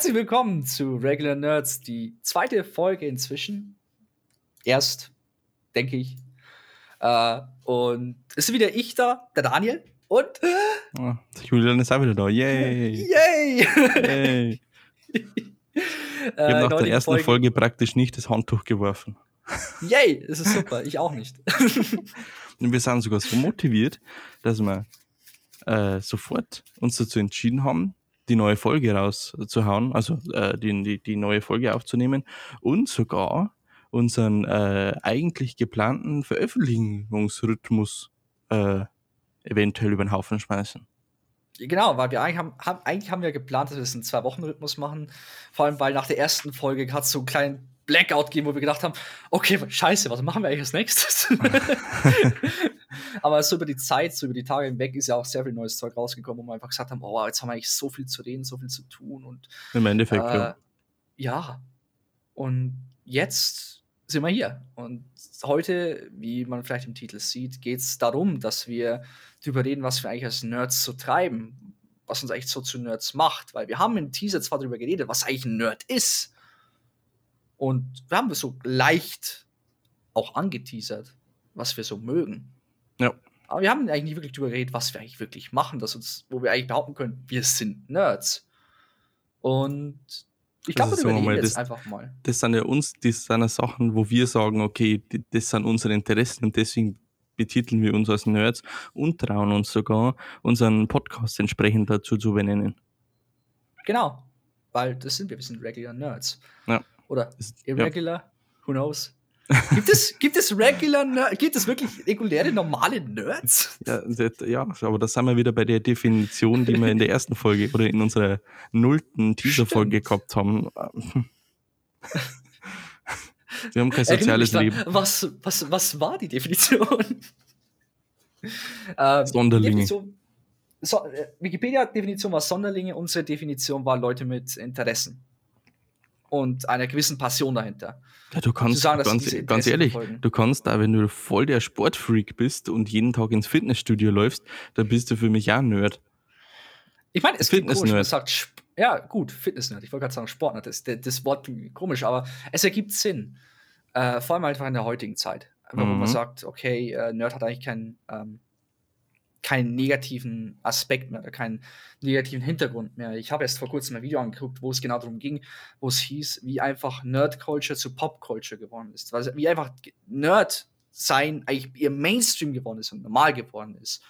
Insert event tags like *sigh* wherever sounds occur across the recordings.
Herzlich willkommen zu Regular Nerds, die zweite Folge inzwischen. Erst, denke ich. Äh, und es ist wieder ich da, der Daniel. Und. Oh, Julian ist auch wieder da. Yay! Yay! Yay. *laughs* Ich habe Äh, nach der ersten Folge- Folge praktisch nicht das Handtuch geworfen. Yay! Das ist super. Ich auch nicht. *laughs* Und wir sind sogar so motiviert, dass wir äh, sofort uns dazu entschieden haben, die neue Folge rauszuhauen, also äh, die, die, die neue Folge aufzunehmen und sogar unseren äh, eigentlich geplanten Veröffentlichungsrhythmus äh, eventuell über den Haufen schmeißen. Genau, weil wir eigentlich haben, haben, eigentlich haben wir geplant, dass wir es in zwei Wochen Rhythmus machen. Vor allem, weil nach der ersten Folge hat es so einen kleinen Blackout gegeben, wo wir gedacht haben, okay, scheiße, was machen wir eigentlich als nächstes? *laughs* Aber so über die Zeit, so über die Tage hinweg ist ja auch sehr viel neues Zeug rausgekommen, wo wir einfach gesagt haben, oh, jetzt haben wir eigentlich so viel zu reden, so viel zu tun und Im Endeffekt, äh, ja. ja. Und jetzt sind wir hier. Und heute, wie man vielleicht im Titel sieht, geht es darum, dass wir darüber reden, was wir eigentlich als Nerds so treiben, was uns eigentlich so zu Nerds macht. Weil wir haben im Teaser zwar darüber geredet, was eigentlich ein Nerd ist. Und wir haben so leicht auch angeteasert, was wir so mögen. Ja. Aber wir haben eigentlich nie wirklich darüber geredet, was wir eigentlich wirklich machen, dass uns, wo wir eigentlich behaupten können, wir sind Nerds. Und ich glaube, Also darüber sagen wir jetzt das- einfach mal. das sind ja uns, das sind ja Sachen, wo wir sagen, okay, das sind unsere Interessen und deswegen betiteln wir uns als Nerds und trauen uns sogar, unseren Podcast entsprechend dazu zu benennen. Genau. Weil das sind wir, wir sind Regular Nerds. Ja. Oder Das- Irregular? Who knows? Gibt es, *laughs* gibt es Regular? Gibt es wirklich reguläre, normale Nerds? Ja, das, ja, aber da sind wir wieder bei der Definition, die wir in der *laughs* ersten Folge oder in unserer nullten Teaser-Folge gehabt haben. Wir haben kein soziales Leben. dran, Was, was, was war die Definition? ähm, Sonderlinge. Definition, so, äh, Wikipedia-Definition war Sonderlinge, unsere Definition war Leute mit Interessen. Und einer gewissen Passion dahinter. Ja, du kannst, sagen, ganz, diese ganz ehrlich, verfolgen. du kannst da, wenn du voll der Sportfreak bist und jeden Tag ins Fitnessstudio läufst, dann bist du für mich auch ein Nerd. Ich meine, es klingt komisch, man sagt, ja, gut, Fitness-Nerd. Ich wollte gerade sagen Sportnerd. Das, das, Wort klingt komisch, aber es ergibt Sinn. Äh, vor allem einfach in der heutigen Zeit. Wo Mhm. man sagt, okay, äh, Nerd hat eigentlich keinen, ähm, keinen negativen Aspekt mehr, oder keinen negativen Hintergrund mehr. Ich habe erst vor kurzem ein Video angeguckt, wo es genau darum ging, wo es hieß, wie einfach Nerd-Culture zu Pop-Culture geworden ist. Also, wie einfach Nerd sein eigentlich ihr Mainstream geworden ist und normal geworden ist.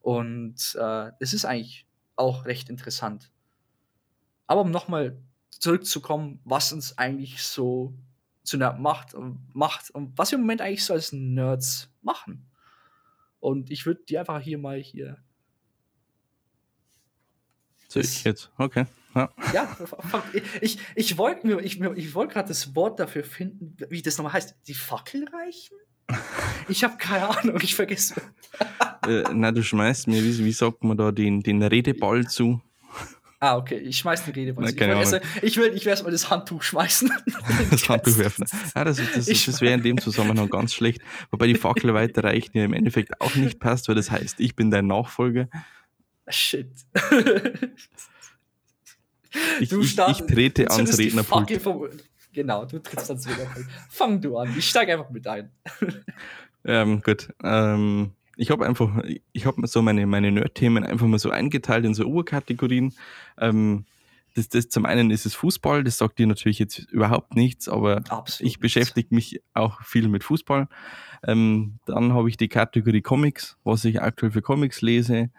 Und äh, es ist eigentlich auch recht interessant. Aber um nochmal zurückzukommen, was uns eigentlich so zu Nerd macht und macht und was wir im Moment eigentlich so als Nerds machen. Und ich würde die einfach hier mal hier. So ich jetzt. Okay. Ja. Ja, *laughs* ich, ich wollte mir, ich, ich wollte gerade das Wort dafür finden, wie das nochmal heißt. Die Fackel reichen? Ich habe keine Ahnung, ich vergesse. äh, na, du schmeißt mir, wie, wie sagt man da, den, den Redeball zu. Ah, okay, ich schmeiß die Rede. Na, Ich, vergesse, ich will, ich will erstmal das Handtuch schmeißen. *laughs* Das Handtuch werfen. Ja, das, das, Ich- das wäre in dem Zusammenhang ganz schlecht. Wobei die Fackel weiterreichen ja im Endeffekt auch nicht passt, weil das heißt, ich bin dein Nachfolger. Shit. *laughs* Ich, Du ich, ich trete ans Rednerpult. Vom- Genau, du trittst ans Rednerpult. Fang du an. Ich steige einfach mit ein. *laughs* Ähm, gut. Ähm, ich habe einfach, ich habe so meine, meine Nerd-Themen einfach mal so eingeteilt in so Urkategorien. Ähm, das, das zum einen ist es Fußball, das sagt dir natürlich jetzt überhaupt nichts, aber Absolut. ich beschäftige mich auch viel mit Fußball. Ähm, dann habe ich die Kategorie Comics, was ich aktuell für Comics lese.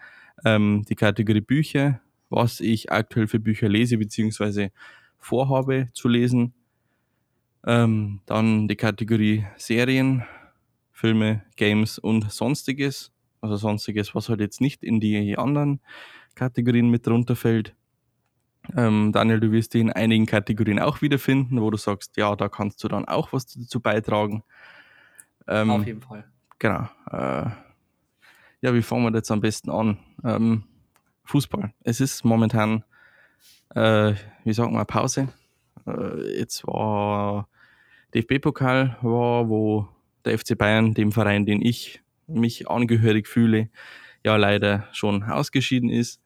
Ähm, die Kategorie Bücher, was ich aktuell für Bücher lese, beziehungsweise vorhabe zu lesen. Ähm, dann die Kategorie Serien, Filme, Games und Sonstiges. Also Sonstiges, was halt jetzt nicht in die anderen Kategorien mit drunter fällt. Ähm, Daniel, du wirst dich in einigen Kategorien auch wiederfinden, wo du sagst, ja, da kannst du dann auch was dazu beitragen. Ähm, Auf jeden Fall. Genau. Äh, ja, wie fangen wir jetzt am besten an? Ähm, Fußball. Es ist momentan, äh, wie sagen wir, Pause. Äh, jetzt war DFB-Pokal, war, wo der FC Bayern, dem Verein, den ich mich angehörig fühle, ja leider schon ausgeschieden ist.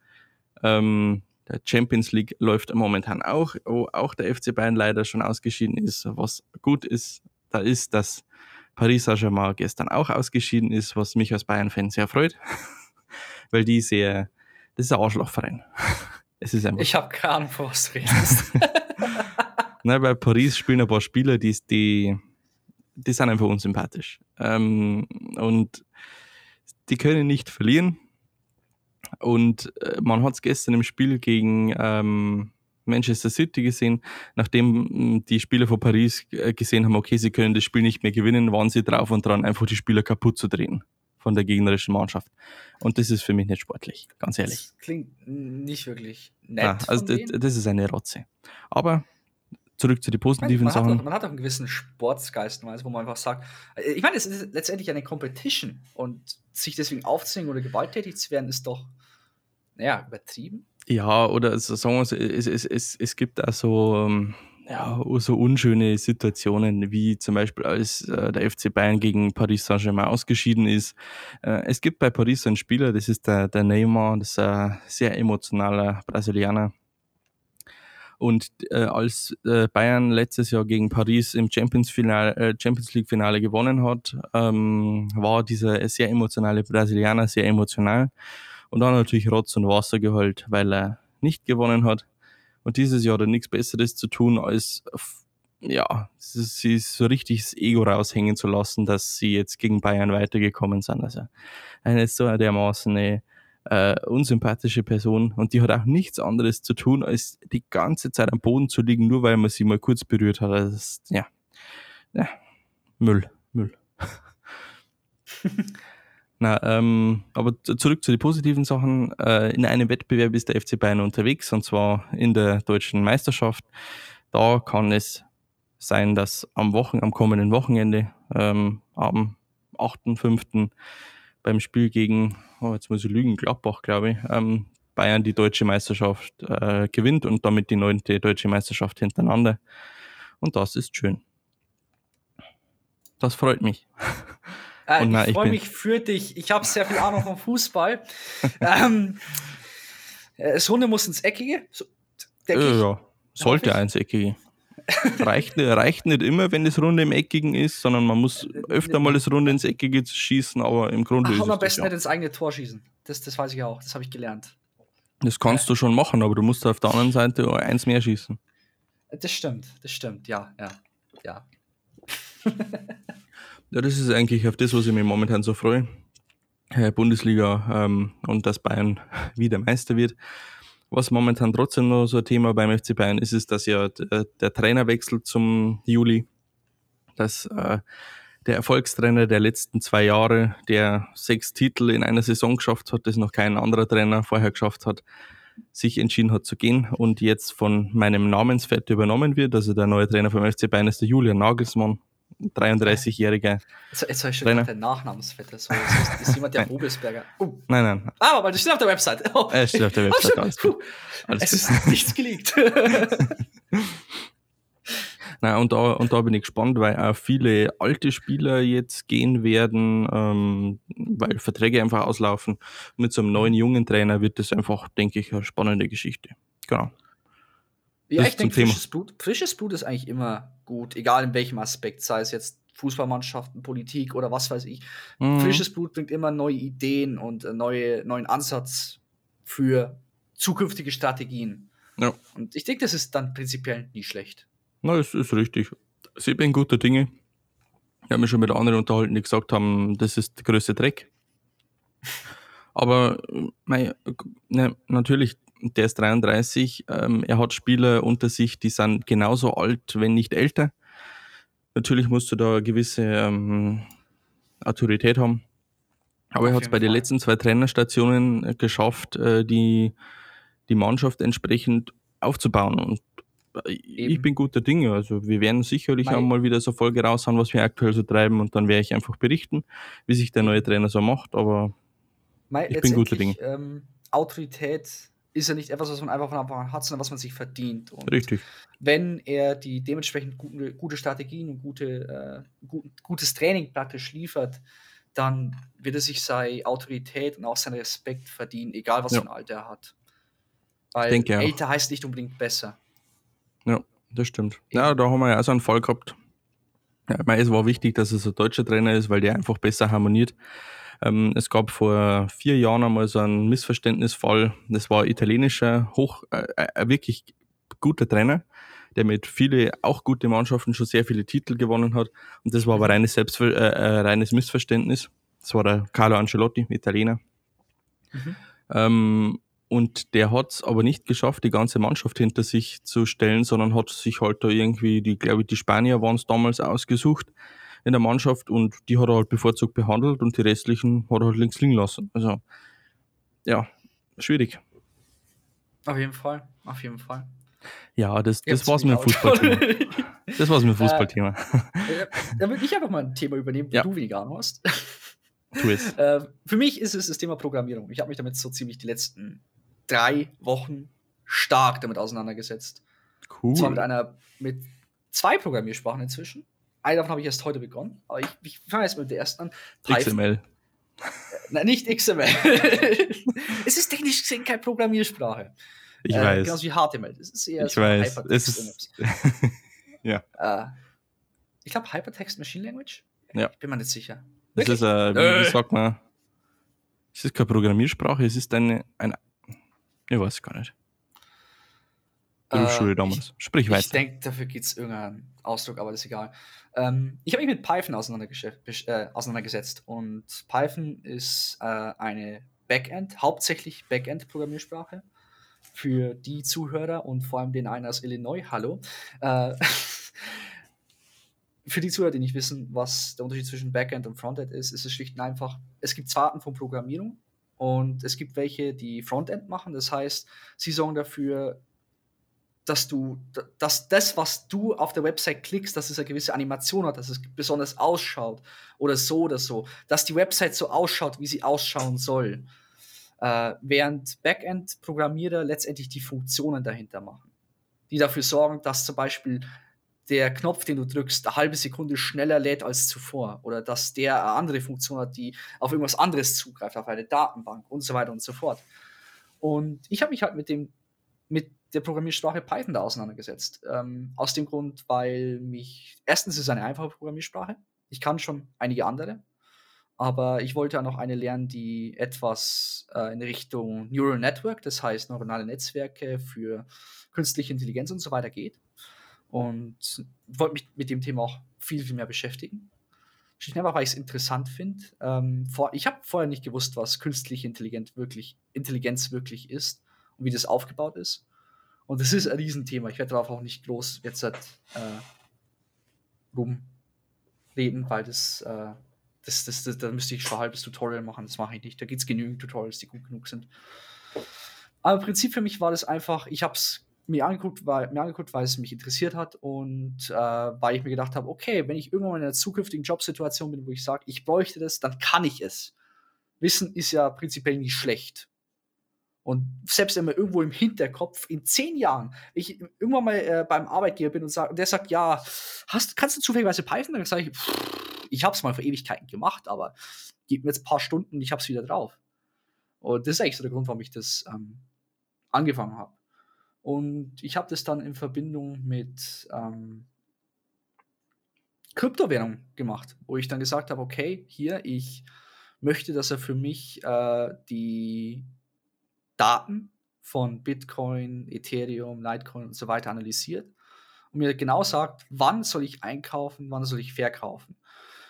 Ähm, Der Champions League läuft momentan auch, wo auch der FC Bayern leider schon ausgeschieden ist. Was gut ist, da ist, dass Paris Saint-Germain gestern auch ausgeschieden ist, was mich als Bayern-Fan sehr freut, *laughs* weil die sehr, das ist ein Arschlochverein. *laughs* Es ist einfach. Ich habe keine Ahnung, was du redest. *laughs* Nein, bei Paris spielen ein paar Spieler, die, die, die sind einfach unsympathisch. Ähm, und die können nicht verlieren. Und äh, man hat es gestern im Spiel gegen ähm, Manchester City gesehen, nachdem hm, die Spieler von Paris äh, gesehen haben, okay, sie können das Spiel nicht mehr gewinnen, waren sie drauf und dran, einfach die Spieler kaputt zu drehen von der gegnerischen Mannschaft. Und das ist für mich nicht sportlich, ganz ehrlich. Das klingt nicht wirklich nett. Ja, also das, das, ist eine Rotze. Aber zurück zu den positiven man Sachen. Hat man hat auch einen gewissen Sportsgeist, wo man einfach sagt, ich meine, es ist letztendlich eine Competition und sich deswegen aufzwingen oder gewalttätig zu werden, ist doch, naja, übertrieben. Ja, oder so, sagen wir es, es, es, es gibt auch so, ähm, ja, so unschöne Situationen, wie zum Beispiel als äh, der FC Bayern gegen Paris Saint-Germain ausgeschieden ist. Äh, es gibt bei Paris einen Spieler, das ist der, der Neymar, das ist ein sehr emotionaler Brasilianer. Und äh, als äh, Bayern letztes Jahr gegen Paris im Champions, Finale, äh, Champions League Finale gewonnen hat, ähm, war dieser sehr emotionale Brasilianer sehr emotional und dann natürlich Rotz und Wasser geholt, weil er nicht gewonnen hat. Und dieses Jahr hat er nichts Besseres zu tun, als ja, sie so richtig das Ego raushängen zu lassen, dass sie jetzt gegen Bayern weitergekommen sind. Also eine so dermaßen eine äh, unsympathische Person und die hat auch nichts anderes zu tun, als die ganze Zeit am Boden zu liegen, nur weil man sie mal kurz berührt hat. Also das ist, ja, ja, Müll, Müll. *laughs* Na, ähm, aber zurück zu den positiven Sachen. Äh, in einem Wettbewerb ist der FC Bayern unterwegs und zwar in der deutschen Meisterschaft. Da kann es sein, dass am Wochen, am kommenden Wochenende, ähm, am 8.5. beim Spiel gegen, oh, jetzt muss ich lügen, Gladbach, glaube ich, ähm, Bayern die deutsche Meisterschaft äh, gewinnt und damit die neunte deutsche Meisterschaft hintereinander. Und das ist schön. Das freut mich. *laughs* Äh, na, ich freue mich für dich. Ich habe sehr viel Ahnung vom Fußball. *laughs* ähm, äh, das Runde muss ins Eckige. So, äh, ja, sollte eins Eckige. Reicht, reicht nicht immer, wenn das Runde im Eckigen ist, sondern man muss öfter mal das Runde ins Eckige schießen, aber im Grunde Ach, ist es. am besten das, ja. nicht ins eigene Tor schießen. Das, das weiß ich auch, das habe ich gelernt. Das kannst du schon machen, aber du musst auf der anderen Seite eins mehr schießen. Das stimmt, das stimmt, ja, ja, ja. *laughs* Ja, das ist eigentlich auf das, was ich mich momentan so freue. Bundesliga ähm, und dass Bayern *laughs* wieder Meister wird. Was momentan trotzdem noch so ein Thema beim FC Bayern ist, ist, dass ja der, der Trainerwechsel zum Juli, dass äh, der Erfolgstrainer der letzten zwei Jahre, der sechs Titel in einer Saison geschafft hat, das noch kein anderer Trainer vorher geschafft hat, sich entschieden hat zu gehen und jetzt von meinem Namensvetter übernommen wird. Also der neue Trainer vom FC Bayern ist der Julian Nagelsmann, 33-jähriger. Jetzt, jetzt habe ich schon Trainer. den Nachnamensvetter. So, das ist, jemand der Rubelsberger. Oh. Nein, nein. Ah, aber das steht auf der Website. *laughs* Oh. Er steht auf der Website. *laughs* Alles gut. Alles es gut. ist nichts geleakt. *laughs* Na, und da, und da bin ich gespannt, weil auch viele alte Spieler jetzt gehen werden, ähm, weil Verträge einfach auslaufen. Mit so einem neuen jungen Trainer wird das einfach, denke ich, eine spannende Geschichte. Genau. Ja, ich denke, frisches Blut, frisches Blut ist eigentlich immer gut, egal in welchem Aspekt, sei es jetzt Fußballmannschaften, Politik oder was weiß ich. Mhm. Frisches Blut bringt immer neue Ideen und äh, neue, neuen Ansatz für zukünftige Strategien. Ja. Und ich denke, das ist dann prinzipiell nie schlecht. Na, es ist richtig. Sie bin guter Dinge. Ich habe mich schon mit anderen unterhalten, die gesagt haben, das ist der größte Dreck. *laughs* Aber mei, ne, natürlich, der ist 33, ähm, er hat Spieler unter sich, die sind genauso alt, wenn nicht älter. Natürlich musst du da eine gewisse ähm, Autorität haben. Aber er hat es bei den letzten zwei Trainerstationen äh, geschafft, äh, die, die Mannschaft entsprechend aufzubauen. Und äh, ich bin guter Dinge. Also wir werden sicherlich Mei. auch mal wieder so Folge raushauen, was wir aktuell so treiben und dann werde ich einfach berichten, wie sich der neue Trainer so macht. Aber ich bin guter Dinge. Ähm, Autorität ist ja nicht etwas, was man einfach von Anfang an hat, sondern was man sich verdient. Und Richtig. Wenn er die dementsprechend gute, gute Strategien und gute, äh, gut, gutes Training praktisch liefert, dann wird er sich seine Autorität und auch seinen Respekt verdienen, egal was ja. für ein Alter er hat. Weil denke älter heißt nicht unbedingt besser. Ja, das stimmt. Ja, da haben wir ja auch so einen Fall gehabt. Ja, ich meine, es war wichtig, dass es ein deutscher Trainer ist, weil der einfach besser harmoniert. Ähm, es gab vor vier Jahren einmal so einen Missverständnisfall. Das war ein italienischer, hoch, äh, ein wirklich guter Trainer, der mit viele, auch gute Mannschaften schon sehr viele Titel gewonnen hat. Und das war aber reines, Selbstver äh, äh, reines Missverständnis. Das war der Carlo Ancelotti, Italiener. Mhm. Ähm, und der hat es aber nicht geschafft, die ganze Mannschaft hinter sich zu stellen, sondern hat sich halt da irgendwie, die, glaube ich, die Spanier waren es damals ausgesucht in der Mannschaft und die hat er halt bevorzugt behandelt und die restlichen hat er halt links liegen lassen. Also, ja, schwierig. Auf jeden Fall, auf jeden Fall. Ja, das, das war's mit dem. Fußballthema. *laughs* Das war's mit dem Äh, Fußballthema. Äh, Dann würde ich einfach mal ein Thema übernehmen, wo Ja. du weniger Ahnung hast. *laughs* Tu es. Äh, für mich ist es das Thema Programmierung. Ich habe mich damit so ziemlich die letzten drei Wochen stark damit auseinandergesetzt. Zwar mit Cool. einer, mit zwei Programmiersprachen inzwischen. Eine davon habe ich erst heute begonnen, aber ich, ich fange jetzt mit der ersten an. Python. XML. Nein, nicht XML. *laughs* es ist technisch gesehen keine Programmiersprache. Ich äh, weiß. Genauso wie HTML. Es ist eher Ich so weiß. Es ist, *laughs* Äh, ich glaube Hypertext Machine Language? Ja. Ich bin mir nicht sicher. es ist äh, wie, Äh. sagt man, es ist keine Programmiersprache, es ist eine, ein, ich weiß gar nicht. Berufsschule Äh, damals. Sprich Ich weiter. denke, dafür gibt es irgendeinen Ausdruck, aber das ist egal. Ähm, ich habe mich mit Python äh, auseinandergesetzt und Python ist äh, eine Backend, hauptsächlich Backend-Programmiersprache für die Zuhörer und vor allem den einen aus Illinois. Hallo. Äh, *laughs* für die Zuhörer, die nicht wissen, was der Unterschied zwischen Backend und Frontend ist, ist es schlicht und einfach, es gibt zwei Arten von Programmierung und es gibt welche, die Frontend machen. Das heißt, sie sorgen dafür, dass du, dass das, was du auf der Website klickst, dass es eine gewisse Animation hat, dass es besonders ausschaut oder so oder so, dass die Website so ausschaut, wie sie ausschauen soll. Äh, während Backend-Programmierer letztendlich die Funktionen dahinter machen, die dafür sorgen, dass zum Beispiel der Knopf, den du drückst, eine halbe Sekunde schneller lädt als zuvor oder dass der eine andere Funktion hat, die auf irgendwas anderes zugreift, auf eine Datenbank und so weiter und so fort. Und ich habe mich halt mit dem mit der Programmiersprache Python da auseinandergesetzt. Ähm, aus dem Grund, weil mich, erstens ist es eine einfache Programmiersprache. Ich kann schon einige andere, aber ich wollte ja noch eine lernen, die etwas äh, in Richtung Neural Network, das heißt neuronale Netzwerke für künstliche Intelligenz und so weiter geht. Und wollte mich mit dem Thema auch viel, viel mehr beschäftigen. Und einfach, weil ich es interessant finde. Ähm, ich habe vorher nicht gewusst, was künstliche Intelligenz wirklich, Intelligenz wirklich ist und wie das aufgebaut ist. Und das ist ein Riesenthema. Ich werde darauf auch nicht groß jetzt halt, äh, rumreden, weil das, äh, das, das, das, da müsste ich schon ein halbes Tutorial machen. Das mache ich nicht. Da gibt es genügend Tutorials, die gut genug sind. Aber im Prinzip für mich war das einfach, ich habe es mir angeguckt, weil, mir angeguckt, weil es mich interessiert hat und äh, weil ich mir gedacht habe, okay, wenn ich irgendwann in einer zukünftigen Jobsituation bin, wo ich sage, ich bräuchte das, dann kann ich es. Wissen ist ja prinzipiell nicht schlecht. Und selbst man irgendwo im Hinterkopf in zehn Jahren, ich irgendwann mal äh, beim Arbeitgeber bin und, sag, und der sagt, ja, hast, kannst du zufälligerweise Python? Dann sage ich, pff, ich habe es mal vor Ewigkeiten gemacht, aber gib mir jetzt ein paar Stunden und ich habe es wieder drauf. Und das ist eigentlich so der Grund, warum ich das ähm, angefangen habe. Und ich habe das dann in Verbindung mit ähm, Kryptowährung gemacht, wo ich dann gesagt habe, okay, hier, ich möchte, dass er für mich äh, die Daten von Bitcoin, Ethereum, Litecoin und so weiter analysiert und mir genau sagt, wann soll ich einkaufen, wann soll ich verkaufen.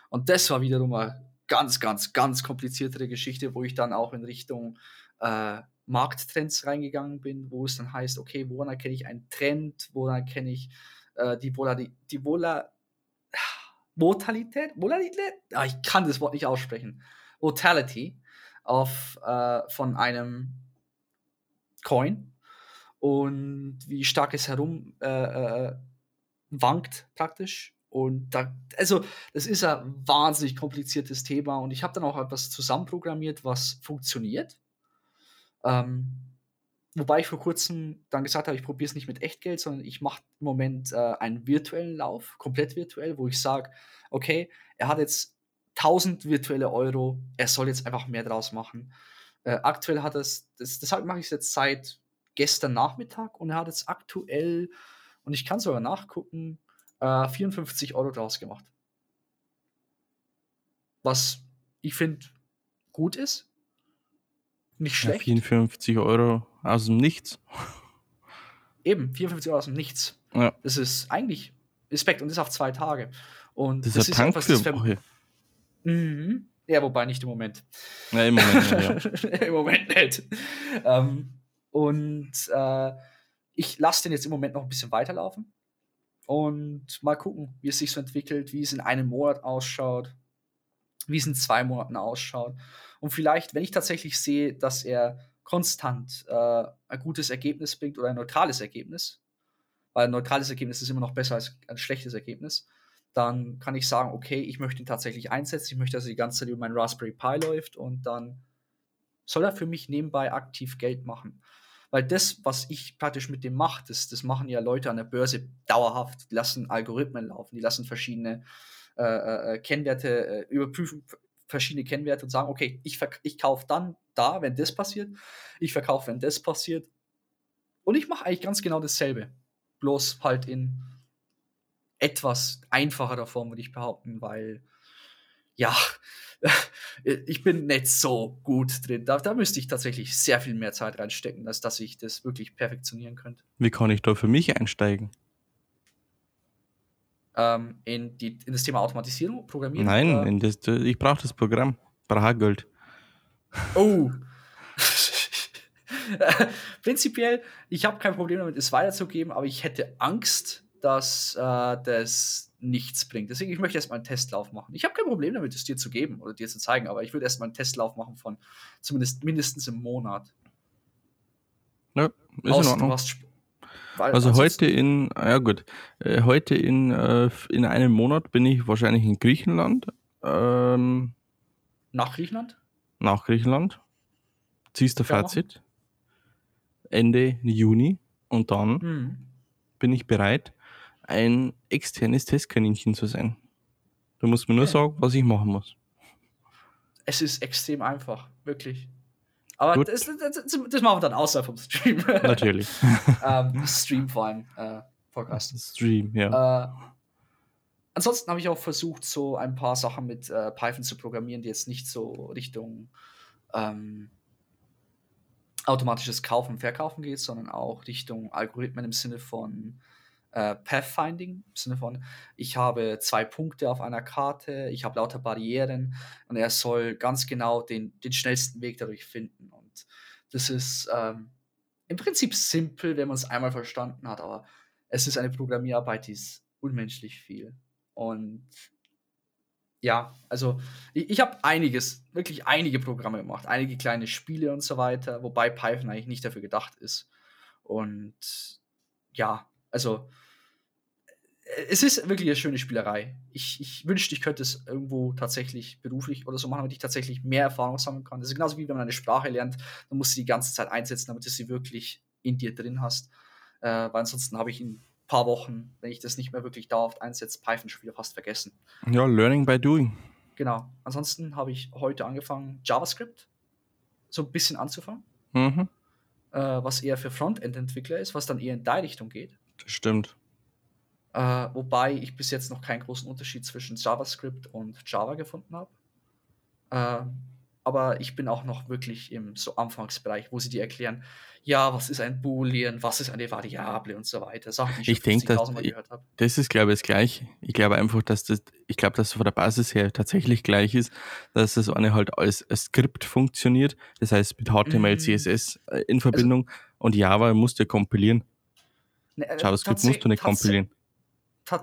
Und das war wiederum eine ganz, ganz, ganz kompliziertere Geschichte, wo ich dann auch in Richtung äh, Markttrends reingegangen bin, wo es dann heißt, okay, woran erkenne ich einen Trend, woran erkenne ich äh, die, Vola, die, Vola, Volatilität, Volatilität, ah, ich kann das Wort nicht aussprechen, Volatility auf, äh, von einem Coin und wie stark es herum äh, äh, wankt praktisch. Und da, also, das ist ein wahnsinnig kompliziertes Thema und ich habe dann auch etwas zusammenprogrammiert, was funktioniert. Ähm, wobei ich vor kurzem dann gesagt habe, ich probiere es nicht mit Echtgeld, sondern ich mache im Moment äh, einen virtuellen Lauf, komplett virtuell, wo ich sage, okay, er hat jetzt 1000 virtuelle Euro, er soll jetzt einfach mehr draus machen. Äh, aktuell hat es, das, deshalb mache ich es jetzt seit gestern Nachmittag und er hat jetzt aktuell, und ich kann sogar nachgucken, äh, 54 Euro draus gemacht. Was ich finde gut ist. Nicht schlecht. Ja, 54 Euro aus dem Nichts. *laughs* Eben, 54 Euro aus dem Nichts. Ja. Das ist eigentlich Respekt und das auf zwei Tage. Und Das ist ein Tank etwas, für das Woche. Mhm. Ja, wobei nicht im Moment. Ja, im Moment, ja. *laughs* Im Moment nicht. Ähm, und äh, ich lasse den jetzt im Moment noch ein bisschen weiterlaufen. Und mal gucken, wie es sich so entwickelt, wie es in einem Monat ausschaut, wie es in zwei Monaten ausschaut. Und vielleicht, wenn ich tatsächlich sehe, dass er konstant äh, ein gutes Ergebnis bringt oder ein neutrales Ergebnis, weil ein neutrales Ergebnis ist immer noch besser als ein schlechtes Ergebnis, dann kann ich sagen, okay, ich möchte ihn tatsächlich einsetzen, ich möchte, dass er die ganze Zeit über meinen Raspberry Pi läuft und dann soll er für mich nebenbei aktiv Geld machen. Weil das, was ich praktisch mit dem mache, das, das machen ja Leute an der Börse dauerhaft. Die lassen Algorithmen laufen, die lassen verschiedene äh, äh, Kennwerte äh, überprüfen, verschiedene Kennwerte und sagen, okay, ich, ich kaufe dann da, wenn das passiert, ich verkaufe, wenn das passiert. Und ich mache eigentlich ganz genau dasselbe. Bloß halt in etwas einfacherer Form, würde ich behaupten, weil ja, *laughs* ich bin nicht so gut drin. Da, da müsste ich tatsächlich sehr viel mehr Zeit reinstecken, als dass ich das wirklich perfektionieren könnte. Wie kann ich da für mich einsteigen? Ähm, in, die, in das Thema Automatisierung, Programmieren? Nein, das, ich brauche das Programm. Brauche Geld. Oh. *laughs* *laughs* Prinzipiell, ich habe kein Problem damit, es weiterzugeben, aber ich hätte Angst, dass äh, das nichts bringt. Deswegen, ich möchte erstmal einen Testlauf machen. Ich habe kein Problem damit, es dir zu geben oder dir zu zeigen, aber ich würde erstmal einen Testlauf machen von zumindest mindestens im Monat. Ja, ist Außer in Ordnung. hast Also heute in, ja gut, äh, heute in, äh, in einem Monat bin ich wahrscheinlich in Griechenland, ähm, nach Griechenland? nach Griechenland, ziehst du machen. Fazit, Ende Juni und dann Hm. bin ich bereit, ein externes Testkaninchen zu sein. Du musst mir nur Okay. sagen, was ich machen muss. Es ist extrem einfach, wirklich. Aber das, das, das machen wir dann außerhalb vom Stream. *laughs* Natürlich. *laughs* ähm, Stream vor allem, äh, Podcast. Stream, ja. Äh, ansonsten habe ich auch versucht, so ein paar Sachen mit äh, Python zu programmieren, die jetzt nicht so Richtung ähm, automatisches Kaufen und Verkaufen geht, sondern auch Richtung Algorithmen im Sinne von äh, Pathfinding, im Sinne von, ich habe zwei Punkte auf einer Karte, ich habe lauter Barrieren und er soll ganz genau den, den schnellsten Weg dadurch finden. Und das ist ähm, im Prinzip simpel, wenn man es einmal verstanden hat, aber es ist eine Programmierarbeit, die ist unmenschlich viel. Und ja, also ich, ich habe einiges, wirklich einige Programme gemacht, einige kleine Spiele und so weiter, wobei Python eigentlich nicht dafür gedacht ist. Und ja, also es ist wirklich eine schöne Spielerei. Ich, ich wünschte, ich könnte es irgendwo tatsächlich beruflich oder so machen, damit ich tatsächlich mehr Erfahrung sammeln kann. Das ist genauso wie wenn man eine Sprache lernt, dann musst du die ganze Zeit einsetzen, damit du sie wirklich in dir drin hast. Äh, weil ansonsten habe ich in ein paar Wochen, wenn ich das nicht mehr wirklich dauerhaft einsetze, Python schon wieder fast vergessen. Ja, Learning by Doing. Genau. Ansonsten habe ich heute angefangen, JavaScript so ein bisschen anzufangen, Mhm, äh, was eher für Frontend-Entwickler ist, was dann eher in die Richtung geht. das stimmt. Äh, wobei ich bis jetzt noch keinen großen Unterschied zwischen JavaScript und Java gefunden habe. Äh, aber ich bin auch noch wirklich im so Anfangsbereich, wo sie dir erklären, ja, was ist ein Boolean, was ist eine Variable und so weiter. Sachen, die ich, Ich schon denk, dass- 50.000 Mal gehört habe. Das ist, glaube ich, das Gleiche. Ich glaube einfach, dass das, ich glaube, dass von der Basis her tatsächlich gleich ist, dass das eine halt als als Skript funktioniert. Das heißt, mit HTML, Mhm. CSS äh, in Verbindung und Java musst du kompilieren. Ne, äh, JavaScript musst du nicht kompilieren.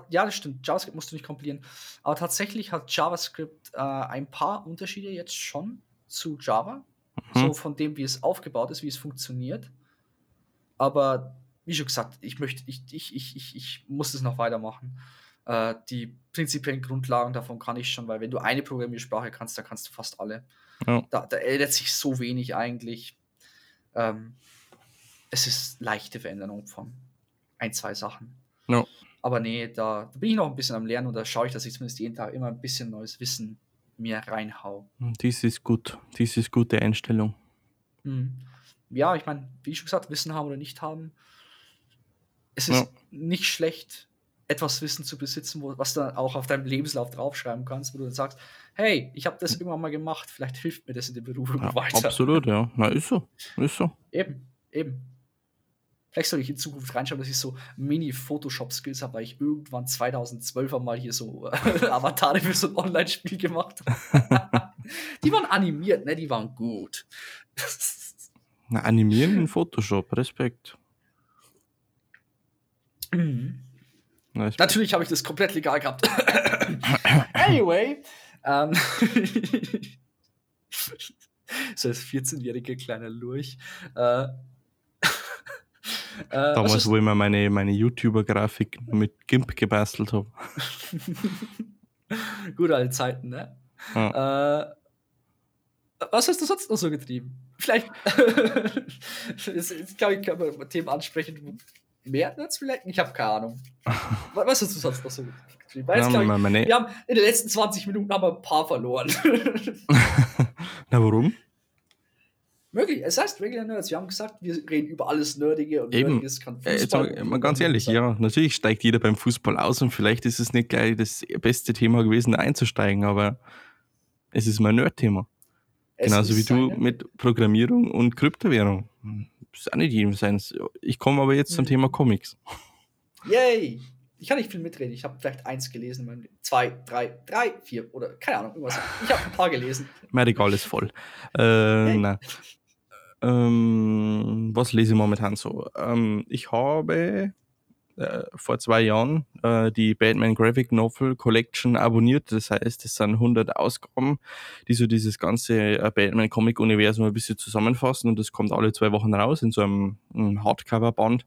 Ja, das stimmt. JavaScript musst du nicht kompilieren. Aber tatsächlich hat JavaScript äh, ein paar Unterschiede jetzt schon zu Java. Mhm. So von dem, wie es aufgebaut ist, wie es funktioniert. Aber wie schon gesagt, ich möchte, ich, ich, ich, ich, ich muss es noch weitermachen. Äh, die prinzipiellen Grundlagen davon kann ich schon, weil wenn du eine Programmiersprache kannst, dann kannst du fast alle. Ja. Da, da ändert sich so wenig eigentlich. Ähm, es ist leichte Veränderung von ein, zwei Sachen. Ja. Aber nee, da, da bin ich noch ein bisschen am Lernen und da schaue ich, dass ich zumindest jeden Tag immer ein bisschen neues Wissen mir reinhau. Dies ist gut. Dies ist gute Einstellung. Mhm. ja, ich meine, wie schon gesagt, Wissen haben oder nicht haben. Es ist ja. nicht schlecht, etwas Wissen zu besitzen, wo, was du auch auf deinem Lebenslauf draufschreiben kannst, wo du dann sagst, hey, ich habe das irgendwann mal gemacht, vielleicht hilft mir das in der Beruf ja, *laughs* weiter. Absolut, ja. Na, ist so. Ist so. Eben, eben. Vielleicht soll ich in Zukunft reinschauen, dass ich so Mini-Photoshop-Skills habe, weil ich irgendwann 2012 mal hier so äh, *laughs* Avatare für so ein Online-Spiel gemacht habe. *laughs* die waren animiert, ne? Die waren gut. Na, animieren in Photoshop, Respekt. Mhm. Natürlich habe ich das komplett legal gehabt. *coughs* anyway. Ähm, *laughs* so als 14-jähriger kleiner Lurch. Äh, äh, Damals, wo ich mir meine, meine YouTuber-Grafik mit GIMP gebastelt habe. *laughs* Gute alte Zeiten, ne? Ja. Äh, was hast du sonst noch so getrieben? Vielleicht, *laughs* jetzt, glaube ich, kann man Themen ansprechen, mehr als vielleicht? Ich habe keine Ahnung. *laughs* Was hast du sonst noch so getrieben? Weil jetzt, ja, ich. Wir haben in den letzten 20 Minuten haben wir ein paar verloren. Na, warum? Möglich. Es heißt Regular Nerds. Wir haben gesagt, wir reden über alles Nerdige und Eben. Nerdiges kann Fußball. Jetzt mal, ganz ehrlich, ja, natürlich steigt jeder beim Fußball aus und vielleicht ist es nicht gleich das beste Thema gewesen, einzusteigen, aber es ist mein Nerd-Thema. Genauso wie du mit Programmierung und Kryptowährung. Das ist auch nicht jedem seins. Ich komme aber jetzt zum mhm. Thema Comics. Yay! Ich kann nicht viel mitreden. Ich habe vielleicht eins gelesen, zwei, drei, drei, vier oder keine Ahnung, irgendwas. Ich habe ein paar gelesen. Mein Regal ist voll. Äh, hey. Ähm, was lese ich momentan so? Ähm, ich habe äh, vor zwei Jahren äh, die Batman Graphic Novel Collection abonniert. Das heißt, es sind 100 Ausgaben, die so dieses ganze äh, Batman Comic Universum ein bisschen zusammenfassen und das kommt alle zwei Wochen raus in so einem, einem Hardcover-Band.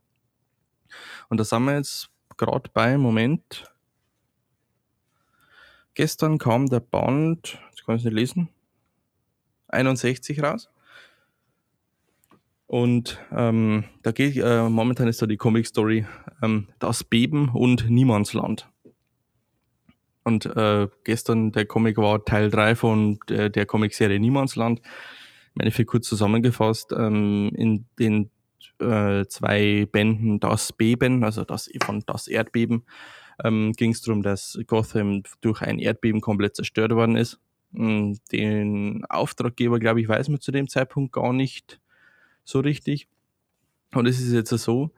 Und da sind wir jetzt gerade bei, Moment. Gestern kam der Band, jetzt kann ich es nicht lesen, 61 raus. Und ähm, da geht äh, momentan ist da die Comic Story ähm, Das Beben und Niemandsland. Und äh, gestern der Comic war Teil 3 von der, der Comicserie Niemandsland. Im Endeffekt kurz zusammengefasst, ähm, in den äh, zwei Bänden Das Beben, also das von Das Erdbeben, ähm, ging es darum, dass Gotham durch ein Erdbeben komplett zerstört worden ist. Den Auftraggeber, glaube ich, weiß man zu dem Zeitpunkt gar nicht so richtig. Und es ist jetzt so,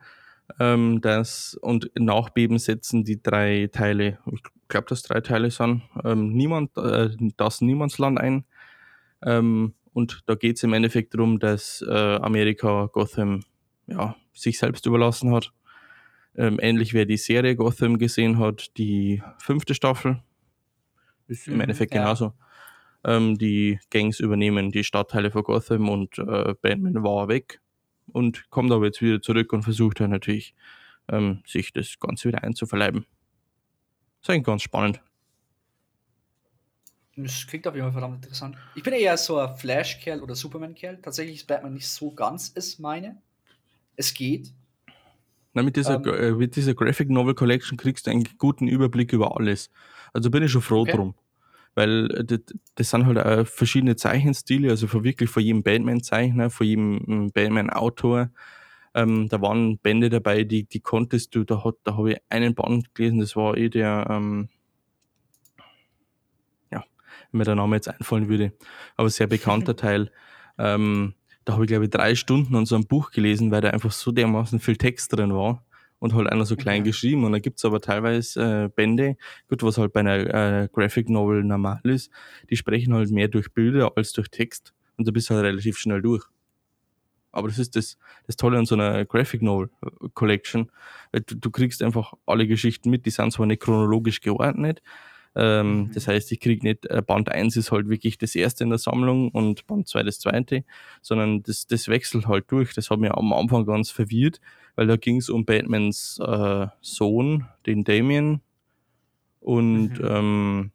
ähm, dass, und nach Beben setzen die drei Teile, ich glaube, dass drei Teile sind, ähm, niemand, äh, das Niemandsland ein. Ähm, und da geht es im Endeffekt darum, dass äh, Amerika Gotham ja, sich selbst überlassen hat. Ähm, ähnlich wer die Serie Gotham gesehen hat, die fünfte Staffel. Ist im mhm, Endeffekt ja. genauso ähm, die Gangs übernehmen die Stadtteile von Gotham und äh, Batman war weg und kommt aber jetzt wieder zurück und versucht dann natürlich, ähm, sich das Ganze wieder einzuverleiben. Das ist eigentlich ganz spannend. Das klingt auf jeden Fall verdammt interessant. Ich bin eher so ein Flash-Kerl oder Superman-Kerl. Tatsächlich ist Batman nicht so ganz es meine. Es geht. Na, mit, dieser, ähm, äh, mit dieser Graphic Novel Collection kriegst du einen guten Überblick über alles. Also bin ich schon froh okay. drum weil äh, das, das sind halt auch verschiedene Zeichenstile, also von wirklich von jedem Batman-Zeichner, von jedem hm, Batman-Autor. Ähm, da waren Bände dabei, die, die konntest du, da, hat, da habe ich einen Band gelesen, das war eh der, ähm, ja, wenn mir der Name jetzt einfallen würde, aber sehr bekannter *laughs* Teil. Ähm, da habe ich, glaube ich, drei Stunden an so einem Buch gelesen, weil da einfach so dermaßen viel Text drin war und halt einer so klein okay. geschrieben. Und dann gibt's aber teilweise äh, Bände, gut, was halt bei einer äh, Graphic Novel normal ist, die sprechen halt mehr durch Bilder als durch Text und da bist du halt relativ schnell durch. Aber das ist das, das Tolle an so einer Graphic Novel äh, Collection. Du, du kriegst einfach alle Geschichten mit, die sind zwar nicht chronologisch geordnet, ähm, mhm. Das heißt, ich kriege nicht, äh, Band 1 ist halt wirklich das erste in der Sammlung und Band 2 das zweite, sondern das, das wechselt halt durch. Das hat mich am Anfang ganz verwirrt, weil da ging es um Batmans äh, Sohn, den Damien. Und mhm. ähm,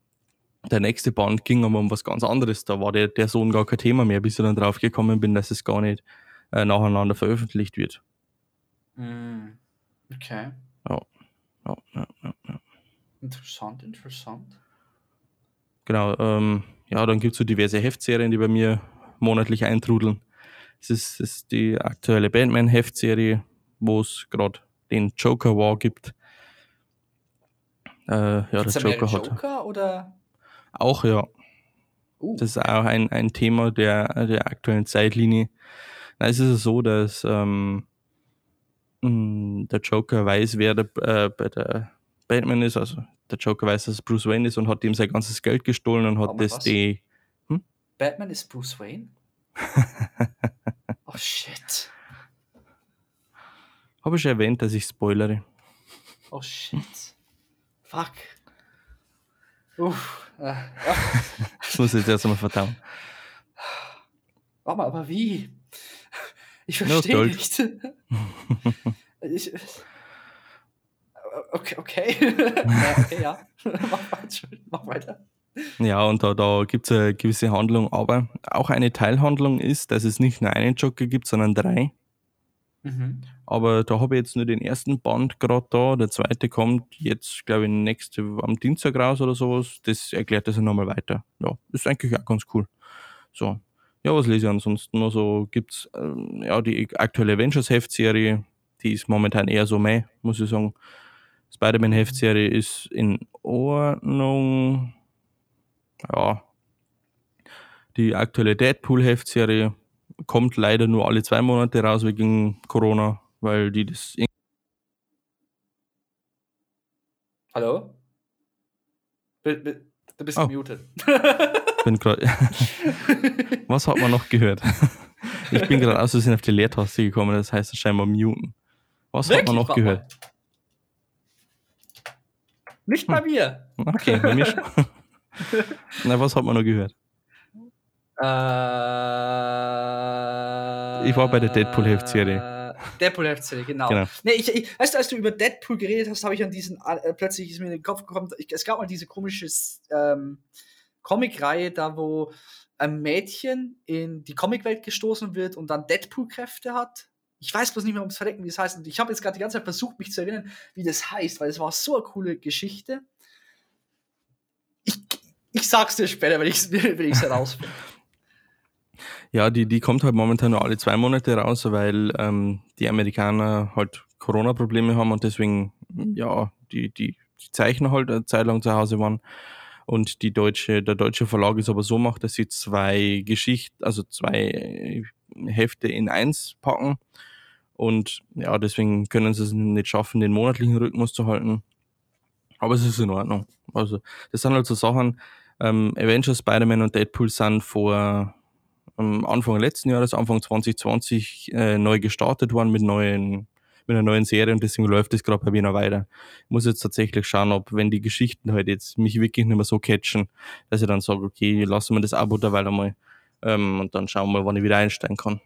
der nächste Band ging aber um was ganz anderes. Da war der, der Sohn gar kein Thema mehr, bis ich dann drauf gekommen bin, dass es gar nicht äh, nacheinander veröffentlicht wird. Mhm. Okay. Ja. Ja, ja, ja, ja. Interessant, interessant. Genau, ähm, ja, dann gibt es so diverse Heftserien, die bei mir monatlich eintrudeln. Das ist, das ist die aktuelle Batman-Heftserie, wo es gerade den Joker War gibt. Äh, ja, Gibt's der mehrere Joker hat. Joker oder? Auch, ja. Uh, Das ist auch ein, ein Thema der, der aktuellen Zeitlinie. Na, es ist so, dass ähm, mh, der Joker weiß, wer der, äh, bei der Batman ist. Also der Joker weiß, dass es Bruce Wayne ist und hat ihm sein ganzes Geld gestohlen und hat mal, das was? die. Batman ist Bruce Wayne? *laughs* oh shit. Habe ich schon erwähnt, dass ich spoilere. Oh shit. Fuck. Uff. Äh, ja. Das muss ich jetzt erst einmal verdauen. Warte mal, aber wie? Ich verstehe stolz. nicht. *laughs* ich, okay, okay. *laughs* ja, okay, ja. mach, weiter, mach weiter. Ja, und da, da gibt es eine gewisse Handlung, aber auch eine Teilhandlung ist, dass es nicht nur einen Joker gibt, sondern drei. Mhm. Aber da habe ich jetzt nur den ersten Band gerade da. Der zweite kommt jetzt, glaube ich, nächste am Dienstag raus oder sowas. Das erklärt das ja nochmal weiter. Ja, ist eigentlich auch ganz cool. So. Ja, was lese ich ansonsten noch so? Gibt's ähm, ja die aktuelle Avengers-Heftserie, die ist momentan eher so meh, muss ich sagen. Spider-Man-Heftserie ist in Ordnung. Ja. Die aktuelle Deadpool-Heftserie kommt leider nur alle zwei Monate raus wegen Corona, weil die das Hallo? Bi- Du bist Oh. gemutet. bin grad, *laughs* Was hat man noch gehört? Ich bin gerade aus Versehen auf die Leertaste gekommen, das heißt scheinbar muten. Was hat man noch gehört? Nicht bei mir. Okay, bei mir schon. *laughs* Na, was hat man noch gehört? Äh, Ich war bei der Deadpool-Heftserie. Deadpool-Heftserie, genau. Genau. Nee, ich, ich, weißt du, als du über Deadpool geredet hast, habe ich an diesen, äh, plötzlich ist mir in den Kopf gekommen, ich, es gab mal diese komische ähm, Comic-Reihe, da wo ein Mädchen in die Comicwelt gestoßen wird und dann Deadpool-Kräfte hat. Ich weiß bloß nicht mehr ums Verrecken, wie es heißt. Und ich habe jetzt gerade die ganze Zeit versucht, mich zu erinnern, wie das heißt, weil es war so eine coole Geschichte. Ich, ich sag's dir später, wenn ich es *laughs* herausfinde. Ja, die, die kommt halt momentan nur alle zwei Monate raus, weil ähm, die Amerikaner halt Corona-Probleme haben und deswegen, ja, die, die, die Zeichner halt eine Zeit lang zu Hause waren. Und die deutsche, der deutsche Verlag ist aber so macht, dass sie zwei Geschichten, also zwei Hefte in eins packen. Und ja, deswegen können sie es nicht schaffen, den monatlichen Rhythmus zu halten. Aber es ist in Ordnung. Also, das sind halt so Sachen, ähm, Avengers, Spider-Man und Deadpool sind vor Anfang letzten Jahres, Anfang 2020, äh, neu gestartet worden mit neuen mit einer neuen Serie und deswegen läuft es gerade bei mir noch weiter. Ich muss jetzt tatsächlich schauen, ob, wenn die Geschichten halt jetzt mich wirklich nicht mehr so catchen, dass ich dann sage, okay, lassen wir das Abo derweil einmal ähm, und dann schauen wir mal, wann ich wieder einsteigen kann.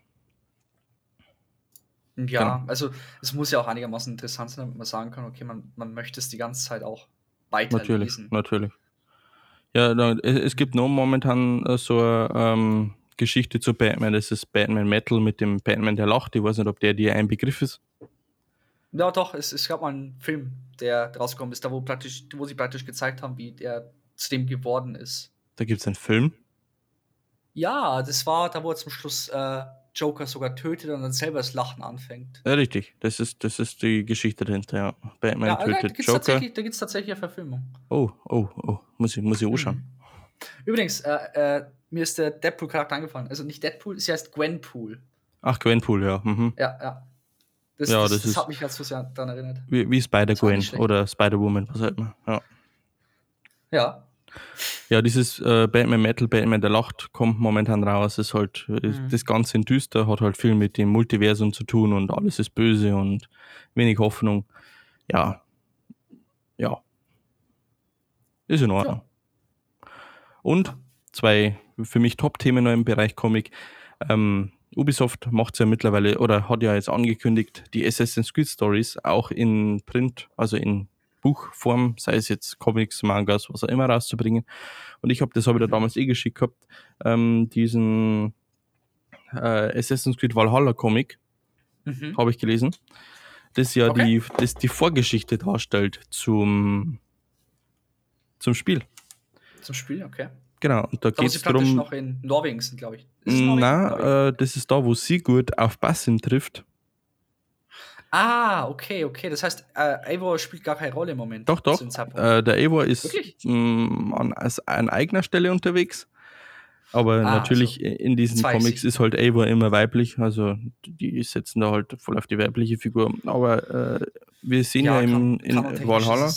Ja, Genau. also es muss ja auch einigermaßen interessant sein, damit man sagen kann, okay, man, man möchte es die ganze Zeit auch Natürlich, weiterlesen. natürlich. Ja, da, es, gibt noch momentan äh, so eine ähm, Geschichte zu Batman, das ist Batman Metal mit dem Batman, der lacht. Ich weiß nicht, ob der dir ein Begriff ist. Ja, doch, es, es gab mal einen Film, der rausgekommen ist, da wo, praktisch, wo sie praktisch gezeigt haben, wie der zu dem geworden ist. Da gibt es einen Film. Ja, das war da, wo er zum Schluss äh, Joker sogar tötet und dann selber das Lachen anfängt. Ja, richtig. Das ist, das ist die Geschichte dahinter, ja. Batman ja, da tötet gibt es Joker. tatsächlich, da gibt's tatsächlich eine Verfilmung. Oh, oh, oh. Muss ich, muss ich anschauen. Übrigens, äh, äh, mir ist der Deadpool-Charakter angefallen. Also nicht Deadpool, sie heißt Gwenpool. Ach, Gwenpool, ja. Mhm. Ja, ja. Das, Ja, das, das das, hat mich ganz so sehr daran erinnert. Wie, wie Spider-Gwen oder Spider-Woman, was halt man. Ja. Ja. Ja, dieses äh, Batman Metal, Batman der Lacht kommt momentan raus. Ist halt Mhm. das Ganze in düster, hat halt viel mit dem Multiversum zu tun und alles ist böse und wenig Hoffnung. Ja. Ja. Ist in Ordnung. Und zwei für mich Top-Themen noch im Bereich Comic. Ähm, Ubisoft macht ja mittlerweile oder hat ja jetzt angekündigt, die Assassin's Creed Stories auch in Print, also in Buchform, sei es jetzt Comics, Mangas, was auch immer rauszubringen. Und ich habe das habe ich da damals eh geschickt gehabt, ähm, diesen äh, Assassin's Creed Valhalla Comic Mhm. habe ich gelesen, das ja Okay. die, das die Vorgeschichte darstellt zum, zum Spiel. Zum Spiel, okay. Genau, und da geht es darum. noch in Norwegen sind, glaube ich. Norwegen? Nein, äh, das ist da, wo Sigurd auf Bassin trifft. Ah, okay, okay. Das heißt, äh, Eivor spielt gar keine Rolle im Moment. Doch, doch. Äh, der Eivor ist mh, an, als, an eigener Stelle unterwegs. Aber Ah, natürlich in diesen Comics ist halt Eivor immer weiblich. Also die setzen da halt voll auf die weibliche Figur. Aber äh, wir sehen ja, im, in Valhalla.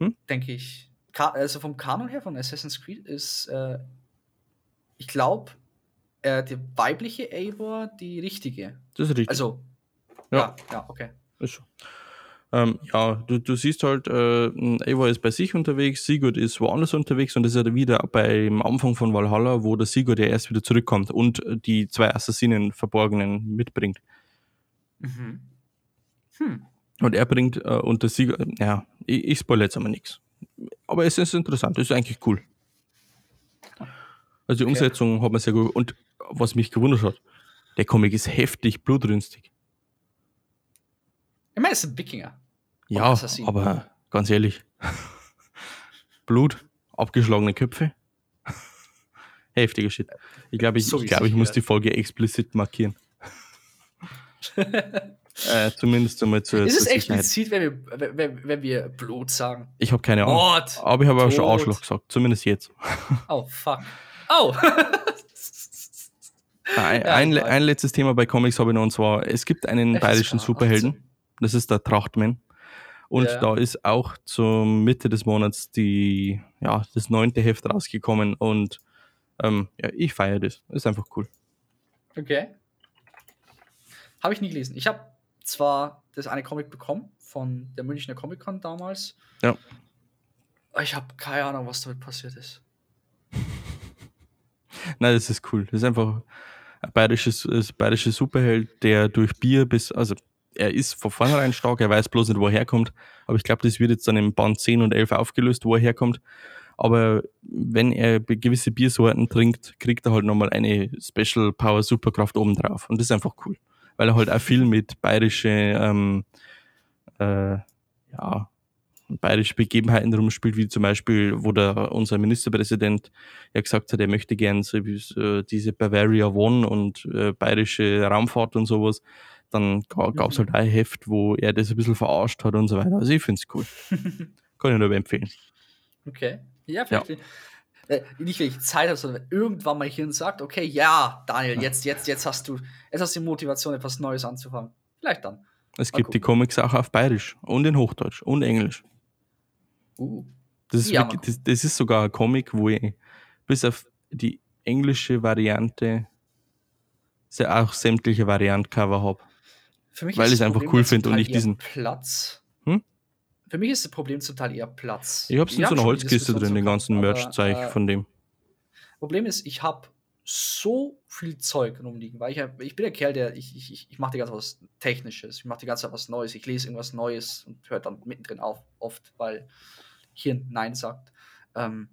Hm? Denke ich. Ka also vom Kanon her von Assassin's Creed ist, äh, ich glaube, äh, die weibliche Eivor die richtige. Das ist richtig. Also, Ja. ja, ja, okay. Ist so. Ähm, ja, du, du siehst halt, äh, Eivor ist bei sich unterwegs, Sigurd ist woanders unterwegs und das ist ja wieder beim Anfang von Valhalla, wo der Sigurd ja erst wieder zurückkommt und die zwei Assassinen Verborgenen mitbringt. Mhm. Hm. Und er bringt, äh, und der Sigurd, ja, ich, ich spoilere jetzt aber nichts. Aber es ist interessant, es ist eigentlich cool. Also die Okay. Umsetzung hat man sehr gut. Und was mich gewundert hat, der Comic ist heftig blutrünstig. Ich meine, es sind Wikinger. Ja, aber ganz ehrlich. *laughs* Blut, abgeschlagene Köpfe. *laughs* Heftiger Shit. Ich glaube, ich, So ich, glaub, ich muss die Folge explizit markieren. *laughs* äh, zumindest einmal zur, ist es zur Sicherheit. explizit, wenn wir, wenn- wenn, wir Blut sagen? Ich habe keine Ahnung. Mord! Aber ich habe auch schon. Arschloch gesagt. Zumindest jetzt. Oh, fuck. Oh! *laughs* Ein, Ja, ein, ein letztes Thema bei Comics habe ich noch und zwar: Es gibt einen bayerischen Ah, Superhelden. Das ist der Trachtman. Und Ja. da ist auch zur Mitte des Monats die, ja, das neunte Heft rausgekommen und ähm, ja, ich feiere das. Ist einfach cool. Okay. Habe ich nie gelesen. Ich habe zwar das eine Comic bekommen von der Münchner Comic Con damals. Ja. Ich habe keine Ahnung, was damit passiert ist. *laughs* Nein, das ist cool. Das ist einfach ein bayerisches, ein bayerischer Superheld, der durch Bier bis, also er ist von vornherein stark, er weiß bloß nicht, wo er herkommt. Aber ich glaube, das wird jetzt dann im Band 10 und 11 aufgelöst, wo er herkommt. Aber wenn er gewisse Biersorten trinkt, kriegt er halt nochmal eine Special Power Superkraft obendrauf. Und das ist einfach cool. Weil er halt auch viel mit bayerische, ähm, äh, ja, bayerische Begebenheiten rumspielt, wie zum Beispiel, wo der, unser Ministerpräsident ja gesagt hat, er möchte gern so, so diese Bavaria One und äh, bayerische Raumfahrt und sowas. Dann gab es halt ein Heft, wo er das ein bisschen verarscht hat und so weiter. Also ich finde es cool. *laughs* Kann ich nur empfehlen. Okay. Ja, vielleicht. Äh, nicht, wenn ich Zeit habe, sondern irgendwann mein Hirn sagt, okay, ja, Daniel, jetzt, jetzt, jetzt hast du, jetzt hast du die Motivation, etwas Neues anzufangen. Vielleicht dann. Es Mal gibt die. Comics auch auf Bayerisch und in Hochdeutsch und Englisch. Uh. Das ist, Ja, wirklich, das, das ist sogar ein Comic, wo ich bis auf die englische Variante auch sämtliche Variantcover habe. Für mich Weil ich's das einfach Problem cool finde und Teil nicht diesen- Platz. Für mich ist das Problem zum Teil eher Platz. Ich habe es in so einer Holzkiste drin, den ganzen Merch-Zeug äh, von dem. Problem ist, ich habe so viel Zeug rumliegen, weil ich, ich bin der Kerl, der ich, ich, ich- ich mache die ganze Zeit was Technisches, ich mache die ganze Zeit was Neues, ich lese irgendwas Neues und höre dann mittendrin auf, oft, weil Hirn Nein sagt. Ähm,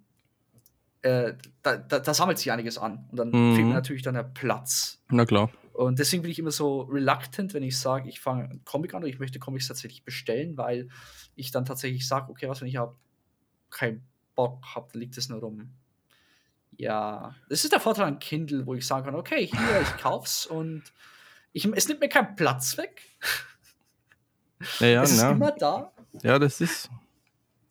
äh, da, da, da sammelt sich einiges an und dann Mhm. fehlt mir natürlich dann der Platz. Na klar. Und deswegen bin ich immer so reluctant, wenn ich sage, ich fange einen Comic an oder ich möchte Comics tatsächlich bestellen, weil ich dann tatsächlich sage, okay, was, wenn ich hab keinen Bock habe, dann liegt es nur rum. Ja, das ist der Vorteil an Kindle, wo ich sagen kann, okay, hier, ich kauf's und ich, es nimmt mir keinen Platz weg. Ja, ja, es ist na. immer da. ja, das ist.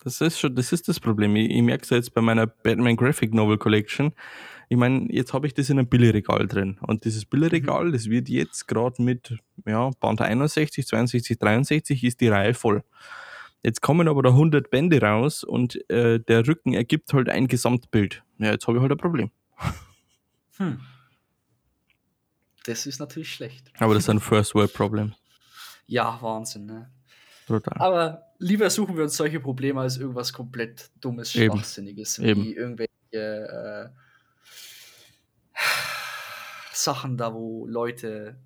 Das ist schon, das ist das Problem. Ich, ich merke es jetzt bei meiner Batman Graphic Novel Collection. Ich meine, jetzt habe ich das in einem Billigregal drin. Und dieses Billigregal, Mhm. das wird jetzt gerade mit ja, Band 61, 62, 63 ist die Reihe voll. Jetzt kommen aber da 100 Bände raus und äh, der Rücken ergibt halt ein Gesamtbild. Ja, jetzt habe ich halt ein Problem. *laughs* Hm. Das ist natürlich schlecht. Aber das ist ein First World Problem. Ja, Wahnsinn, ne? Total. Aber lieber suchen wir uns solche Probleme als irgendwas komplett Dummes, Eben. Schwachsinniges, Eben. wie irgendwelche äh, Sachen da, wo Leute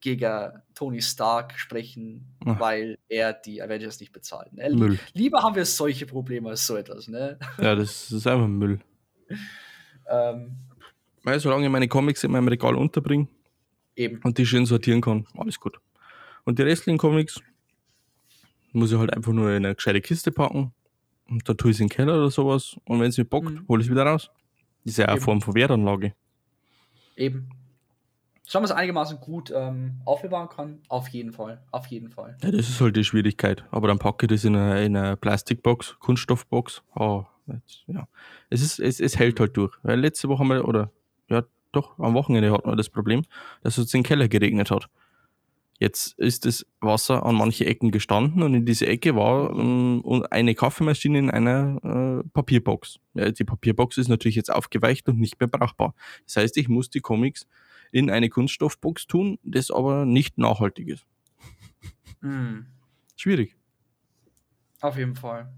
gegen Tony Stark sprechen, Ach. weil er die Avengers nicht bezahlt. Ne? Müll. Lieber haben wir solche Probleme als so etwas. Ne? Ja, das ist einfach Müll. ähm, Weil solange ich meine Comics in meinem Regal unterbringe eben. und die schön sortieren kann, alles gut. Und die restlichen Comics muss ich halt einfach nur in eine gescheite Kiste packen und da tue ich es in den Keller oder sowas und wenn es mir bockt, Mhm. hole ich es wieder raus. Ist ja eine Form von Wertanlage. Eben. Schauen wir es einigermaßen gut ähm, aufbewahren kann, auf jeden Fall. Auf jeden Fall. Ja, das ist halt die Schwierigkeit. Aber dann packe ich das in eine, in eine Plastikbox, Kunststoffbox. Oh, jetzt, ja. Es, ist, es, es hält halt durch. Weil letzte Woche haben wir, oder ja, doch, am Wochenende hatten wir das Problem, dass es in den Keller geregnet hat. Jetzt ist das Wasser an manche Ecken gestanden und in diese Ecke war ähm, eine Kaffeemaschine in einer äh, Papierbox. Ja, die Papierbox ist natürlich jetzt aufgeweicht und nicht mehr brauchbar. Das heißt, ich muss die Comics in eine Kunststoffbox tun, das aber nicht nachhaltig ist. Mm. Schwierig. Auf jeden Fall.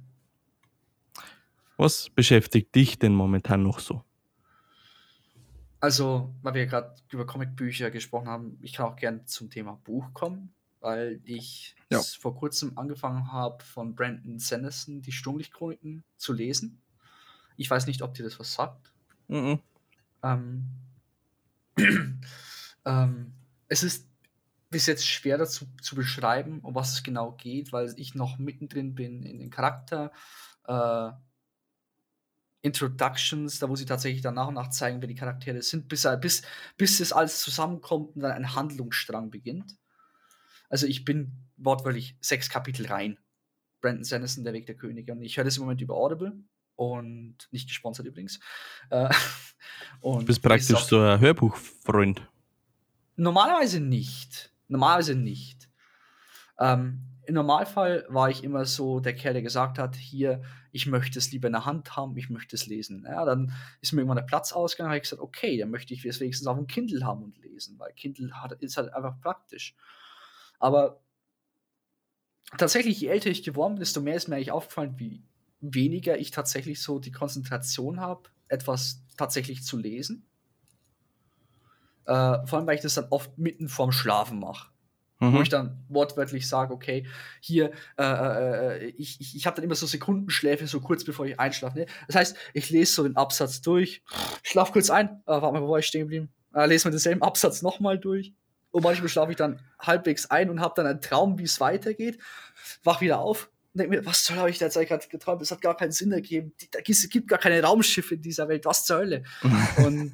Was beschäftigt dich denn momentan noch so? Also, weil wir gerade über Comicbücher gesprochen haben, ich kann auch gerne zum Thema Buch kommen, weil ich Ja. vor kurzem angefangen habe, von Brandon Sanderson die Sturmlichtchroniken zu lesen. Ich weiß nicht, ob dir das was sagt. Mhm. Ähm, *clears throat* ähm, es ist bis jetzt schwer dazu zu beschreiben, um was es genau geht, weil ich noch mittendrin bin in den Charakter. Äh, Introductions, da wo sie tatsächlich dann nach und nach zeigen, wer die Charaktere sind, bis, bis, bis das alles zusammenkommt und dann ein Handlungsstrang beginnt. Also ich bin wortwörtlich sechs Kapitel rein. Brandon Sanderson, der Weg der Könige. Und ich höre das im Moment über Audible und nicht gesponsert übrigens. Äh, *laughs* und Du bist praktisch so ein Hörbuchfreund. Normalerweise nicht. Normalerweise nicht. Ähm, Im Normalfall war ich immer so der Kerl, der gesagt hat, hier, ich möchte es lieber in der Hand haben, ich möchte es lesen. Ja, dann ist mir irgendwann der Platz ausgegangen, habe ich gesagt, okay, dann möchte ich es wenigstens auf dem Kindle haben und lesen, weil Kindle hat, ist halt einfach praktisch. Aber tatsächlich, je älter ich geworden bin, desto mehr ist mir eigentlich aufgefallen, wie weniger ich tatsächlich so die Konzentration habe, etwas tatsächlich zu lesen. Äh, vor allem, weil ich das dann oft mitten vorm Schlafen mache. Wo Mhm. ich dann wortwörtlich sage, okay, hier, äh, äh, ich, ich, ich habe dann immer so Sekundenschläfe, so kurz bevor ich einschlafe. Ne? Das heißt, ich lese so den Absatz durch, schlaf kurz ein, äh, warte mal, wo war ich stehen geblieben? Äh, lese mir denselben Absatz nochmal durch. Und manchmal schlafe ich dann halbwegs ein und habe dann einen Traum, wie es weitergeht, wach wieder auf denke mir, was zur Hölle habe ich da jetzt gerade geträumt? Das hat gar keinen Sinn ergeben. Die- Da gibt- es gibt gar keine Raumschiffe in dieser Welt, was zur Hölle? *laughs* Und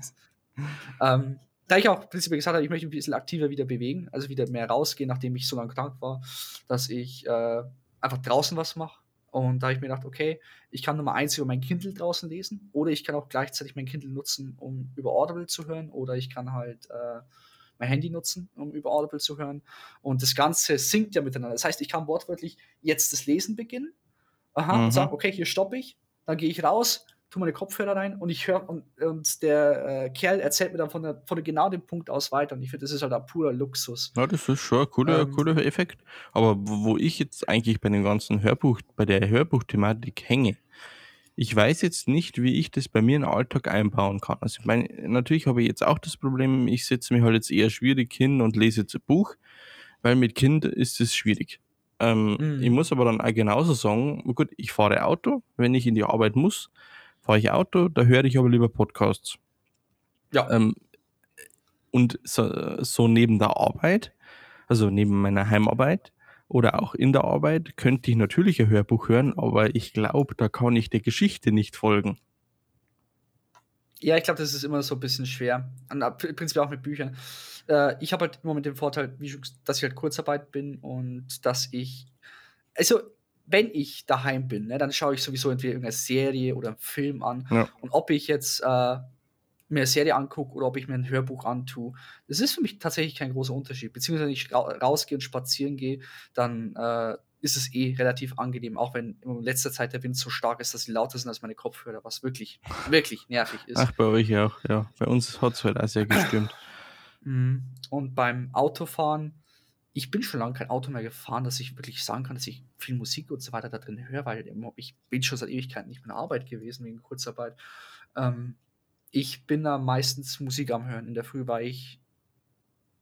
ähm, da ich auch prinzipiell gesagt habe, ich möchte mich ein bisschen aktiver wieder bewegen, also wieder mehr rausgehen, nachdem ich so lange krank war, dass ich äh, einfach draußen was mache. Und da habe ich mir gedacht, okay, ich kann Nummer eins über mein Kindle draußen lesen oder ich kann auch gleichzeitig mein Kindle nutzen, um über Audible zu hören oder ich kann halt äh, mein Handy nutzen, um über Audible zu hören. Und das Ganze sinkt ja miteinander. Das heißt, ich kann wortwörtlich jetzt das Lesen beginnen aha, Mhm. und sagen, okay, hier stoppe ich, dann gehe ich raus, tue meine Kopfhörer rein und ich höre und, und der äh, Kerl erzählt mir dann von, der, von genau dem Punkt aus weiter und ich finde, das ist halt ein purer Luxus. Ja, das ist schon ein cooler, Ähm. cooler Effekt. Aber wo wo ich jetzt eigentlich bei dem ganzen Hörbuch, bei der Hörbuchthematik hänge, ich weiß jetzt nicht, wie ich das bei mir in den Alltag einbauen kann. Also ich meine, natürlich habe ich jetzt auch das Problem, ich setze mich halt jetzt eher schwierig hin und lese jetzt ein Buch, weil mit Kind ist es schwierig. Ähm, Mhm. Ich muss aber dann auch genauso sagen, gut, ich fahre Auto, wenn ich in die Arbeit muss, fahre ich Auto, da höre ich aber lieber Podcasts. Ja. Ähm, und so, so neben der Arbeit, also neben meiner Heimarbeit oder auch in der Arbeit, könnte ich natürlich ein Hörbuch hören, aber ich glaube, da kann ich der Geschichte nicht folgen. Ja, ich glaube, das ist immer so ein bisschen schwer. Und prinzipiell auch mit Büchern. Äh, ich habe halt im Moment den Vorteil, wie dass ich halt Kurzarbeit bin und dass ich. Also, wenn ich daheim bin, ne, dann schaue ich sowieso entweder irgendeine Serie oder einen Film an. Ja. Und ob ich jetzt äh, mir eine Serie angucke oder ob ich mir ein Hörbuch antue, das ist für mich tatsächlich kein großer Unterschied. Beziehungsweise, wenn ich ra rausgehe und spazieren gehe, dann äh, ist es eh relativ angenehm, auch wenn in letzter Zeit der Wind so stark ist, dass sie lauter sind als meine Kopfhörer, was wirklich, wirklich nervig ist. Ach, bei euch auch, ja. Bei uns hat es halt auch sehr gestürmt. Mhm. Und beim Autofahren, ich bin schon lange kein Auto mehr gefahren, dass ich wirklich sagen kann, dass ich viel Musik und so weiter da drin höre, weil ich bin schon seit Ewigkeiten nicht mehr in der Arbeit gewesen wegen Kurzarbeit. Ähm, ich bin da meistens Musik am Hören. In der Früh war ich,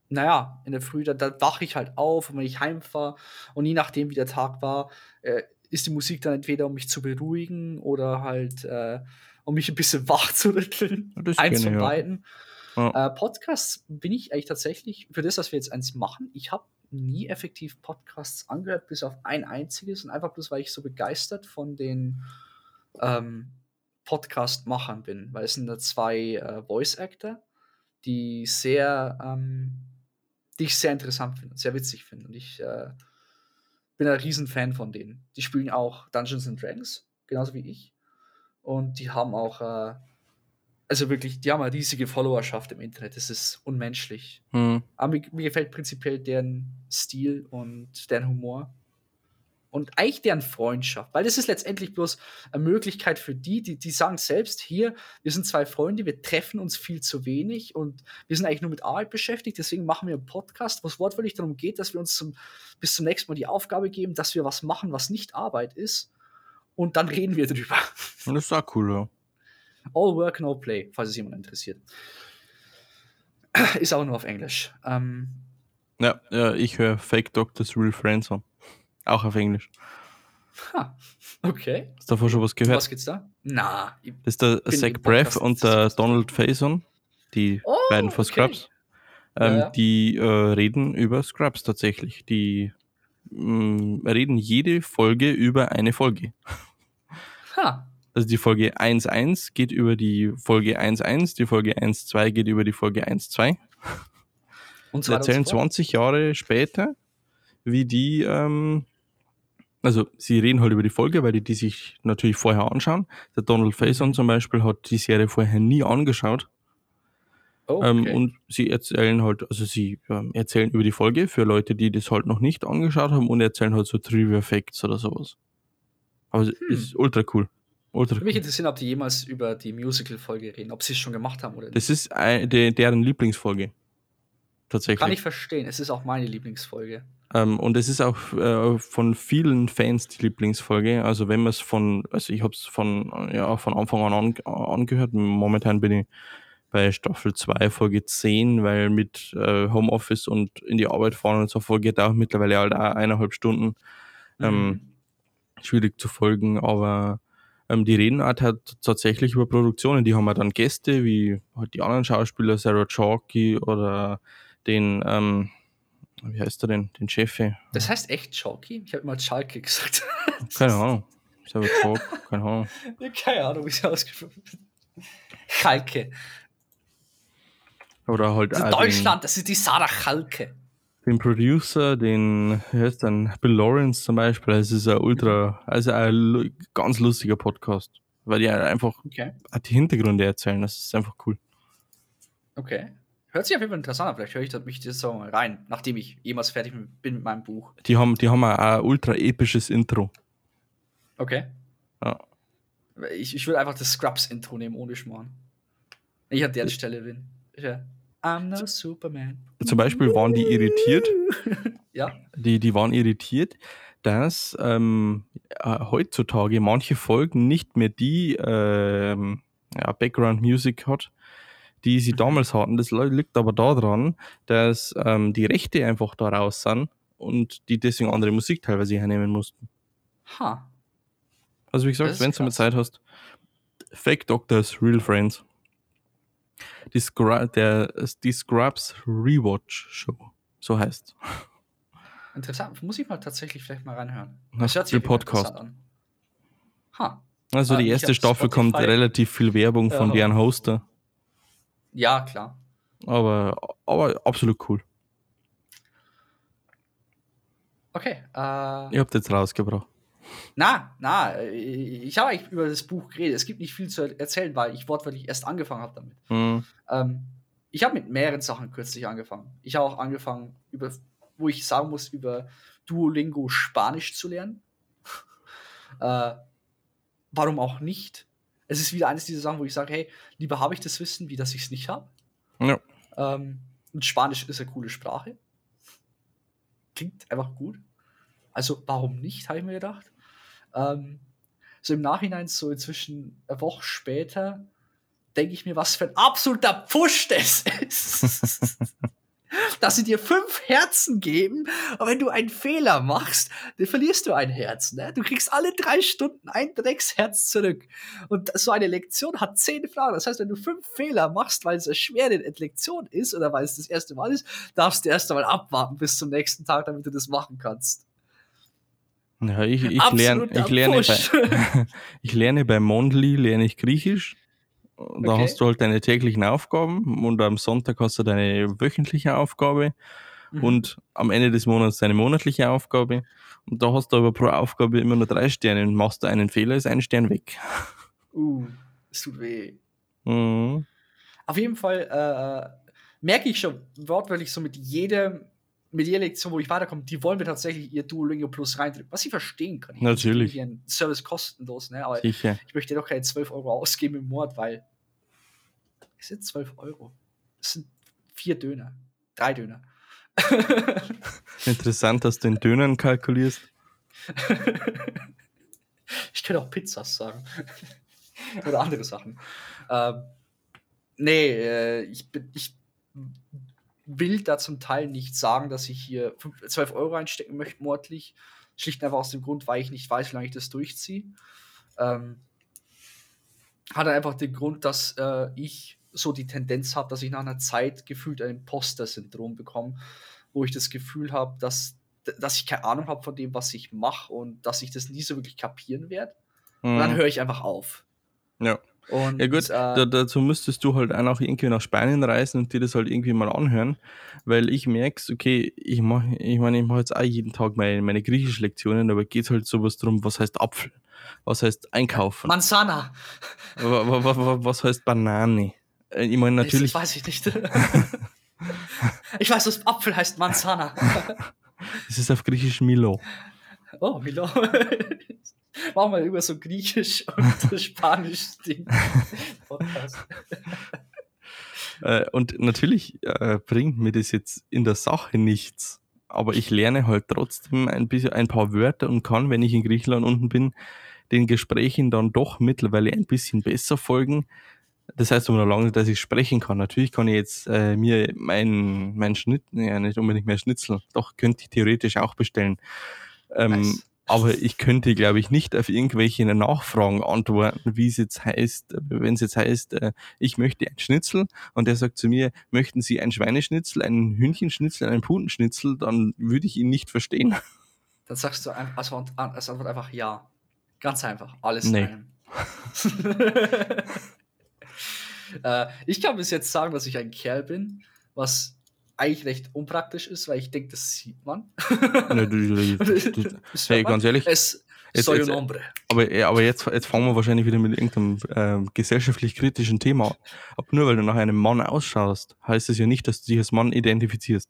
naja, in der Früh, da, da wache ich halt auf und wenn ich heimfahre und je nachdem, wie der Tag war, äh, ist die Musik dann entweder, um mich zu beruhigen oder halt, äh, um mich ein bisschen *laughs* wach zu rütteln. Das Eins von beiden. Ja. Äh, Podcasts bin ich eigentlich tatsächlich, für das, was wir jetzt eins machen, ich habe nie effektiv Podcasts angehört, bis auf ein einziges und einfach bloß, weil ich so begeistert von den, ähm, Podcast-Machern bin, weil es sind da zwei äh, Voice-Actor, die sehr, ähm, die ich sehr interessant finde, sehr witzig finde. Und ich äh, bin ein Riesenfan von denen. Die spielen auch Dungeons and Dragons, genauso wie ich. Und die haben auch, äh, also wirklich, die haben eine riesige Followerschaft im Internet. Das ist unmenschlich. Hm. Aber mir, mir gefällt prinzipiell deren Stil und deren Humor und eigentlich deren Freundschaft, weil das ist letztendlich bloß eine Möglichkeit für die, die, die sagen selbst hier, wir sind zwei Freunde, wir treffen uns viel zu wenig und wir sind eigentlich nur mit Arbeit beschäftigt, deswegen machen wir einen Podcast, wo es wortwörtlich darum geht, dass wir uns zum, bis zum nächsten Mal die Aufgabe geben, dass wir was machen, was nicht Arbeit ist und dann reden wir drüber. Und *laughs* das ist auch cool, ja. All work, no play, falls es jemand interessiert. Ist auch nur auf Englisch. Ähm, Ja, ja ich höre Fake Doctors Real Friends an. Auch auf Englisch. ha, okay. Hast du davor schon was gehört? was geht's da? Na, ich- Das ist der Zach Braff und der Donald Faison, die Oh, beiden von okay. Scrubs. Ähm, Ja, ja. Die äh, reden über Scrubs tatsächlich. Die mh, reden jede Folge über eine Folge. ha, Also die Folge 1.1 geht über die Folge 1.1, die Folge 1.2 geht über die Folge 1.2. und erzählen und fort. 20 Jahre später, wie die, ähm, also sie reden halt über die Folge, weil die die sich natürlich vorher anschauen. Der Donald Faison Mhm. zum Beispiel hat die Serie vorher nie angeschaut. Ähm, okay. und sie erzählen halt, also sie ähm, erzählen über die Folge für Leute, die das halt noch nicht angeschaut haben und erzählen halt so Trivia Facts oder sowas. Aber es Hm. ist ultra cool. Ultra Würde mich cool. interessieren, ob die jemals über die Musical-Folge reden, ob sie es schon gemacht haben oder nicht. Das ist ein, de, deren Lieblingsfolge. Tatsächlich. Kann ich verstehen. Es ist auch meine Lieblingsfolge. Ähm, und es ist auch äh, von vielen Fans die Lieblingsfolge. Also wenn man es von, also ich habe es von, äh, ja, von Anfang an, an angehört. Momentan bin ich bei Staffel 2, Folge 10, weil mit äh, Homeoffice und in die Arbeit fahren und so Folge dauert mittlerweile halt auch eineinhalb Stunden. Ähm, Mhm. schwierig zu folgen, aber ähm, die reden halt, halt tatsächlich über Produktionen. Die haben halt dann Gäste, wie halt die anderen Schauspieler, Sarah Chalky oder den, ähm, wie heißt er denn, den Chefe? Das heißt echt Chalky? Ich habe immer Schalke gesagt. *laughs* Keine Ahnung. Sarah Chalk, keine Ahnung. *laughs* Keine Ahnung, wie sie ausgesprochen wird. Schalke. Oder halt Das ist auch Deutschland, das ist die Sarah Schalke. Den, den Producer, den, wie heißt denn, Bill Lawrence zum Beispiel, das ist ein ultra, also ein ganz lustiger Podcast. Weil die halt einfach Okay. die Hintergründe erzählen, das ist einfach cool. Okay. Hört sich auf jeden Fall interessant an. Vielleicht höre ich das- mich das auch mal rein, nachdem ich jemals fertig bin mit meinem Buch. Die haben, die haben ein ultra episches Intro. Okay. Ja. Ich, ich würde einfach das Scrubs-Intro nehmen, ohne Schmarrn. Ich an der Stelle bin. Ja. I'm no Superman. Zum Beispiel waren die irritiert, *laughs* Ja. die, die waren irritiert, dass ähm, äh, heutzutage manche Folgen nicht mehr die ähm, ja, Background Music hat, die sie damals hatten. Das li- liegt aber daran, dass ähm, die Rechte einfach da raus sind und die deswegen andere Musik teilweise hernehmen mussten. Ha. Also wie gesagt, wenn du mal. Zeit hast, Fake Doctors, Real Friends. Die, Scru der, die Scrubs Rewatch Show, so heißt. Interessant. Muss ich mal tatsächlich vielleicht mal reinhören. Das hört sich Podcast. an. Ha. Also Ah, die ich erste Staffel kommt Spotify. relativ viel Werbung von Ja. deren Hoster, Ja, klar. aber, aber absolut cool. Okay. Äh, Ihr habt jetzt rausgebracht. Na, na, äh, ich habe eigentlich über das Buch geredet. Es gibt nicht viel zu erzählen, weil ich wortwörtlich erst angefangen habe damit. Hm. Ähm, ich habe mit mehreren Sachen kürzlich angefangen. Ich habe auch angefangen, über, wo ich sagen muss, über Duolingo Spanisch zu lernen. *laughs* äh, warum auch nicht? Es ist wieder eines dieser Sachen, wo ich sage, hey, lieber habe ich das Wissen, wie dass ich es nicht habe. Ja. Ähm, und Spanisch ist eine coole Sprache. Klingt einfach gut. Also, warum nicht, habe ich mir gedacht. Ähm, so im Nachhinein, so inzwischen eine Woche später, denke ich mir, was für ein absoluter Pfusch das ist. *laughs* Dass sie dir fünf Herzen geben, aber wenn du einen Fehler machst, dann verlierst du ein Herz. Ne? Du kriegst alle drei Stunden ein Drecksherz zurück. Und so eine Lektion hat zehn Fragen. Das heißt, wenn du fünf Fehler machst, weil es eine schwere Lektion ist oder weil es das erste Mal ist, darfst du erst einmal abwarten bis zum nächsten Tag, damit du das machen kannst. Ja, ich, ich, lerne, ich, lerne bei, *laughs* ich lerne bei Mondly lerne ich Griechisch. Da Okay. hast du halt deine täglichen Aufgaben und am Sonntag hast du deine wöchentliche Aufgabe Mhm. und am Ende des Monats deine monatliche Aufgabe. Und da hast du aber pro Aufgabe immer nur drei Sterne und machst du einen Fehler, ist ein Stern weg. Uh, es tut weh. Mhm. Auf jeden Fall äh, merke ich schon wortwörtlich so mit jedem, mit jeder Lektion, wo ich weiterkomme, die wollen wir tatsächlich ihr Duolingo Plus reindrücken. Was ich verstehen kann. Ich Natürlich. Hier ein Service kostenlos, ne? Aber Sicher. ich möchte doch keine 12 Euro ausgeben im Monat, weil es sind 12 Euro. Es sind vier Döner. Drei Döner. *laughs* Interessant, dass du in Dönern kalkulierst. *laughs* ich könnte auch Pizzas sagen. *laughs* Oder andere Sachen. Ähm, nee, äh, ich, bin, ich will da zum Teil nicht sagen, dass ich hier fünf- 12 Euro einstecken möchte monatlich. Schlicht und einfach aus dem Grund, weil ich nicht weiß, wie lange ich das durchziehe. Ähm, hat einfach den Grund, dass äh, ich so die Tendenz habe, dass ich nach einer Zeit gefühlt ein Imposter-Syndrom bekomme, wo ich das Gefühl habe, dass, dass ich keine Ahnung habe von dem, was ich mache und dass ich das nie so wirklich kapieren werde. Und dann Mhm. höre ich einfach auf. Ja. Und, Ja gut, äh, da, dazu müsstest du halt auch irgendwie nach Spanien reisen und dir das halt irgendwie mal anhören, weil ich merk's, okay, ich mach, ich meine, ich mache jetzt auch jeden Tag meine, meine griechische Lektionen, aber geht halt sowas drum, was heißt Apfel, was heißt einkaufen, Manzana. wa, wa, wa, wa, was heißt Banane. Äh, Ich meine natürlich, Das weiß ich nicht. ich weiß, dass Apfel heißt Manzana. es ist auf Griechisch Milo. oh, Milo. Machen wir über so Griechisch und *laughs* Spanisch Ding. Äh, und natürlich äh, bringt mir das jetzt in der Sache nichts. Aber ich lerne halt trotzdem ein bisschen ein paar Wörter und kann, wenn ich in Griechenland unten bin, den Gesprächen dann doch mittlerweile ein bisschen besser folgen. Das heißt aber noch lange, nicht, dass ich sprechen kann. Natürlich kann ich jetzt äh, mir mein, mein Schnitt, ja nicht unbedingt mehr Schnitzel, doch könnte ich theoretisch auch bestellen. Ähm, Nice. aber ich könnte, glaube ich, nicht auf irgendwelche Nachfragen antworten, wie es jetzt heißt, wenn es jetzt heißt, äh, ich möchte ein Schnitzel und der sagt zu mir, möchten Sie ein Schweineschnitzel, einen Hühnchenschnitzel, einen Putenschnitzel, dann würde ich ihn nicht verstehen. Dann sagst du einfach als Antwort, als Antwort einfach ja. Ganz einfach. Alles Nee. in einem. *laughs* *laughs* äh, ich kann bis jetzt sagen, dass ich ein Kerl bin, was eigentlich recht unpraktisch ist, weil ich denke, das sieht man. Ne, du- du- du- *laughs* hey, ganz ehrlich, Es jetzt- jetzt- aber, ja, aber jetzt, jetzt fangen wir wahrscheinlich wieder mit irgendeinem ähm, gesellschaftlich kritischen Thema an. Aber nur weil du nach einem Mann ausschaust, heißt es ja nicht, dass du dich als Mann identifizierst.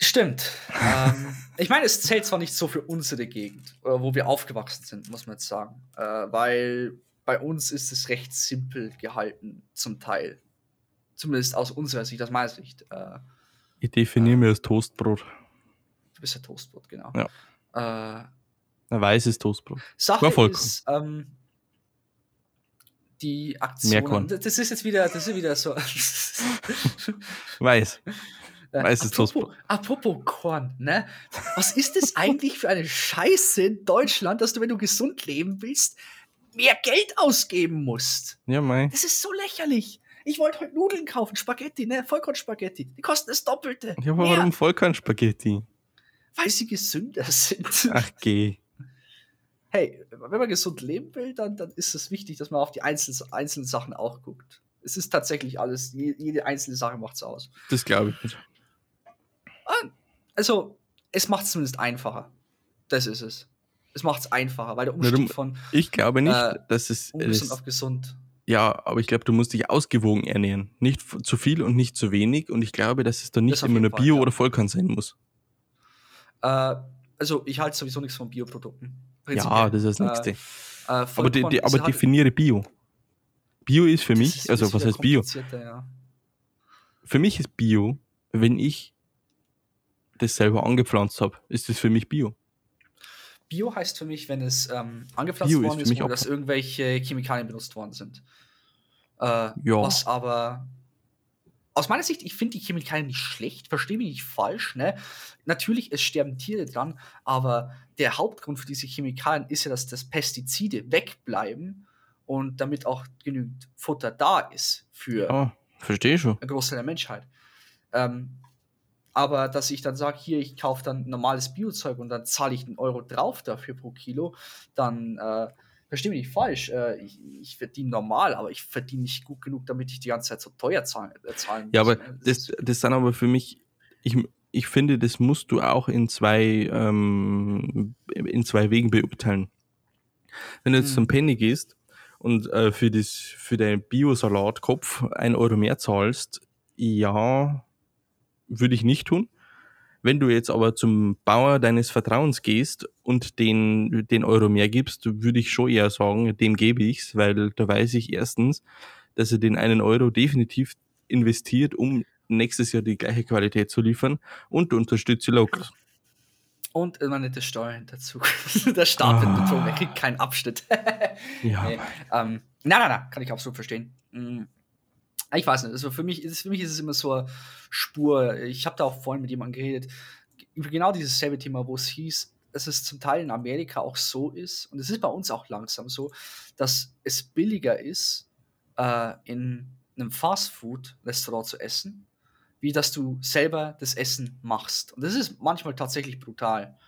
Stimmt. ähm, *laughs* ich meine, es zählt zwar nicht so für unsere Gegend, äh, wo wir aufgewachsen sind, muss man jetzt sagen. Äh, weil bei uns ist es recht simpel gehalten, zum Teil. Zumindest aus unserer Sicht, aus meiner Sicht. Äh, Ich definiere mir als Toastbrot. du bist ja Toastbrot, genau. Ja. Äh, Ein weißes Toastbrot. Sache ist, ähm, die Aktion. Das ist jetzt wieder, das ist wieder so. Weiß. Äh, Weißes apropos, Toastbrot. apropos Korn, ne? Was ist das eigentlich für eine Scheiße in Deutschland, dass du, wenn du gesund leben willst, mehr Geld ausgeben musst? Ja, mei. Das ist so lächerlich. Ich wollte heute Nudeln kaufen, Spaghetti, ne? Vollkornspaghetti. Die kosten das Doppelte. Ja, aber Mehr, warum Vollkornspaghetti? Weil sie gesünder *laughs* sind. Ach, geh. Hey, wenn man gesund leben will, dann, dann ist es wichtig, dass man auf die einzelnen, einzelnen Sachen auch guckt. Es ist tatsächlich alles, je- jede einzelne Sache macht es aus. Das glaube ich nicht. Also, es macht es zumindest einfacher. Das ist es. Es macht es einfacher, weil der Na, du- Umstieg von Ich glaube nicht, Äh, dass es. ungesund es auf gesund. ja, aber ich glaube, du musst dich ausgewogen ernähren. Nicht zu viel und nicht zu wenig. Und ich glaube, dass es dann nicht immer nur Fall, Bio ja. oder Vollkorn sein muss. Äh, also, ich halte sowieso nichts von Bioprodukten. Ja, das ist das Nächste. Äh, aber die, die, aber halt- definiere Bio. Bio ist für mich, ist- also was heißt Bio? Ja. Für mich ist Bio, wenn ich das selber angepflanzt habe, ist das für mich Bio. Bio heißt für mich, wenn es ähm, angepflanzt Bio ist worden ist, mich ohne dass irgendwelche Chemikalien benutzt worden sind. Äh, Ja. Was aber aus meiner Sicht, ich finde die Chemikalien nicht schlecht, verstehe mich nicht falsch. Ne? Natürlich, es sterben Tiere dran, aber der Hauptgrund für diese Chemikalien ist ja, dass das Pestizide wegbleiben und damit auch genügend Futter da ist für Ja, verstehe schon. ein Großteil der Menschheit. Ähm, Aber dass ich dann sage, hier, ich kaufe dann normales Biozeug und dann zahle ich einen Euro drauf dafür pro Kilo, dann äh, verstehe mich nicht falsch. Äh, ich, ich verdiene normal, aber ich verdiene nicht gut genug, damit ich die ganze Zeit so teuer zahlen, äh, zahlen Ja, aber ne? das, das, dann aber für mich, ich, ich finde, das musst du auch in zwei, ähm, in zwei Wegen beurteilen. Wenn du jetzt hm. zum Penny gehst und äh, für, das, für deinen Biosalatkopf ein Euro mehr zahlst, ja, würde ich nicht tun. Wenn du jetzt aber zum Bauer deines Vertrauens gehst und den, den Euro mehr gibst, würde ich schon eher sagen, dem gebe ich's, weil da weiß ich erstens, dass er den einen Euro definitiv investiert, um nächstes Jahr die gleiche Qualität zu liefern und du unterstützt die Locals. Und immer nette Steuern dazu. *laughs* Der Staat wird betrogen, er kriegt keinen Abschnitt. *laughs* ja. Nee, ähm, nein, nein, nein, kann ich absolut verstehen. Mhm. Ich weiß nicht, also für mich, ist, für mich ist es immer so eine Spur. Ich habe da auch vorhin mit jemandem geredet, über genau dieses selbe Thema, wo es hieß, dass es zum Teil in Amerika auch so ist, und es ist bei uns auch langsam so, dass es billiger ist, äh, in einem Fastfood-Restaurant zu essen, wie dass du selber das Essen machst. Und das ist manchmal tatsächlich brutal.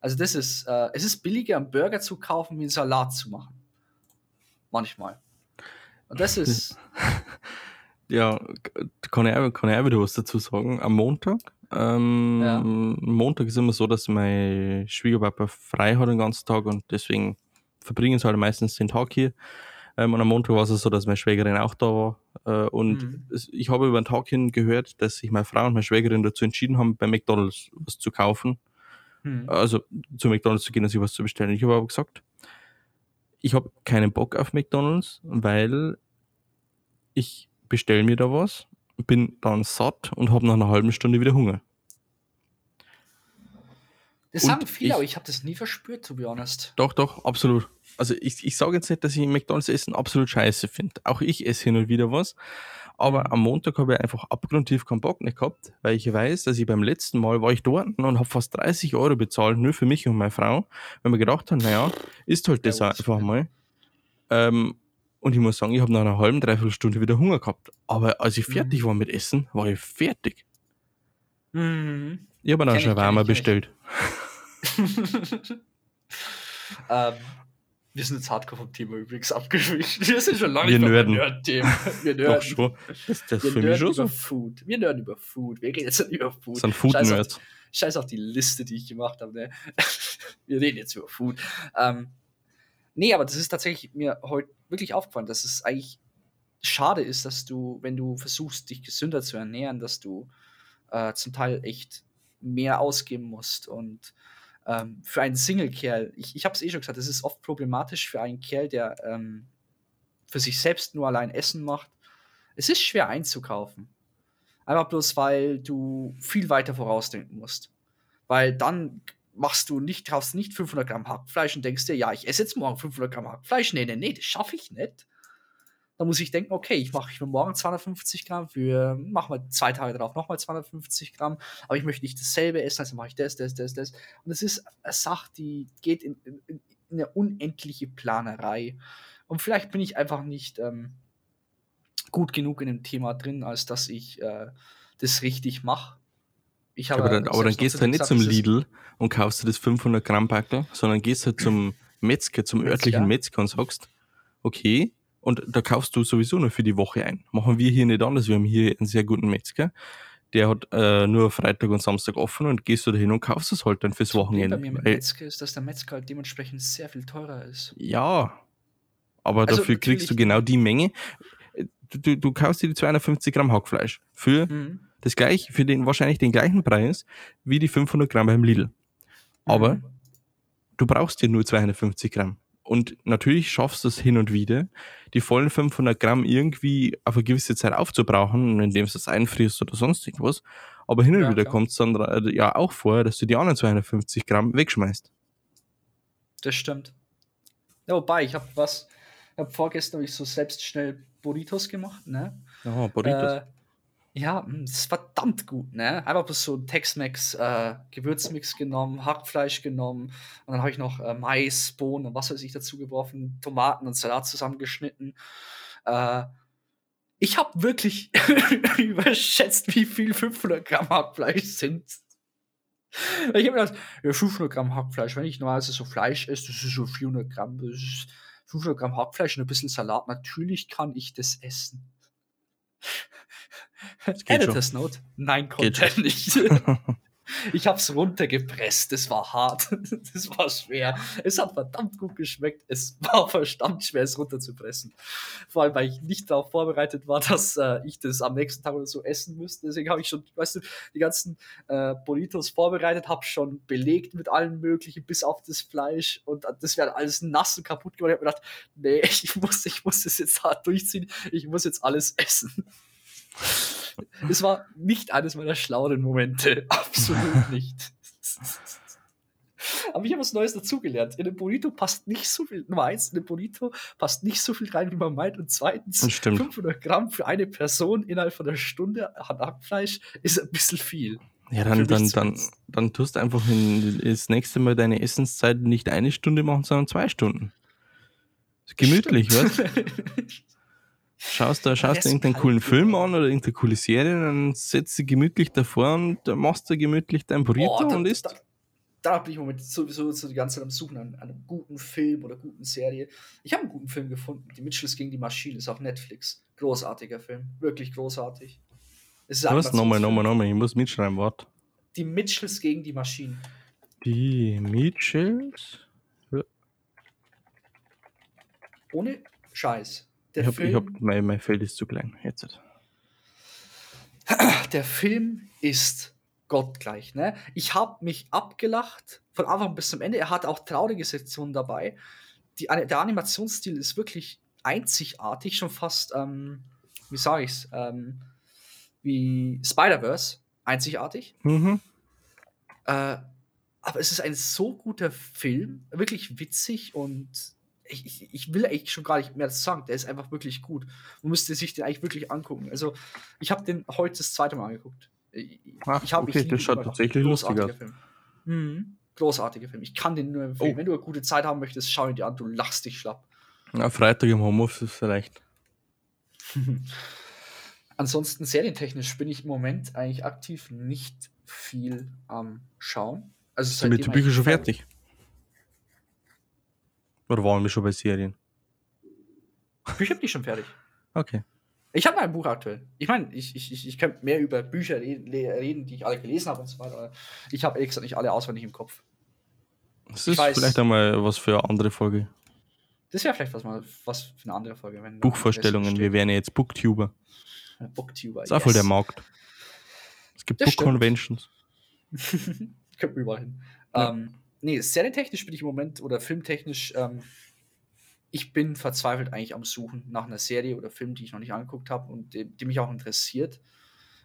Also das ist, äh, es ist billiger, einen Burger zu kaufen, wie einen Salat zu machen. Manchmal. Und das ist. *laughs* ja, kann ich, kann ich auch wieder was dazu sagen. Am Montag. Ähm, ja. Montag ist immer so, dass mein Schwiegerpapa frei hat den ganzen Tag und deswegen verbringen sie halt meistens den Tag hier. Ähm, und am Montag war es so, dass meine Schwägerin auch da war. Äh, und mhm. ich habe über den Tag hin gehört, dass sich meine Frau und meine Schwägerin dazu entschieden haben, bei McDonalds was zu kaufen. Mhm. Also zu McDonalds zu gehen und sich was zu bestellen. Ich habe aber gesagt, ich habe keinen Bock auf McDonalds, weil ich bestelle mir da was, bin dann satt und habe nach einer halben Stunde wieder Hunger. Das sagen viele, aber ich habe das nie verspürt, to be honest. Doch, doch, absolut. Also ich, ich sage jetzt nicht, dass ich McDonalds Essen absolut scheiße finde. Auch ich esse hin und wieder was. Aber am Montag habe ich einfach abgrundtief keinen Bock nicht gehabt, weil ich weiß, dass ich beim letzten Mal war ich dort und habe fast 30 Euro bezahlt, nur für mich und meine Frau, weil wir gedacht haben, naja, ist halt das einfach mal. Ähm, und ich muss sagen, ich habe nach einer halben, dreiviertel Stunde wieder Hunger gehabt. Aber als ich fertig mhm. war mit Essen, war ich fertig. Mhm. Ich habe dann schon Shawarma bestellt. *laughs* ähm, wir sind jetzt hardcore vom Thema übrigens abgeschwicht. *laughs* Wir sind schon lange wir nörden. Nerd-Thema. Wir nörden. Doch schon. Das, das wir für mich schon über so. Food. Wir nörden über Food. Wir reden jetzt über Food. Das sind Food-Nerds. Scheiß, Scheiß, auf die Liste, die ich gemacht habe. Ne? *laughs* wir reden jetzt über Food. Ähm, nee, aber das ist tatsächlich mir heute wirklich aufgefallen, dass es eigentlich schade ist, dass du, wenn du versuchst, dich gesünder zu ernähren, dass du äh, zum Teil echt mehr ausgeben musst. Und ähm, für einen Single-Kerl, ich, ich habe es eh schon gesagt, es ist oft problematisch für einen Kerl, der ähm, für sich selbst nur allein Essen macht. Es ist schwer einzukaufen. Einfach bloß, weil du viel weiter vorausdenken musst. Weil dann machst du nicht, kaufst nicht 500 Gramm Hackfleisch und denkst dir, ja, ich esse jetzt morgen 500 Gramm Hackfleisch. Nee, nee, nee, das schaffe ich nicht. Dann muss ich denken, okay, ich mache ich morgen 250 Gramm, für, mach mal zwei Tage drauf nochmal 250 Gramm, aber ich möchte nicht dasselbe essen, also mache ich das, das, das, das. Und es ist eine Sache, die geht in, in, in, eine unendliche Planerei. Und vielleicht bin ich einfach nicht ähm, gut genug in dem Thema drin, als dass ich äh, das richtig mache. Ich aber dann, aber dann gehst du halt nicht zum Lidl und kaufst du das 500 Gramm Packel, sondern gehst halt zum *laughs* Metzger, zum örtlichen Metzger und sagst, okay, und da kaufst du sowieso nur für die Woche ein. Machen wir hier nicht anders. Wir haben hier einen sehr guten Metzger. Der hat äh, nur Freitag und Samstag offen und gehst du da hin und kaufst es halt dann fürs Wochenende. Bei mir mit Metzger ist, dass der Metzger halt dementsprechend sehr viel teurer ist. Ja, aber also dafür kriegst du genau die Menge. Du, du, du kaufst dir die 250 Gramm Hackfleisch für mhm das gleiche, für den wahrscheinlich den gleichen Preis wie die 500 Gramm beim Lidl. Aber mhm. du brauchst dir nur 250 Gramm. Und natürlich schaffst du es hin und wieder, die vollen 500 Gramm irgendwie auf eine gewisse Zeit aufzubrauchen, indem du es einfrierst oder sonst irgendwas. Aber hin und ja, wieder kommt es dann äh, ja auch vor, dass du die anderen 250 Gramm wegschmeißt. Das stimmt. Ja, wobei, ich habe was, ich habe vorgestern hab ich so selbst schnell Burritos gemacht, ne? Oh, Burritos. Äh, ja, hm, das ist verdammt gut, ne? Einfach so ein Tex-Mex äh, Gewürzmix genommen, Hackfleisch genommen und dann habe ich noch äh, Mais, Bohnen und was weiß ich dazu geworfen, Tomaten und Salat zusammengeschnitten. Äh, ich habe wirklich *laughs* überschätzt, wie viel 500 Gramm Hackfleisch sind. Ich habe mir gedacht, ja, 500 Gramm Hackfleisch, wenn ich normalerweise so Fleisch esse, das ist so 400 Gramm, das ist 500 Gramm Hackfleisch und ein bisschen Salat. Natürlich kann ich das essen. *laughs* Editor's Note? Nein, konnte er nicht. *laughs* Ich habe es runtergepresst. Das war hart. *laughs* Das war schwer. Es hat verdammt gut geschmeckt. Es war verdammt schwer, es runterzupressen. Vor allem, weil ich nicht darauf vorbereitet war, dass äh, ich das am nächsten Tag oder so essen müsste. Deswegen habe ich schon, weißt du, die ganzen äh, Burritos vorbereitet, habe schon belegt mit allem Möglichen, bis auf das Fleisch. Und das wäre alles nass und kaputt geworden. Ich habe mir gedacht, nee, *laughs* ich muss, ich muss das jetzt hart durchziehen. Ich muss jetzt alles essen. Es war nicht eines meiner schlaueren Momente. *laughs* Absolut nicht. Aber ich habe was Neues dazugelernt. In dem Burrito passt nicht so viel. Nummer eins, in dem Burrito passt nicht so viel rein, wie man meint. Und zweitens, 500 Gramm für eine Person innerhalb von einer Stunde Hackfleisch ist ein bisschen viel. Ja, dann, dann, dann, dann tust du einfach in, das nächste Mal deine Essenszeit nicht eine Stunde machen, sondern zwei Stunden. Gemütlich, was? *laughs* Schaust du, schaust du irgendeinen coolen Film an oder irgendeine coole Serie, dann setzt du gemütlich davor und machst du gemütlich dein Burrito oh, da, und isst. Da, da bin ich im Moment sowieso so die ganze Zeit am Suchen an, an, einem guten Film oder guten Serie. Ich habe einen guten Film gefunden. Die Mitchells gegen die Maschine ist auf Netflix. Großartiger Film. Wirklich großartig. Es ist Was? Nochmal, nochmal, nochmal. Ich muss mitschreiben, warte. Die Mitchells gegen die Maschine. Die Mitchells? Ohne Scheiß. Der ich hab, Film, ich hab, mein, mein Feld ist zu klein. Jetzt. *clears throat* Der Film ist gottgleich. Ne? Ich habe mich abgelacht von Anfang bis zum Ende. Er hat auch traurige Sektionen dabei. Die, der Animationsstil ist wirklich einzigartig, schon fast, ähm, wie sage ich's, ähm, wie Spider-Verse, einzigartig. Mhm. Äh, aber es ist ein so guter Film, wirklich witzig und ich, ich, ich, will eigentlich schon gar nicht mehr sagen, der ist einfach wirklich gut. Man müsste sich den eigentlich wirklich angucken. Also, ich habe den heute das zweite Mal angeguckt. Ich, Ach, ich hab, okay, das schaut tatsächlich lustig aus. Film. Mhm. Großartiger Film. Ich kann den nur empfehlen. Oh. Wenn du eine gute Zeit haben möchtest, schau ihn dir an, du lachst dich schlapp. Na, Freitag im Homeoffice vielleicht. *laughs* Ansonsten serientechnisch bin ich im Moment eigentlich aktiv nicht viel am Schauen. Also Sind mit den Büchern schon fertig? Oder waren wir schon bei Serien? Bücher bin ich schon fertig. Okay. Ich habe ein Buch aktuell. Ich meine, ich, ich, ich, ich könnte mehr über Bücher reden, die ich alle gelesen habe und so weiter. Ich habe ehrlich gesagt nicht alle auswendig im Kopf. Das ist weiß, vielleicht einmal was für eine andere Folge. Das wäre vielleicht was, mal, was für eine andere Folge. Wenn Buchvorstellungen, wir wären ja jetzt Booktuber. Booktuber. Das ist yes. voll der Markt. Es gibt Book-Conventions. *laughs* Könnten wir überall hin. Ja. Ähm, nee, serientechnisch bin ich im Moment oder filmtechnisch, ähm, ich bin verzweifelt eigentlich am Suchen nach einer Serie oder Film, die ich noch nicht angeguckt habe und die, die, mich auch interessiert.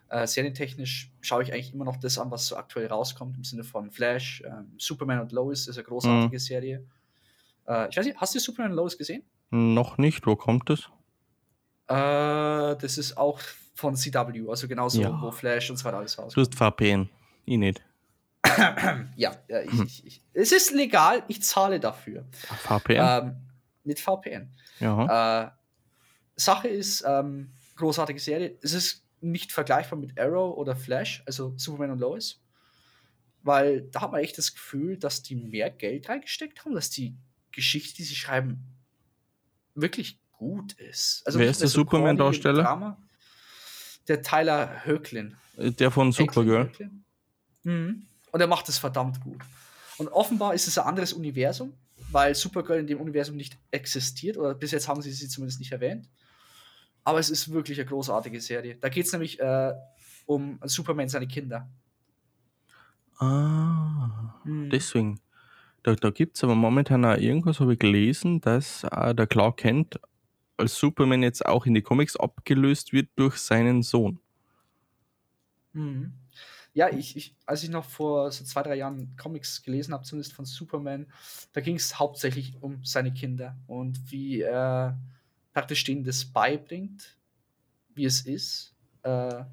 Äh, serientechnisch schaue ich eigentlich immer noch das an, was so aktuell rauskommt, im Sinne von Flash, ähm, Superman und Lois ist eine großartige mhm. Serie. Äh, ich weiß nicht, hast du Superman und Lois gesehen? Noch nicht, wo kommt es? Äh, das ist auch von CW, also genauso, ja. wo Flash und so weiter alles rauskommt. Du hast VPN, ich nicht. *coughs* ja, ich, hm. ich, ich, es ist legal, ich zahle dafür. VPN? Ähm, mit VPN. Äh, Sache ist, ähm, großartige Serie, es ist nicht vergleichbar mit Arrow oder Flash, also Superman und Lois. Weil da hat man echt das Gefühl, dass die mehr Geld reingesteckt haben, dass die Geschichte, die sie schreiben, wirklich gut ist. Also Wer ist der Superman-Darsteller? Der Tyler Höcklin. Der von Supergirl. Mhm. Und er macht es verdammt gut. Und offenbar ist es ein anderes Universum, weil Supergirl in dem Universum nicht existiert, oder bis jetzt haben sie sie zumindest nicht erwähnt. Aber es ist wirklich eine großartige Serie. Da geht es nämlich äh, um Superman seine Kinder. Ah, hm. deswegen. Da, da gibt es aber momentan auch irgendwas, habe ich gelesen, dass äh, der Clark Kent als Superman jetzt auch in die Comics abgelöst wird durch seinen Sohn. Mhm ja, ich, ich, als ich noch vor so zwei, drei Jahren Comics gelesen habe, zumindest von Superman, da ging es hauptsächlich um seine Kinder und wie er praktisch denen das beibringt, wie es ist. Äh,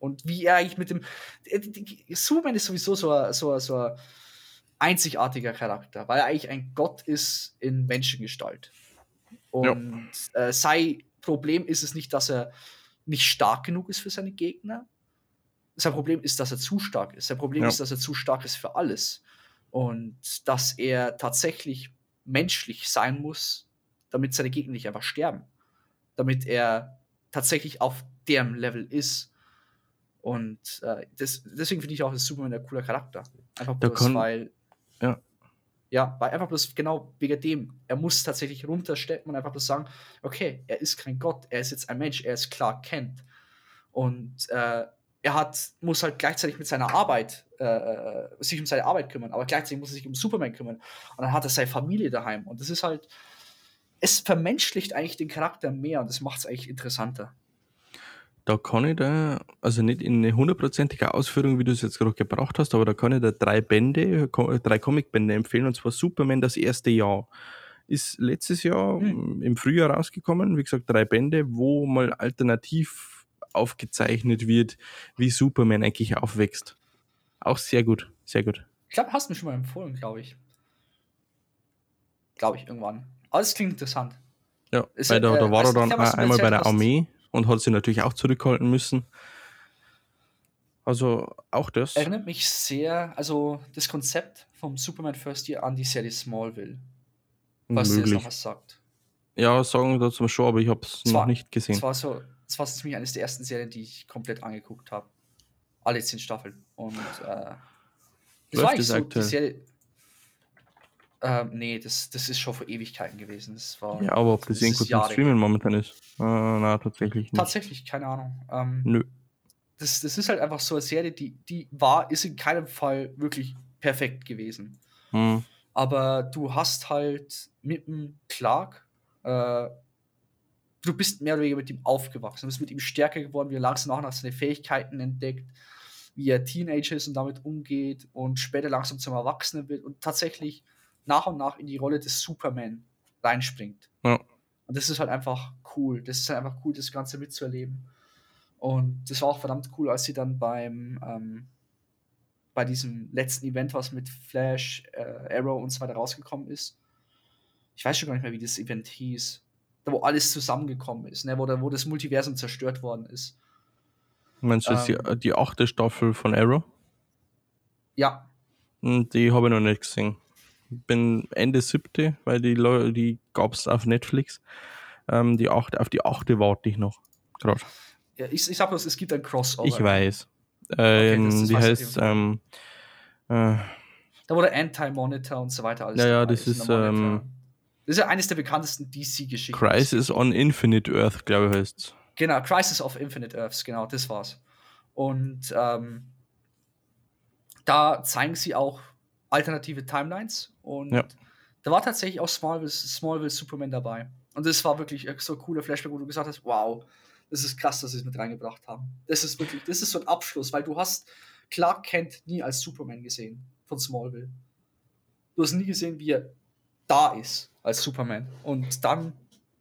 und wie er eigentlich mit dem. Äh, Superman ist sowieso so ein, so, so ein einzigartiger Charakter, weil er eigentlich ein Gott ist in Menschengestalt. Und ja. äh, sei Problem ist es nicht, dass er nicht stark genug ist für seine Gegner. Sein Problem ist, dass er zu stark ist. Sein Problem Ja. ist, dass er zu stark ist für alles. Und dass er tatsächlich menschlich sein muss, damit seine Gegner nicht einfach sterben. Damit er tatsächlich auf deren Level ist. Und äh, das, deswegen finde ich auch, ist Superman ein cooler Charakter. Einfach bloß, weil. Ja. Ja, weil einfach bloß genau wegen dem. Er muss tatsächlich runtersteppen und einfach bloß sagen: Okay, er ist kein Gott, er ist jetzt ein Mensch, er ist Clark Kent. Und äh, er hat, muss halt gleichzeitig mit seiner Arbeit, äh, sich um seine Arbeit kümmern, aber gleichzeitig muss er sich um Superman kümmern. Und dann hat er seine Familie daheim. Und das ist halt, es vermenschlicht eigentlich den Charakter mehr und das macht es eigentlich interessanter. Da kann ich da, also nicht in eine hundertprozentige Ausführung, wie du es jetzt gerade gebraucht hast, aber da kann ich da drei Bände, drei Comicbände empfehlen, und zwar Superman das erste Jahr. Ist letztes Jahr Hm. im Frühjahr rausgekommen, wie gesagt, drei Bände, wo mal alternativ aufgezeichnet wird, wie Superman eigentlich aufwächst. Auch sehr gut, sehr gut. Ich glaube, hast du mir schon mal empfohlen, glaube ich. Glaube ich, irgendwann. Aber es klingt interessant. Ja, Ist weil ja, da, da äh, war er dann mir einmal bei der. Armee und hat sich natürlich auch zurückhalten müssen. Also auch das. Erinnert mich sehr, also das Konzept vom Superman First Year an die Serie Smallville. Was dir jetzt noch möglich. was sagt. Ja, sagen dazu schon, aber ich habe es noch nicht gesehen. Es war so, es war ziemlich eines der ersten Serien, die ich komplett angeguckt habe. Alle zehn Staffeln. Und äh, das war eigentlich das so die aktuell? Serie. Ähm, nee, das, das ist schon vor Ewigkeiten gewesen. Das war Ja, aber ob das, das irgendwo zum Streamen momentan ist? Äh, na, tatsächlich nicht. tatsächlich, keine Ahnung. Ähm, Nö. das, das ist halt einfach so eine Serie, die, die war, ist in keinem Fall wirklich perfekt gewesen. Hm. Aber du hast halt mit dem Clark, äh, du bist mehr oder weniger mit ihm aufgewachsen, du bist mit ihm stärker geworden, wie er langsam nach und nach seine Fähigkeiten entdeckt, wie er Teenager ist und damit umgeht und später langsam zum Erwachsenen wird und tatsächlich nach und nach in die Rolle des Superman reinspringt. Ja. Und das ist halt einfach cool. Das ist halt einfach cool, das Ganze mitzuerleben. Und das war auch verdammt cool, als sie dann beim ähm, bei diesem letzten Event, was mit Flash, äh, Arrow und so weiter rausgekommen ist. Ich weiß schon gar nicht mehr, wie das Event hieß. Wo alles zusammengekommen ist, ne? wo, da, wo das Multiversum zerstört worden ist. Meinst du Ähm. die, die achte Staffel von Arrow? Ja, Hm, Die habe ich noch nicht gesehen. Bin Ende siebte, weil die, die gab es auf Netflix. Ähm, die achte, auf die achte warte ich noch. Gerade. ja ich, ich sag bloß, es gibt ein Crossover. Ich weiß. Ähm, das- das die heißt, ähm, äh, Da der Anti-Monitor und so weiter alles Ja, ja, das ist, ähm, Das ist ja eines der bekanntesten DC-Geschichten. Crisis on Infinite Earth, glaube ich, heißt Genau, Crisis of Infinite Earths, genau, das war's. Und ähm, da zeigen sie auch alternative Timelines und Ja. da war tatsächlich auch Smallville, Smallville Superman dabei. Und das war wirklich so ein cooler Flashback, wo du gesagt hast, wow, das ist krass, dass sie es mit reingebracht haben. Das ist wirklich, das ist so ein Abschluss, weil du hast Clark Kent nie als Superman gesehen von Smallville. Du hast nie gesehen, wie er da ist als Superman. Und dann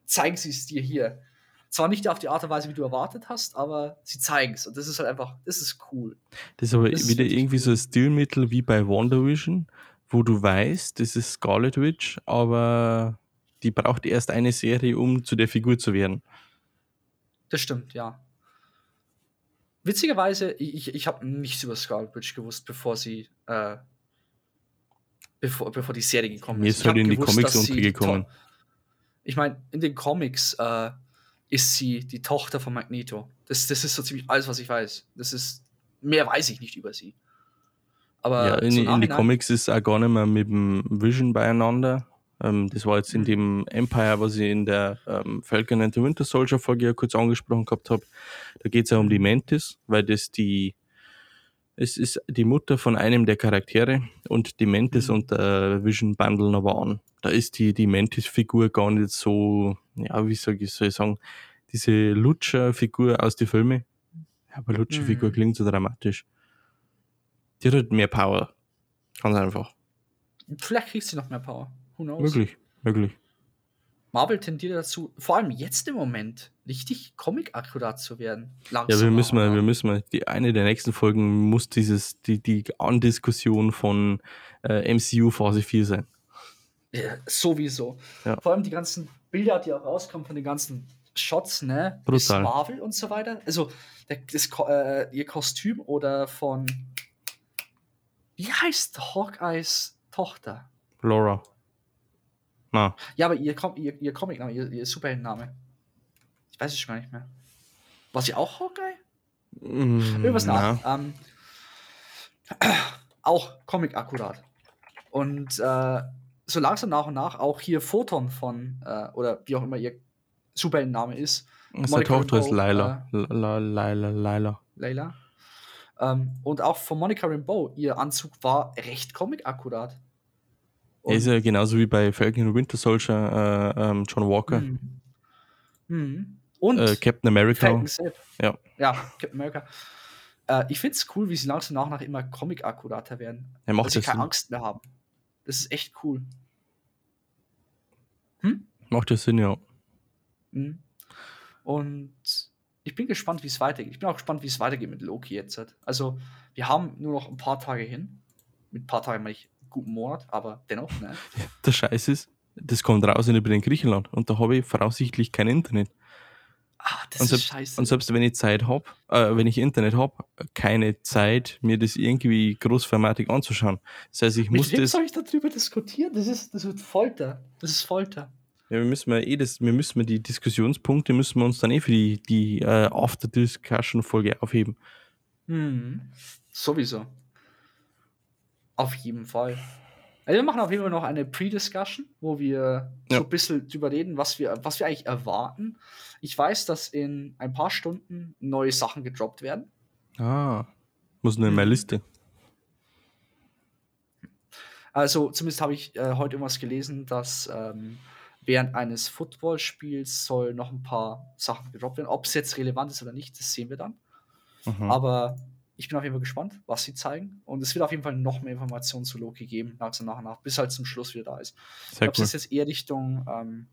zeigen sie es dir hier. Zwar nicht auf die Art und Weise, wie du erwartet hast, aber sie zeigen es. Und das ist halt einfach, das ist cool. Das ist aber Das ist wieder wirklich irgendwie so ein Stilmittel wie bei WandaVision, wo du weißt, das ist Scarlet Witch, aber die braucht erst eine Serie, um zu der Figur zu werden. Das stimmt, ja. Witzigerweise, ich, ich habe nichts über Scarlet Witch gewusst, bevor sie, äh, bevor, bevor die Serie gekommen Mir ist. ist Ich hab halt in die gewusst, Comics die untergekommen. To- Ich meine, in den Comics äh, ist sie die Tochter von Magneto. Das, das ist so ziemlich alles, was ich weiß. Das ist, mehr weiß ich nicht über sie. Aber ja, in, so in die Comics ist auch gar nicht mehr mit dem Vision beieinander. Ähm, das war jetzt in Mhm. dem Empire, was ich in der ähm, Falcon and the Winter Soldier Folge ja kurz angesprochen gehabt habe. Da geht es ja um die Mantis, weil das die es ist die Mutter von einem der Charaktere und die Mantis Mhm. und der Vision Bundle noch waren. Da ist die, die Mantis-Figur gar nicht so, ja, wie soll ich, soll ich sagen, diese Lutscher-Figur aus den Filmen. Ja, aber Lutscher-Figur Mhm. klingt so dramatisch. Die hat halt mehr Power. Ganz einfach. Vielleicht kriegt sie noch mehr Power. Who knows? Möglich, möglich. Marvel tendiert dazu, vor allem jetzt im Moment, richtig comic-akkurat zu werden. Ja, wir Langsam müssen mal, wir müssen mal, die eine der nächsten Folgen muss dieses, die, die Andiskussion von äh, MCU Phase 4 sein. Ja, sowieso. Ja. Vor allem die ganzen Bilder, die auch rauskommen von den ganzen Shots, ne? Brutal. Miss Marvel und so weiter. Also, der, das, äh, ihr Kostüm oder von. Wie heißt Hawkeyes Tochter? Laura. Na, Ja, aber ihr, Com ihr, ihr Comic-Name, ihr, ihr Superheldenname. Ich weiß es schon gar nicht mehr. War sie auch Hawkeye? mm, Irgendwas na. nach. Ähm, *clears throat* auch Comic-akkurat. Und äh, so langsam nach und nach auch hier Photon von, äh, oder wie auch immer ihr Superheldenname ist, Seine Tochter ist Rambeau, Lila. Lila, Lila, Lila. Layla. Ähm, und auch von Monica Rambeau, ihr Anzug war recht comic-akkurat. Er ist ja genauso wie bei Falcon Winter Soldier äh, ähm, John Walker. Mhm. Mhm. Und Äh, Captain America. Ja. Ja, Captain America. Äh, ich finde es cool, wie sie langsam nach und nach immer comic-akkurater werden. Er macht dass sie keine Sinn. Angst mehr haben. Das ist echt cool. Macht ja Sinn, ja. Mhm. Und ich bin gespannt, wie es weitergeht. Ich bin auch gespannt, wie es weitergeht mit Loki jetzt. Also, wir haben nur noch ein paar Tage hin. Mit ein paar Tagen meine ich guten Monat, aber dennoch, ne? Der Scheiß ist, das kommt raus in in Griechenland und da habe ich voraussichtlich kein Internet. Ah, das Und ist selbst, scheiße. und selbst wenn ich Zeit habe, äh, wenn ich Internet habe, keine Zeit, mir das irgendwie großformatig anzuschauen. Das heißt, ich mit muss wem das, soll ich darüber diskutieren? Das, ist, das wird Folter. Das ist Folter. ja, wir müssen ja eh das, wir müssen wir die Diskussionspunkte müssen wir uns dann eh für die, die äh, After-Discussion-Folge aufheben. Mhm. Sowieso. Auf jeden Fall. Also wir machen auf jeden Fall noch eine Pre-Discussion, wo wir Ja. so ein bisschen drüber reden, was wir, was wir eigentlich erwarten. Ich weiß, dass in ein paar Stunden neue Sachen gedroppt werden. Ah. Muss nur in meine Mhm. Liste. Also zumindest habe ich äh, heute irgendwas gelesen, dass ähm, während eines Footballspiels soll noch ein paar Sachen gedroppt werden. Ob es jetzt relevant ist oder nicht, das sehen wir dann. Mhm. Aber ich bin auf jeden Fall gespannt, was sie zeigen. Und es wird auf jeden Fall noch mehr Informationen zu Loki geben, langsam nach und nach, bis halt zum Schluss wieder da ist. Sehr Ob es cool. jetzt eher Richtung ähm,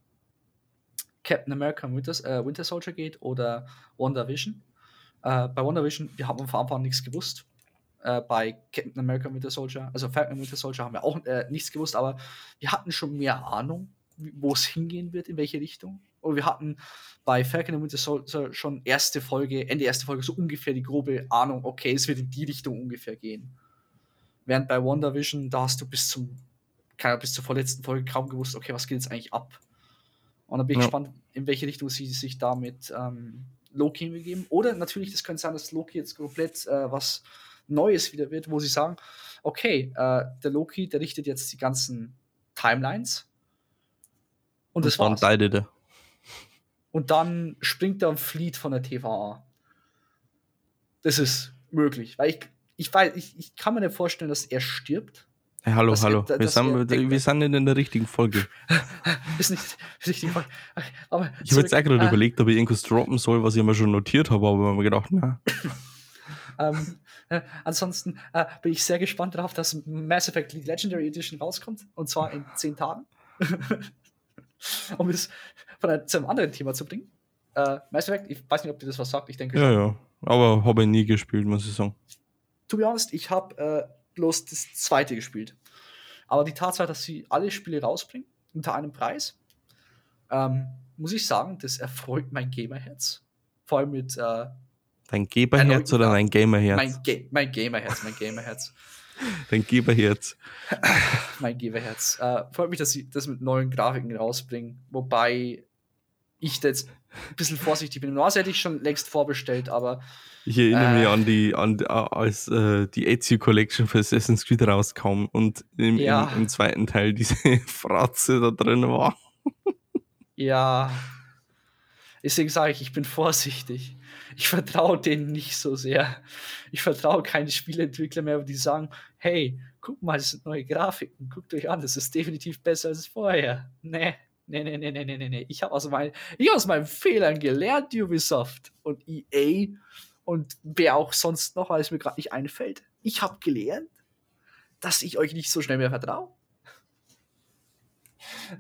Captain America und Winter, äh, Winter Soldier geht oder WandaVision. Äh, bei WandaVision, wir haben von Anfang an nichts gewusst. Äh, bei Captain America Winter Soldier, also Falcon Winter Soldier haben wir auch äh, nichts gewusst, aber wir hatten schon mehr Ahnung, wo es hingehen wird, in welche Richtung. Und wir hatten bei Falcon und Winter Soldier schon erste Folge, Ende erste Folge, so ungefähr die grobe Ahnung, okay, es wird in die Richtung ungefähr gehen. Während bei WandaVision, da hast du bis zum, keine bis zur vorletzten Folge kaum gewusst, okay, was geht jetzt eigentlich ab? Und dann bin ich Ja. gespannt, in welche Richtung sie sich da mit ähm, Loki begeben. Oder natürlich, das könnte sein, dass Loki jetzt komplett äh, was Neues wieder wird, wo sie sagen, okay, äh, der Loki, der richtet jetzt die ganzen Timelines. Und das dann war's. teilt er. Und dann springt er und flieht von der TVA. Das ist möglich. Weil ich, ich weiß, ich, ich kann mir nicht vorstellen, dass er stirbt. Hey, hallo, Das- hallo. das- wir, das- sind, der- wir sind in der richtigen Folge. *laughs* Ist nicht richtig. Aber Ich habe jetzt auch gerade äh, überlegt, ob ich irgendwas droppen soll, was ich mir schon notiert habe, aber mir gedacht, na, *laughs* Ähm, äh, ansonsten äh, bin ich sehr gespannt darauf, dass Mass Effect Legendary Edition rauskommt. Und zwar in zehn Tagen. *laughs* *laughs* um es von einem, zu einem anderen Thema zu bringen. Äh, Mass Effect, ich weiß nicht, ob dir das was sagt. Ich denke ja, schon. ja. Aber habe ich nie gespielt, muss ich sagen. To be honest, ich habe äh, bloß das zweite gespielt. Aber die Tatsache, dass sie alle Spiele rausbringen, unter einem Preis, ähm, muss ich sagen, das erfreut mein Gamerherz. Vor allem mit äh, Dein Geberherz oder dein Gamerherz? mein, Ga mein Gamerherz, mein Gamerherz. *laughs* *laughs* Dein Geberherz. *laughs* mein Geberherz. Äh, freut mich, dass sie das mit neuen Grafiken rausbringen. Wobei ich da jetzt ein bisschen vorsichtig bin. Normalerweise hätte ich schon längst vorbestellt, aber Ich erinnere Äh. mich an die, an, die- als äh, die Ezio Collection für Assassin's Creed rauskam und im, Ja. im, im zweiten Teil diese *laughs* Fratze da drin war. ja. Deswegen sage ich, ich bin vorsichtig. Ich vertraue denen nicht so sehr. Ich vertraue keine Spieleentwickler mehr, die sagen, hey, guck mal, das sind neue Grafiken, guckt euch an, das ist definitiv besser als vorher. Nee, nee, nee, nee, nee, nee, nee. Ich habe aus, mein, hab aus meinen Fehlern gelernt, Ubisoft und EA und wer auch sonst noch, weil es mir gerade nicht einfällt. Ich habe gelernt, dass ich euch nicht so schnell mehr vertraue.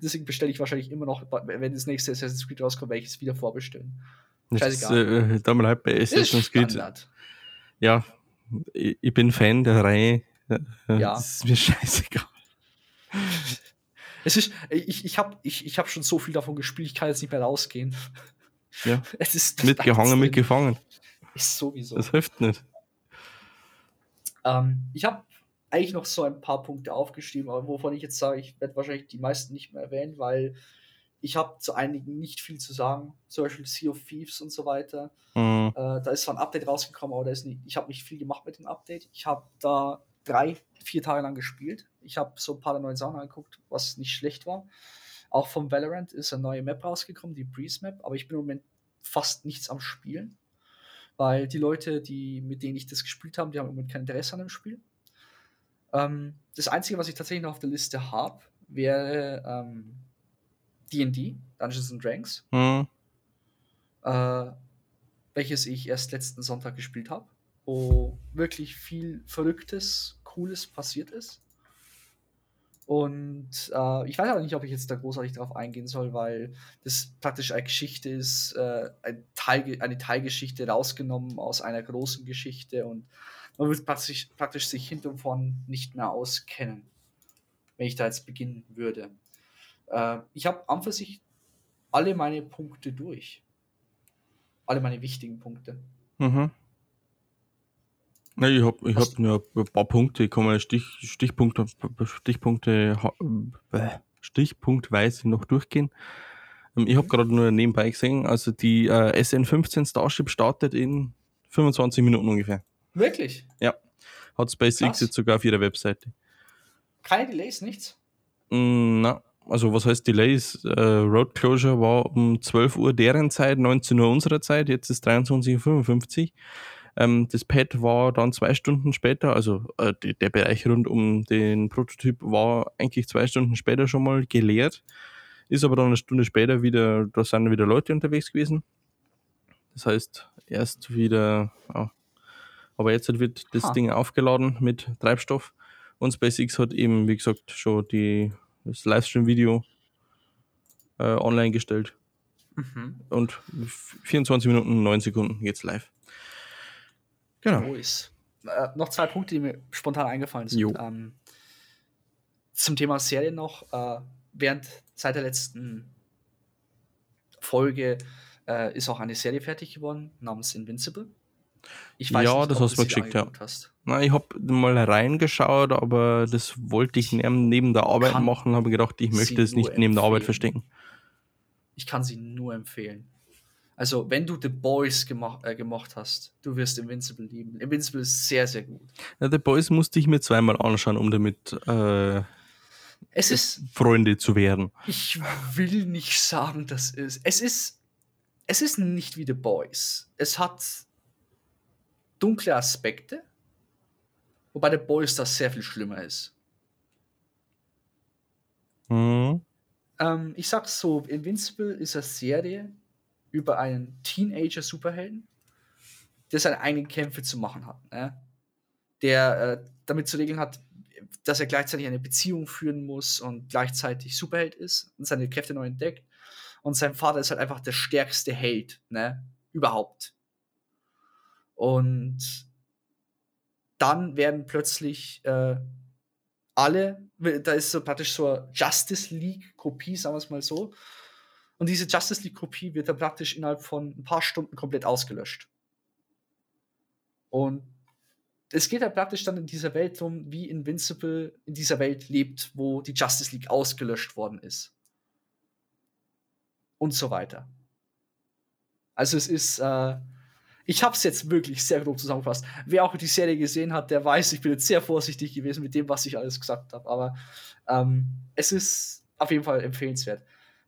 Deswegen bestelle ich wahrscheinlich immer noch, wenn das nächste Assassin's Creed rauskommt, werde ich es wieder vorbestellen. Das, Scheißegal. äh, tut mir leid, bei Das Assassin's Creed, ja, ich, ich bin Fan der Reihe. Äh, Ja. Das ist mir *laughs* scheißegal. Es ist, ich, ich habe ich, ich hab schon so viel davon gespielt, ich kann jetzt nicht mehr rausgehen. Ja. *laughs* Es ist Mitgehangen, mitgefangen. Ist sowieso. Das hilft nicht. Ähm, ich habe eigentlich noch so ein paar Punkte aufgeschrieben, aber wovon ich jetzt sage, ich werde wahrscheinlich die meisten nicht mehr erwähnen, weil ich habe zu einigen nicht viel zu sagen. Zum Beispiel Sea of Thieves und so weiter. Mhm. Äh, da ist zwar ein Update rausgekommen, aber nicht, ich habe nicht viel gemacht mit dem Update. Ich habe da drei, vier Tage lang gespielt. Ich habe so ein paar der neuen Sachen angeguckt, was nicht schlecht war. Auch vom Valorant ist eine neue Map rausgekommen, die Breeze Map, aber ich bin im Moment fast nichts am Spielen, weil die Leute, die, mit denen ich das gespielt habe, die haben im Moment kein Interesse an dem Spiel. Ähm, das Einzige, was ich tatsächlich noch auf der Liste habe, wäre ähm, D&D, Dungeons and Dragons, Mhm. äh, welches ich erst letzten Sonntag gespielt habe, wo wirklich viel Verrücktes, Cooles passiert ist. Und äh, ich weiß aber nicht, ob ich jetzt da großartig darauf eingehen soll, weil das praktisch eine Geschichte ist, äh, ein Teil, eine Teilgeschichte rausgenommen aus einer großen Geschichte und man wird praktisch, praktisch sich hinten und vorn nicht mehr auskennen, wenn ich da jetzt beginnen würde. Äh, ich habe an für sich alle meine Punkte durch. Alle meine wichtigen Punkte. Mhm. Ja, ich habe ich hab nur ein paar Punkte, ich kann mal Stich, Stichpunkte, Stichpunkte, stichpunktweise noch durchgehen. Ähm, Ich habe gerade nur nebenbei gesehen, also die äh, SN15 Starship startet in 25 Minuten ungefähr. Wirklich? Hat SpaceX Krass. jetzt sogar auf ihrer Webseite. Keine Delays, nichts? Mm, Na, also was heißt Delays? Äh, Road Closure war um 12 Uhr deren Zeit, 19 Uhr unserer Zeit, jetzt ist 23.55 Uhr. Ähm, das Pad war dann zwei Stunden später, also äh, die, der Bereich rund um den Prototyp war eigentlich zwei Stunden später schon mal geleert, ist aber dann eine Stunde später wieder, da sind wieder Leute unterwegs gewesen. Das heißt, erst wieder, ja. aber jetzt wird das Ha. Ding aufgeladen mit Treibstoff und SpaceX hat eben, wie gesagt, schon die, das Livestream-Video äh, online gestellt Mhm. und 24 Minuten, 9 Sekunden geht's live. Genau. Nice. Äh, noch zwei Punkte, die mir spontan eingefallen sind. Ähm, zum Thema Serie noch. Äh, während seit der letzten Folge äh, ist auch eine Serie fertig geworden namens Invincible. Ich Ja, das ob hast du mir geschickt, ja. Hast. Na, ich habe mal reingeschaut, aber das wollte ich neben, neben der Arbeit Kann machen, habe gedacht, ich möchte es nicht neben der Arbeit empfehlen. verstecken. Ich kann sie nur empfehlen. Also, wenn du The Boys gemacht, äh, gemacht hast, du wirst Invincible lieben. Invincible ist sehr, sehr gut. Ja, The Boys musste ich mir zweimal anschauen, um damit äh, Es ist Freunde zu werden. Ich will nicht sagen, dass es. Es ist. Es ist nicht wie The Boys. Es hat dunkle Aspekte, wobei Boys das sehr viel schlimmer ist. Mhm. Ähm, ich sag's so: Invincible ist eine Serie über einen Teenager-Superhelden, der seine eigenen Kämpfe zu machen hat. Ne? Der äh, damit zu regeln hat, dass er gleichzeitig eine Beziehung führen muss und gleichzeitig Superheld ist und seine Kräfte neu entdeckt. Und sein Vater ist halt einfach der stärkste Held, ne? Überhaupt. Und dann werden plötzlich äh, alle, da ist so praktisch so eine Justice League-Kopie, sagen wir es mal so. Und diese Justice League-Kopie wird dann praktisch innerhalb von ein paar Stunden komplett ausgelöscht. Und es geht halt praktisch dann in dieser Welt um, wie Invincible in dieser Welt lebt, wo die Justice League ausgelöscht worden ist. Und so weiter. Also es ist, äh, ich habe es jetzt wirklich sehr grob zusammengefasst. Wer auch die Serie gesehen hat, der weiß, ich bin jetzt sehr vorsichtig gewesen mit dem, was ich alles gesagt habe. Aber ähm, es ist auf jeden Fall empfehlenswert.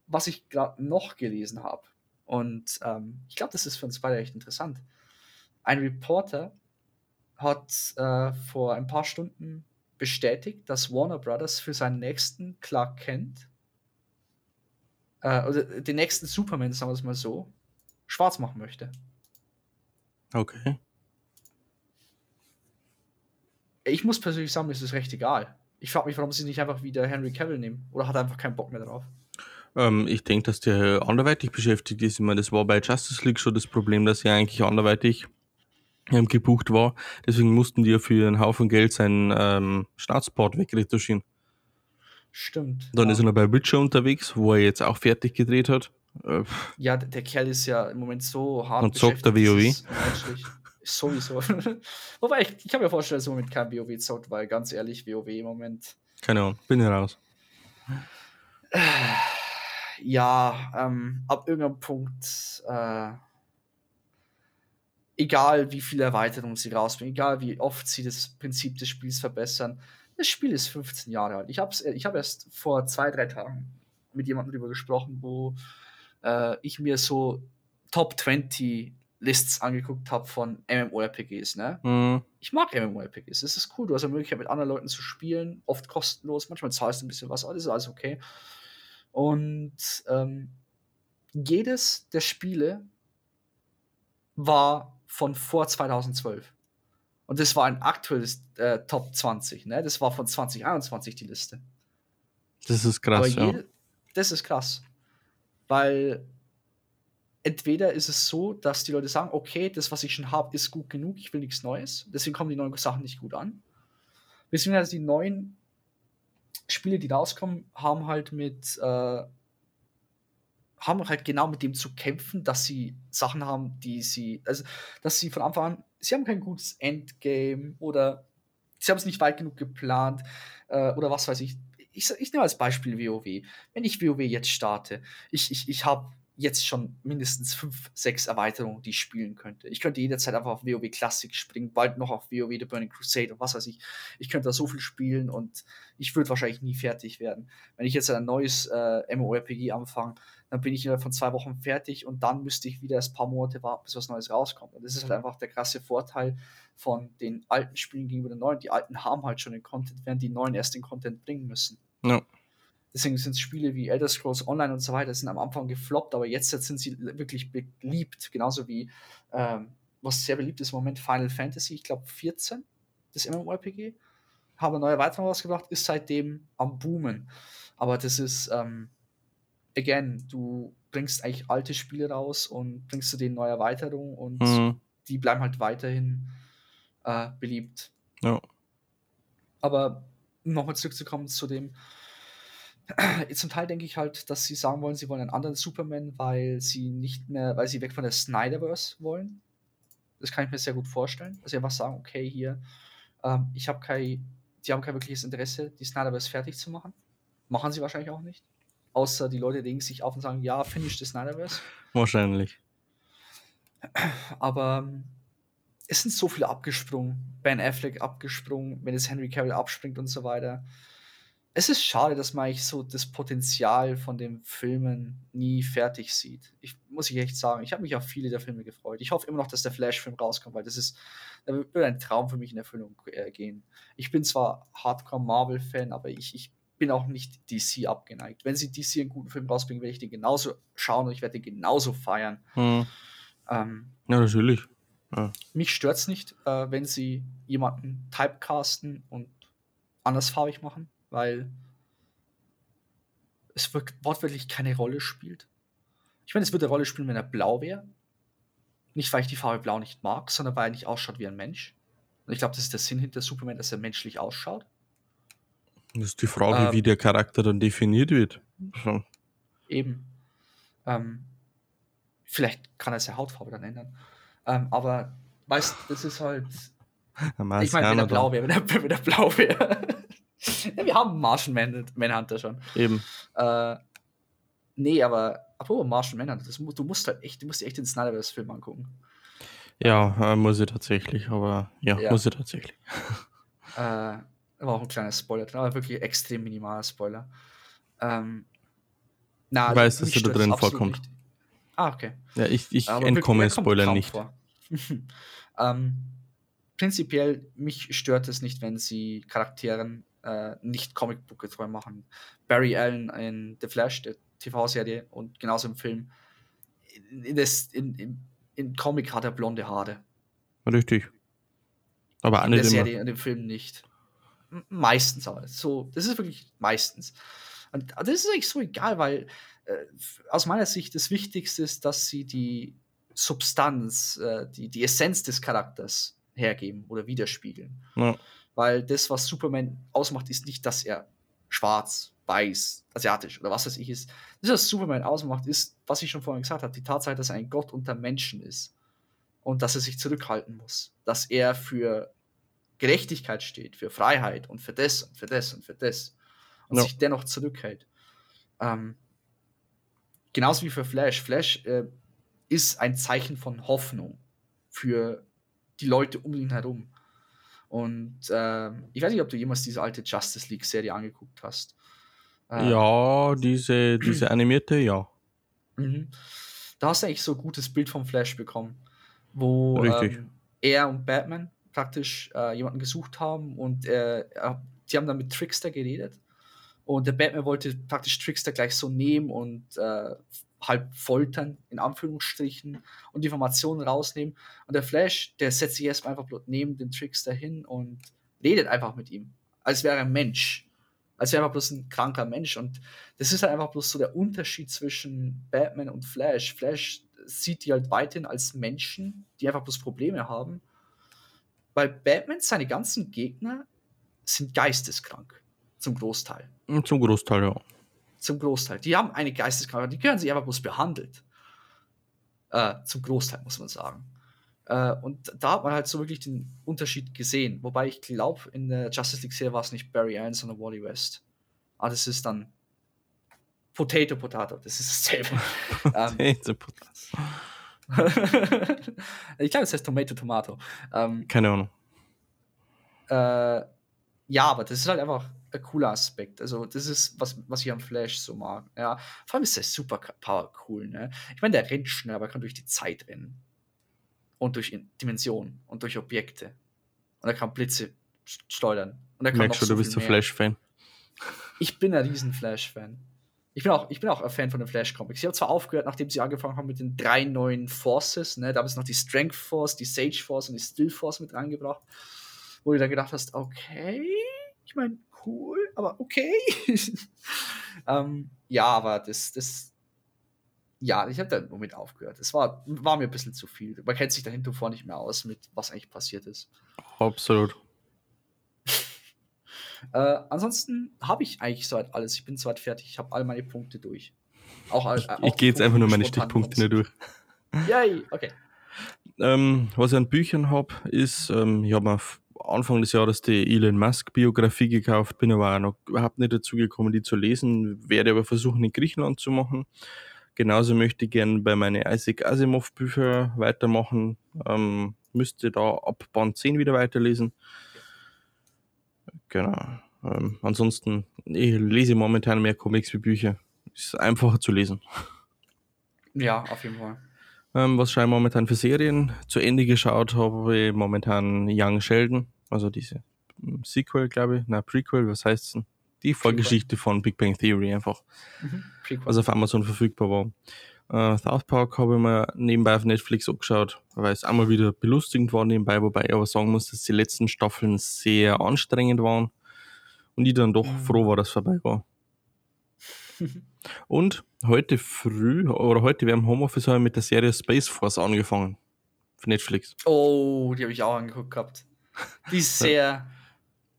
Was ich gerade noch gelesen habe, und ähm, ich glaube, das ist für uns beide echt interessant. Ein Reporter hat äh, vor ein paar Stunden bestätigt, dass Warner Brothers für seinen nächsten Clark Kent, äh, oder den nächsten Superman, sagen wir es mal so, schwarz machen möchte. Okay. Ich muss persönlich sagen, mir ist es recht egal. Ich frage mich, warum sie nicht einfach wieder Henry Cavill nehmen. Oder hat er einfach keinen Bock mehr drauf? Ähm, ich denke, dass der anderweitig beschäftigt ist. Ich meine, das war bei Justice League schon das Problem, dass er eigentlich anderweitig ähm, gebucht war. Deswegen mussten die ja für einen Haufen Geld seinen ähm, Staatsport wegretuschieren. Stimmt. Dann ja. ist er noch bei Witcher unterwegs, wo er jetzt auch fertig gedreht hat. Äh, Ja, der Kerl ist ja im Moment so hart. Und zockt der WoW? Sowieso. *laughs* Wobei, ich, ich kann mir vorstellen, dass er im Moment kein WoW zockt, weil ganz ehrlich, WoW im Moment. keine Ahnung, bin ich raus. Ja, ähm, ab irgendeinem Punkt, äh, egal wie viele Erweiterungen sie rausbringen, egal wie oft sie das Prinzip des Spiels verbessern, das Spiel ist 15 Jahre alt. Ich habe ich hab erst vor zwei, drei Tagen mit jemandem darüber gesprochen, wo äh, ich mir so Top 20 Lists angeguckt habe von MMORPGs, ne? Mhm. Ich mag MMORPGs. Es ist cool. Du hast eine Möglichkeit, mit anderen Leuten zu spielen. Oft kostenlos. Manchmal zahlst du ein bisschen was, aber das ist alles okay. Und ähm, jedes der Spiele war von vor 2012. Und das war ein aktuelles äh, Top 20. Ne? Das war von 2021 die Liste. Das ist krass, ja. jede, das ist krass. Weil entweder ist es so, dass die Leute sagen, okay, das, was ich schon habe, ist gut genug, ich will nichts Neues. Deswegen kommen die neuen Sachen nicht gut an. Beziehungsweise die neuen Spiele, die rauskommen, haben halt mit äh, haben halt genau mit dem zu kämpfen, dass sie Sachen haben, die sie, also dass sie von Anfang an, sie haben kein gutes Endgame oder sie haben es nicht weit genug geplant äh, oder was weiß ich. Ich, ich nehme als Beispiel WoW. Wenn ich WoW jetzt starte, ich, ich, ich habe jetzt schon mindestens fünf, sechs Erweiterungen, die ich spielen könnte. Ich könnte jederzeit einfach auf WoW Classic springen, bald noch auf WoW The Burning Crusade und was weiß ich. Ich könnte da so viel spielen und ich würde wahrscheinlich nie fertig werden. Wenn ich jetzt ein neues äh, MMORPG anfange, dann bin ich innerhalb von zwei Wochen fertig und dann müsste ich wieder ein paar Monate warten, bis was Neues rauskommt. Und das ist halt einfach der krasse Vorteil von den alten Spielen gegenüber den neuen. Die alten haben halt schon den Content, während die neuen erst den Content bringen müssen. Ja. Deswegen sind Spiele wie Elder Scrolls Online und so weiter sind am Anfang gefloppt, aber jetzt sind sie wirklich beliebt. Genauso wie, ähm, was sehr beliebt ist im Moment, Final Fantasy, ich glaube 14, das MMORPG, haben eine neue Erweiterung rausgebracht, ist seitdem am Boomen. Aber das ist, ähm, again, du bringst eigentlich alte Spiele raus und bringst zu denen neue Erweiterungen und Mhm. die bleiben halt weiterhin äh, beliebt. Ja. Aber nochmal zurückzukommen zu dem, *clears throat* zum Teil denke ich halt, dass sie sagen wollen, sie wollen einen anderen Superman, weil sie nicht mehr, weil sie weg von der Snyderverse wollen. Das kann ich mir sehr gut vorstellen. Sie einfach sagen, okay, hier, ähm, ich habe kein, die haben kein wirkliches Interesse, die Snyderverse fertig zu machen. Machen sie wahrscheinlich auch nicht. Außer die Leute legen sich auf und sagen, ja, finish the Snyderverse. Wahrscheinlich. Aber ähm, es sind so viele abgesprungen. Ben Affleck abgesprungen, wenn es Henry Cavill abspringt und so weiter. Es ist schade, dass man eigentlich so das Potenzial von den Filmen nie fertig sieht. Ich muss ich echt sagen, ich habe mich auf viele der Filme gefreut. Ich hoffe immer noch, dass der Flash-Film rauskommt, weil das ist, da wird ein Traum für mich in Erfüllung äh, gehen. Ich bin zwar Hardcore-Marvel-Fan, aber ich, ich bin auch nicht DC abgeneigt. Wenn sie DC einen guten Film rausbringen, werde ich den genauso schauen und ich werde den genauso feiern. Mhm. Ähm, Ja, natürlich. Ja. mich stört es nicht, äh, wenn sie jemanden typecasten und andersfarbig machen, weil es wortwörtlich keine Rolle spielt. Ich meine, es würde eine Rolle spielen, wenn er blau wäre. Nicht, weil ich die Farbe blau nicht mag, sondern weil er nicht ausschaut wie ein Mensch. Und ich glaube, das ist der Sinn hinter Superman, dass er menschlich ausschaut. Das ist die Frage, Ähm. wie der Charakter dann definiert wird. Eben. Ähm, vielleicht kann er seine Hautfarbe dann ändern. Ähm, aber weißt das ist halt. *laughs* Ich meine, wenn er Marsianer blau wäre, wenn er, *laughs* wenn er blau wäre. ja, *laughs* wir haben Martian Man Manhunter schon. Eben. Äh, nee, aber apropos Martian Manhunter, das, du musst halt echt, du musst dir echt den Snyderverse-Film angucken. Ja, äh, muss ich tatsächlich, aber ja, Ja. muss ich tatsächlich. Äh, war auch ein kleiner Spoiler drin, aber wirklich extrem minimaler Spoiler. Ähm, na, Ich weiß, dass er da drin vorkommt. nicht. Ah, okay. Ja, ich, ich Aber entkomme er kaum nicht. *laughs* ähm, prinzipiell, mich stört es nicht, wenn sie Charakteren äh, nicht Comicbook-getreu machen. Barry Allen in The Flash, der TV-Serie, und genauso im Film. In, das, in, in, in Comic hat er blonde Haare. Richtig. Aber In der. Serie, in dem Film nicht. Meistens aber. So, das ist wirklich meistens. Und das ist eigentlich so egal, weil äh, aus meiner Sicht das Wichtigste ist, dass sie die Substanz, äh, die, die Essenz des Charakters hergeben oder widerspiegeln. Ja. Weil das, was Superman ausmacht, ist nicht, dass er schwarz, weiß, asiatisch oder was weiß ich ist. Das, was Superman ausmacht, ist, was ich schon vorhin gesagt habe, die Tatsache, dass er ein Gott unter Menschen ist und dass er sich zurückhalten muss, dass er für Gerechtigkeit steht, für Freiheit und für das und für das und für das und ja. sich dennoch zurückhält. Ähm, genauso wie für Flash. Flash äh, ist ein Zeichen von Hoffnung für die Leute um ihn herum. Und äh, ich weiß nicht, ob du jemals diese alte Justice League-Serie angeguckt hast. Äh, ja, diese, diese animierte, ja. Mhm. Da hast du eigentlich so ein gutes Bild vom Flash bekommen, wo ähm, er und Batman praktisch äh, jemanden gesucht haben und äh, sie haben dann mit Trickster geredet. Und der Batman wollte praktisch Trickster gleich so nehmen und äh, halb foltern, in Anführungsstrichen, und Informationen rausnehmen. Und der Flash, der setzt sich erstmal einfach neben den Trickster hin und redet einfach mit ihm, als wäre er ein Mensch. Als wäre er bloß ein kranker Mensch. Und das ist halt einfach bloß so der Unterschied zwischen Batman und Flash. Flash sieht die halt weiterhin als Menschen, die einfach bloß Probleme haben. Weil Batman, seine ganzen Gegner sind geisteskrank. Zum Großteil. Zum Großteil, ja zum Großteil. Die haben eine Geisteskrankheit, die können sich einfach bloß behandelt. Äh, zum Großteil, muss man sagen. Äh, und da hat man halt so wirklich den Unterschied gesehen. Wobei ich glaube, in der Justice League-Serie war es nicht Barry Allen, sondern Wally West. Aber ah, das ist dann Potato Potato, das ist dasselbe. *laughs* Ähm, Potato Potato. ich glaube, es heißt Tomato Tomato. Ähm, Keine Ahnung. Äh, ja, aber das ist halt einfach ein cooler Aspekt. Also, das ist, was, was ich am Flash so mag. Ja, vor allem ist der Superpower cool, ne? Ich meine, der rennt schnell, aber er kann durch die Zeit rennen. Und durch Dimensionen und durch Objekte. Und er kann Blitze steuern. Und er kann Merkst du, so du bist so Flash-Fan. Ich bin ein riesen Flash-Fan. Ich bin auch, ich bin auch ein Fan von den Flash-Comics. Ich habe zwar aufgehört, nachdem sie angefangen haben mit den drei neuen Forces, ne? Da haben sie noch die Strength Force, die Sage Force und die Still Force mit reingebracht. Wo du dann gedacht hast, okay, ich meine, cool, aber okay. *laughs* ähm, ja, aber das, das, ja, ich habe da Moment aufgehört. Es war, war mir ein bisschen zu viel. Man kennt sich dahinter vor nicht mehr aus, mit was eigentlich passiert ist. Absolut. äh, ansonsten habe ich eigentlich soweit alles. Ich bin soweit fertig. Ich habe all meine Punkte durch. Auch, äh, auch ich gehe jetzt einfach nur meine Stichpunkte nicht durch. Yay, okay. Ähm, was ich an Büchern habe, ist, ähm, ich habe mir Anfang des Jahres die Elon Musk Biografie gekauft, bin aber auch noch überhaupt nicht dazu gekommen, die zu lesen, werde aber versuchen, in Griechenland zu machen. Genauso möchte ich gerne bei meinen Isaac Asimov Bücher weitermachen, ähm, müsste da ab Band 10 wieder weiterlesen. Genau. Ähm, ansonsten, ich lese momentan mehr Comics wie Bücher. Ist einfacher zu lesen. Ja, auf jeden Fall. Ähm, was schaue ich momentan für Serien? Zu Ende geschaut habe ich momentan Young Sheldon, also diese hm, Sequel, glaube ich, na Prequel, was heißt es denn? Die Vorgeschichte von Big Bang Theory einfach. Mhm. Was auf Amazon verfügbar war. Uh, South Park habe ich mir nebenbei auf Netflix angeschaut, weil es einmal wieder belustigend war nebenbei, wobei ich aber sagen muss, dass die letzten Staffeln sehr anstrengend waren und ich dann doch mhm. froh war, dass es vorbei war. *laughs* Und heute früh, oder heute während Homeoffice, habe ich mit der Serie Space Force angefangen. Für Netflix. Oh, die habe ich auch angeguckt gehabt. Die ist *laughs* sehr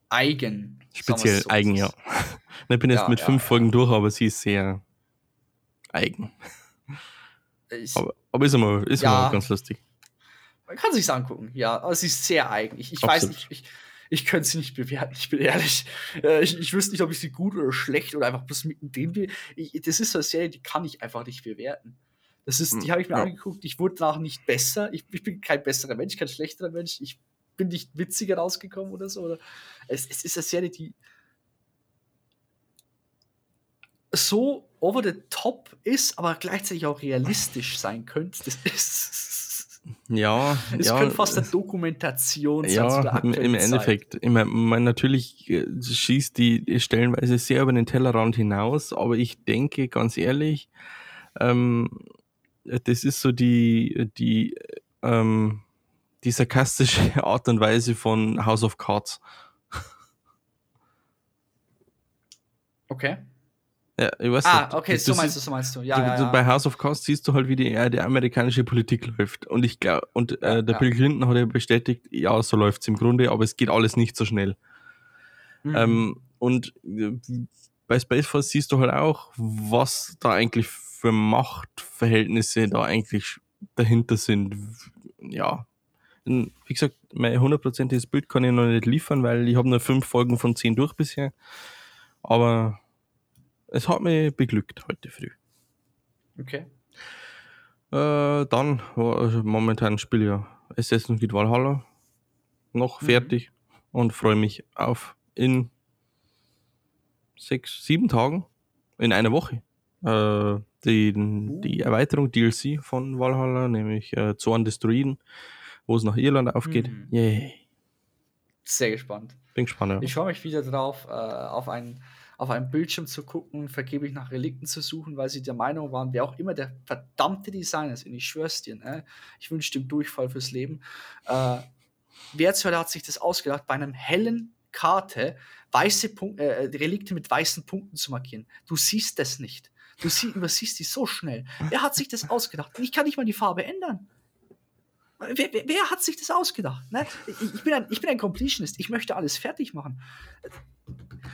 eigen. Speziell so eigen, ja. *laughs* Ich bin jetzt ja, mit ja, fünf ja. Folgen durch, aber sie ist sehr eigen. *laughs* Ich, aber, aber, ist immer, ist immer ganz lustig. Man kann sich angucken, ja. Aber sie ist sehr eigen. Ich, ich weiß nicht, ich, ich könnte sie nicht bewerten, ich bin ehrlich. Äh, ich, ich wüsste nicht, ob ich sie gut oder schlecht oder einfach bloß mittendrin will. Ich, das ist so eine Serie, die kann ich einfach nicht bewerten. Das ist, die hm, habe ich mir ja. angeguckt, ich wurde danach nicht besser. Ich, ich, bin kein besserer Mensch, kein schlechterer Mensch. Ich bin nicht witziger rausgekommen oder so. Oder es, es ist eine Serie, die so over the top ist, aber gleichzeitig auch realistisch sein könnte. Das ist ja, es ja, könnte fast eine Dokumentation sein. Ja, im, im Endeffekt. Ich meine, man, natürlich äh, schießt die stellenweise sehr über den Tellerrand hinaus, aber ich denke ganz ehrlich, ähm, das ist so die, die, ähm, die sarkastische *laughs* Art und Weise von House of Cards. Okay. Ja, ich weiß ah, okay, so meinst du, so meinst du. Ja, du, ja, ja. Bei House of Cards siehst du halt, wie die, äh, die amerikanische Politik läuft. Und ich glaube, und äh, der Bill Clinton hat ja bestätigt, ja, so läuft es im Grunde, aber es geht alles nicht so schnell. Mhm. Ähm, und äh, bei Space Force siehst du halt auch, was da eigentlich für Machtverhältnisse da eigentlich dahinter sind. Ja, wie gesagt, mein hundertprozentiges Bild kann ich noch nicht liefern, weil ich habe nur fünf Folgen von zehn durch bisher. Aber es hat mich beglückt heute früh. Okay. Äh, dann, also momentan spiele ich ja Assassin's Creed Valhalla noch mhm. fertig und freue mich auf in sechs, sieben Tagen, in einer Woche, äh, die, die Erweiterung DLC von Valhalla, nämlich äh, Zorn des Druiden, wo es nach Irland aufgeht. Mhm. Yay. Sehr gespannt. Bin gespannt, ja. Ich freue mich wieder drauf, äh, auf einen auf einem Bildschirm zu gucken, vergeblich nach Relikten zu suchen, weil sie der Meinung waren, wer auch immer der verdammte Designer ist, und ich schwör's dir, ne? ich wünsche dem Durchfall fürs Leben. Äh, wer zur Hölle hat sich das ausgedacht, bei einem hellen Karte weiße Punk äh, Relikte mit weißen Punkten zu markieren? Du siehst das nicht. Du sie übersiehst die so schnell. Wer hat sich das ausgedacht? Ich kann nicht mal die Farbe ändern. Wer, wer, wer, hat sich das ausgedacht? Ne? Ich, ich, bin ein, ich bin ein Completionist. Ich möchte alles fertig machen.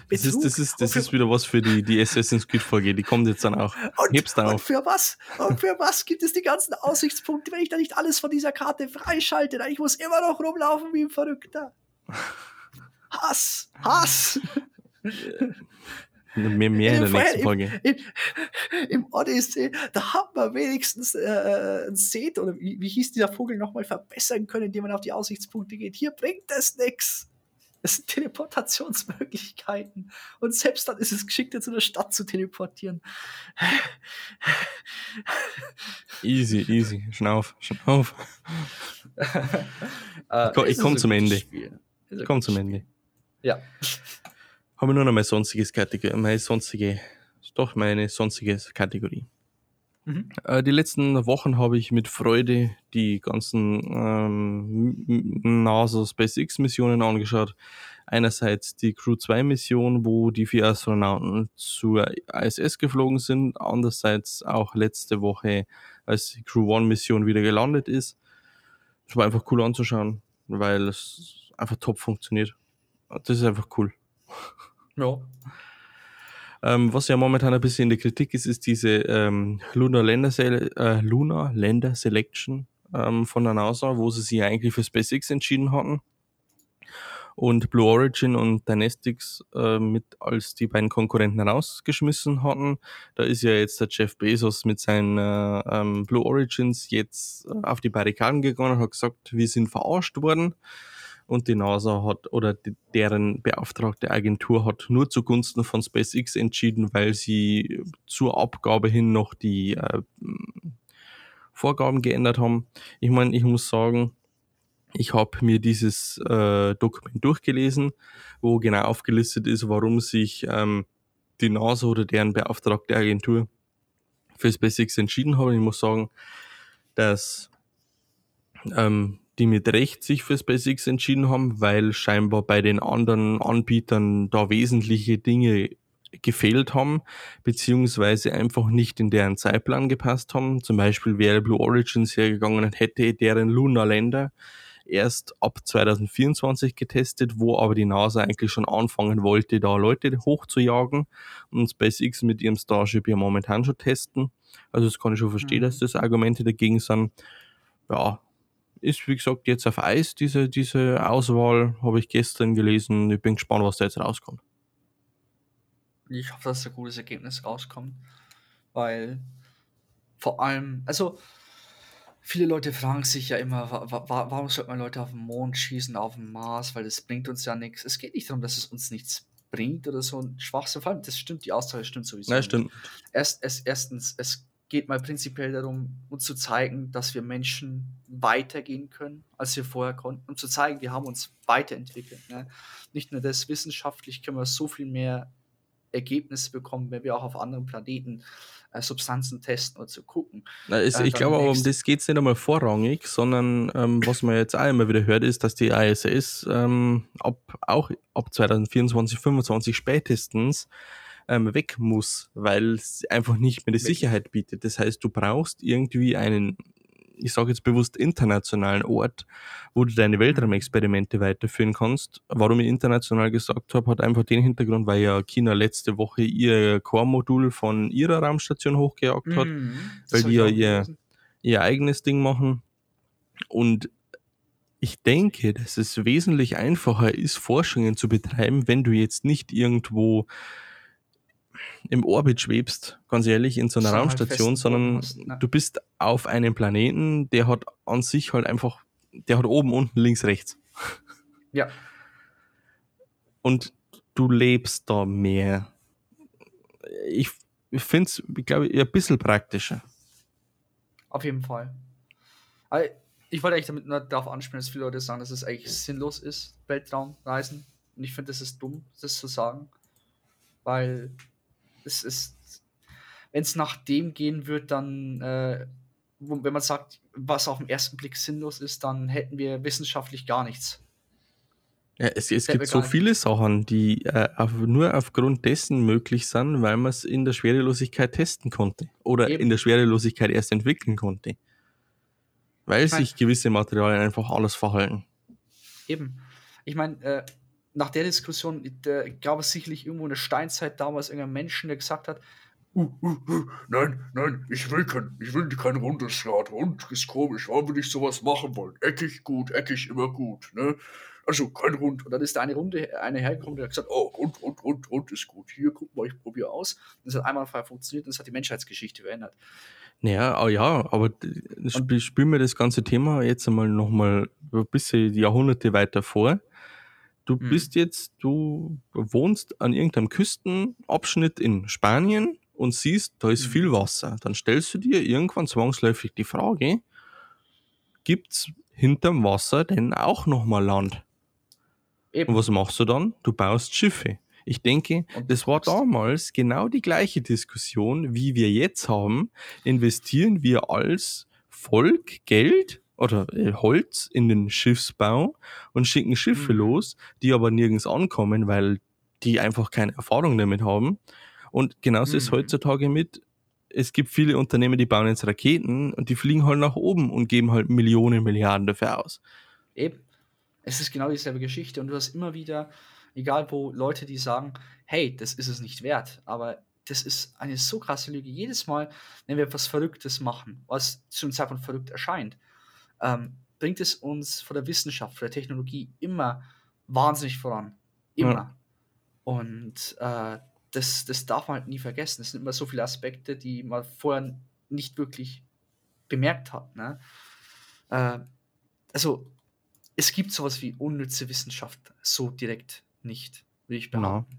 Das ist, das ist, das ist wieder was für die, die Assassin's Creed-Folge. Die kommt jetzt dann auch. Und, Heb's dann und auf. für was? Und für was gibt es die ganzen Aussichtspunkte, wenn ich da nicht alles von dieser Karte freischalte? Ich muss immer noch rumlaufen wie ein Verrückter. Hass! Hass! Mehr, mehr in, in der nächsten Folge. Im, im, Im, Odyssey, da haben wir wenigstens äh, ein Set, oder wie, wie hieß dieser Vogel nochmal, verbessern können, indem man auf die Aussichtspunkte geht. Hier bringt das nichts. Es sind Teleportationsmöglichkeiten. Und selbst dann ist es geschickt, zu der Stadt zu teleportieren. Easy, easy. Schnauf, schnauf. äh, *laughs* ich komme zum Ende. Ich komme zum Ende. Ja habe ich nur noch meine sonstiges Kategorie, meine sonstige, doch meine sonstige Kategorie. Mhm. Äh, die letzten Wochen habe ich mit Freude die ganzen ähm, NASA SpaceX Missionen angeschaut. Einerseits die Crew 2 Mission, wo die vier Astronauten zur ISS geflogen sind. Andererseits auch letzte Woche, als die Crew 1 Mission wieder gelandet ist. Es war einfach cool anzuschauen, weil es einfach top funktioniert. Das ist einfach cool. Ja. Ähm, was ja momentan ein bisschen in der Kritik ist, ist diese ähm, Lunar Länder, äh, Lunar Länder Selection ähm, von der NASA, wo sie sich eigentlich für SpaceX entschieden hatten. Und Blue Origin und Dynestics äh, mit als die beiden Konkurrenten rausgeschmissen hatten. Da ist ja jetzt der Jeff Bezos mit seinen äh, ähm, Blue Origins jetzt äh, auf die Barrikaden gegangen und hat gesagt, wir sind verarscht worden und die NASA hat oder die, deren beauftragte Agentur hat nur zugunsten von SpaceX entschieden, weil sie zur Abgabe hin noch die äh, Vorgaben geändert haben. Ich meine, ich muss sagen, ich habe mir dieses äh, Dokument durchgelesen, wo genau aufgelistet ist, warum sich ähm, die NASA oder deren beauftragte Agentur für SpaceX entschieden haben. Ich muss sagen, dass ähm, die mit Recht sich für SpaceX entschieden haben, weil scheinbar bei den anderen Anbietern da wesentliche Dinge gefehlt haben, beziehungsweise einfach nicht in deren Zeitplan gepasst haben. Zum Beispiel wäre Blue Origins hergegangen und hätte deren Lunar Länder erst ab 2024 getestet, wo aber die NASA eigentlich schon anfangen wollte, da Leute hochzujagen und SpaceX mit ihrem Starship ja momentan schon testen. Also das kann ich schon verstehen, mhm. dass das Argumente dagegen sind. Ja, ist, wie gesagt, jetzt auf Eis, diese, diese Auswahl, habe ich gestern gelesen. Ich bin gespannt, was da jetzt rauskommt. Ich hoffe, dass ein gutes Ergebnis rauskommt, weil vor allem, also viele Leute fragen sich ja immer, wa wa warum sollte man Leute auf den Mond schießen, auf den Mars, weil das bringt uns ja nichts. Es geht nicht darum, dass es uns nichts bringt oder so ein Schwachsinn. Vor allem, das stimmt, die Aussage stimmt sowieso. Ja, stimmt. Erst, erst, erstens, es geht mal prinzipiell darum, uns zu zeigen, dass wir Menschen weitergehen können, als wir vorher konnten, um zu zeigen, wir haben uns weiterentwickelt. Ne? Nicht nur das, wissenschaftlich können wir so viel mehr Ergebnisse bekommen, wenn wir auch auf anderen Planeten äh, Substanzen testen oder zu gucken. Na, es, äh, ich glaube aber, um das geht es nicht einmal vorrangig, sondern ähm, was man jetzt auch immer wieder hört, ist, dass die ISS ähm, ab, auch ab 2024, 2025 spätestens ähm, weg muss, weil es einfach nicht mehr die Sicherheit bietet. Das heißt, du brauchst irgendwie einen ich sage jetzt bewusst internationalen Ort, wo du deine Weltraumexperimente weiterführen kannst. Warum ich international gesagt habe, hat einfach den Hintergrund, weil ja China letzte Woche ihr Core-Modul von ihrer Raumstation hochgejagt hat, Mhm, weil die ja ihr, ihr eigenes Ding machen. Und ich denke, dass es wesentlich einfacher ist, Forschungen zu betreiben, wenn du jetzt nicht irgendwo im Orbit schwebst, ganz ehrlich, in so einer halt Raumstation, sondern hast, ne? du bist auf einem Planeten, der hat an sich halt einfach, der hat oben, unten, links, rechts. *laughs* Ja, Und du lebst da mehr. Ich, ich finde es, glaube ich, ein bisschen praktischer. auf jeden Fall. Aber ich wollte eigentlich damit nur darauf anspielen, dass viele Leute sagen, dass es eigentlich sinnlos ist, Weltraumreisen. Und ich finde, das ist dumm, das zu sagen. Weil es ist, wenn es nach dem gehen wird, dann, äh, wenn man sagt, was auf den ersten Blick sinnlos ist, dann hätten wir wissenschaftlich gar nichts. Ja, es es gibt so viele Sachen, die äh, auf, nur aufgrund dessen möglich sind, weil man es in der Schwerelosigkeit testen konnte oder Eben. in der Schwerelosigkeit erst entwickeln konnte. Weil Ich mein- sich gewisse Materialien einfach alles verhalten. Eben. Ich meine, äh, nach der Diskussion da gab es sicherlich irgendwo in der Steinzeit damals irgendeinen Menschen, der gesagt hat, Uh, uh, uh, nein, nein, ich will kein, ich will kein rundes Rad. Rund ist komisch. Warum will ich sowas machen wollen? Eckig gut, eckig immer gut, ne? Also kein Rund. Und dann ist da eine Runde, eine hergekommen, der hat gesagt, Oh, rund, rund, rund, rund ist gut. Hier, guck mal, ich probier aus. Und es hat einwandfrei funktioniert und es hat die Menschheitsgeschichte verändert. Naja, oh ja, aber spielen wir das ganze Thema jetzt einmal nochmal ein bisschen Jahrhunderte weiter vor. Du Mhm. bist jetzt, du wohnst an irgendeinem Küstenabschnitt in Spanien und siehst, da ist Mhm. viel Wasser. Dann stellst du dir irgendwann zwangsläufig die Frage, gibt's hinterm Wasser denn auch nochmal Land? Eben. Und was machst du dann? Du baust Schiffe. Ich denke, das war damals genau die gleiche Diskussion, wie wir jetzt haben. Investieren wir als Volk Geld oder äh, Holz in den Schiffsbau und schicken Schiffe Mhm. los, die aber nirgends ankommen, weil die einfach keine Erfahrung damit haben. Und genauso ist Mhm. heutzutage mit, es gibt viele Unternehmen, die bauen jetzt Raketen und die fliegen halt nach oben und geben halt Millionen, Milliarden dafür aus. Eben. Es ist genau dieselbe Geschichte und du hast immer wieder, egal wo, Leute, die sagen, hey, das ist es nicht wert. Aber das ist eine so krasse Lüge. Jedes Mal, wenn wir etwas Verrücktes machen, was zum Zeitpunkt verrückt erscheint, ähm, bringt es uns von der Wissenschaft, von der Technologie immer wahnsinnig voran. Immer. Ja. Und äh, das, das darf man halt nie vergessen. Es sind immer so viele Aspekte, die man vorher nicht wirklich bemerkt hat. Ne? Äh, also, es gibt sowas wie unnütze Wissenschaft so direkt nicht, will ich Genau. behaupten.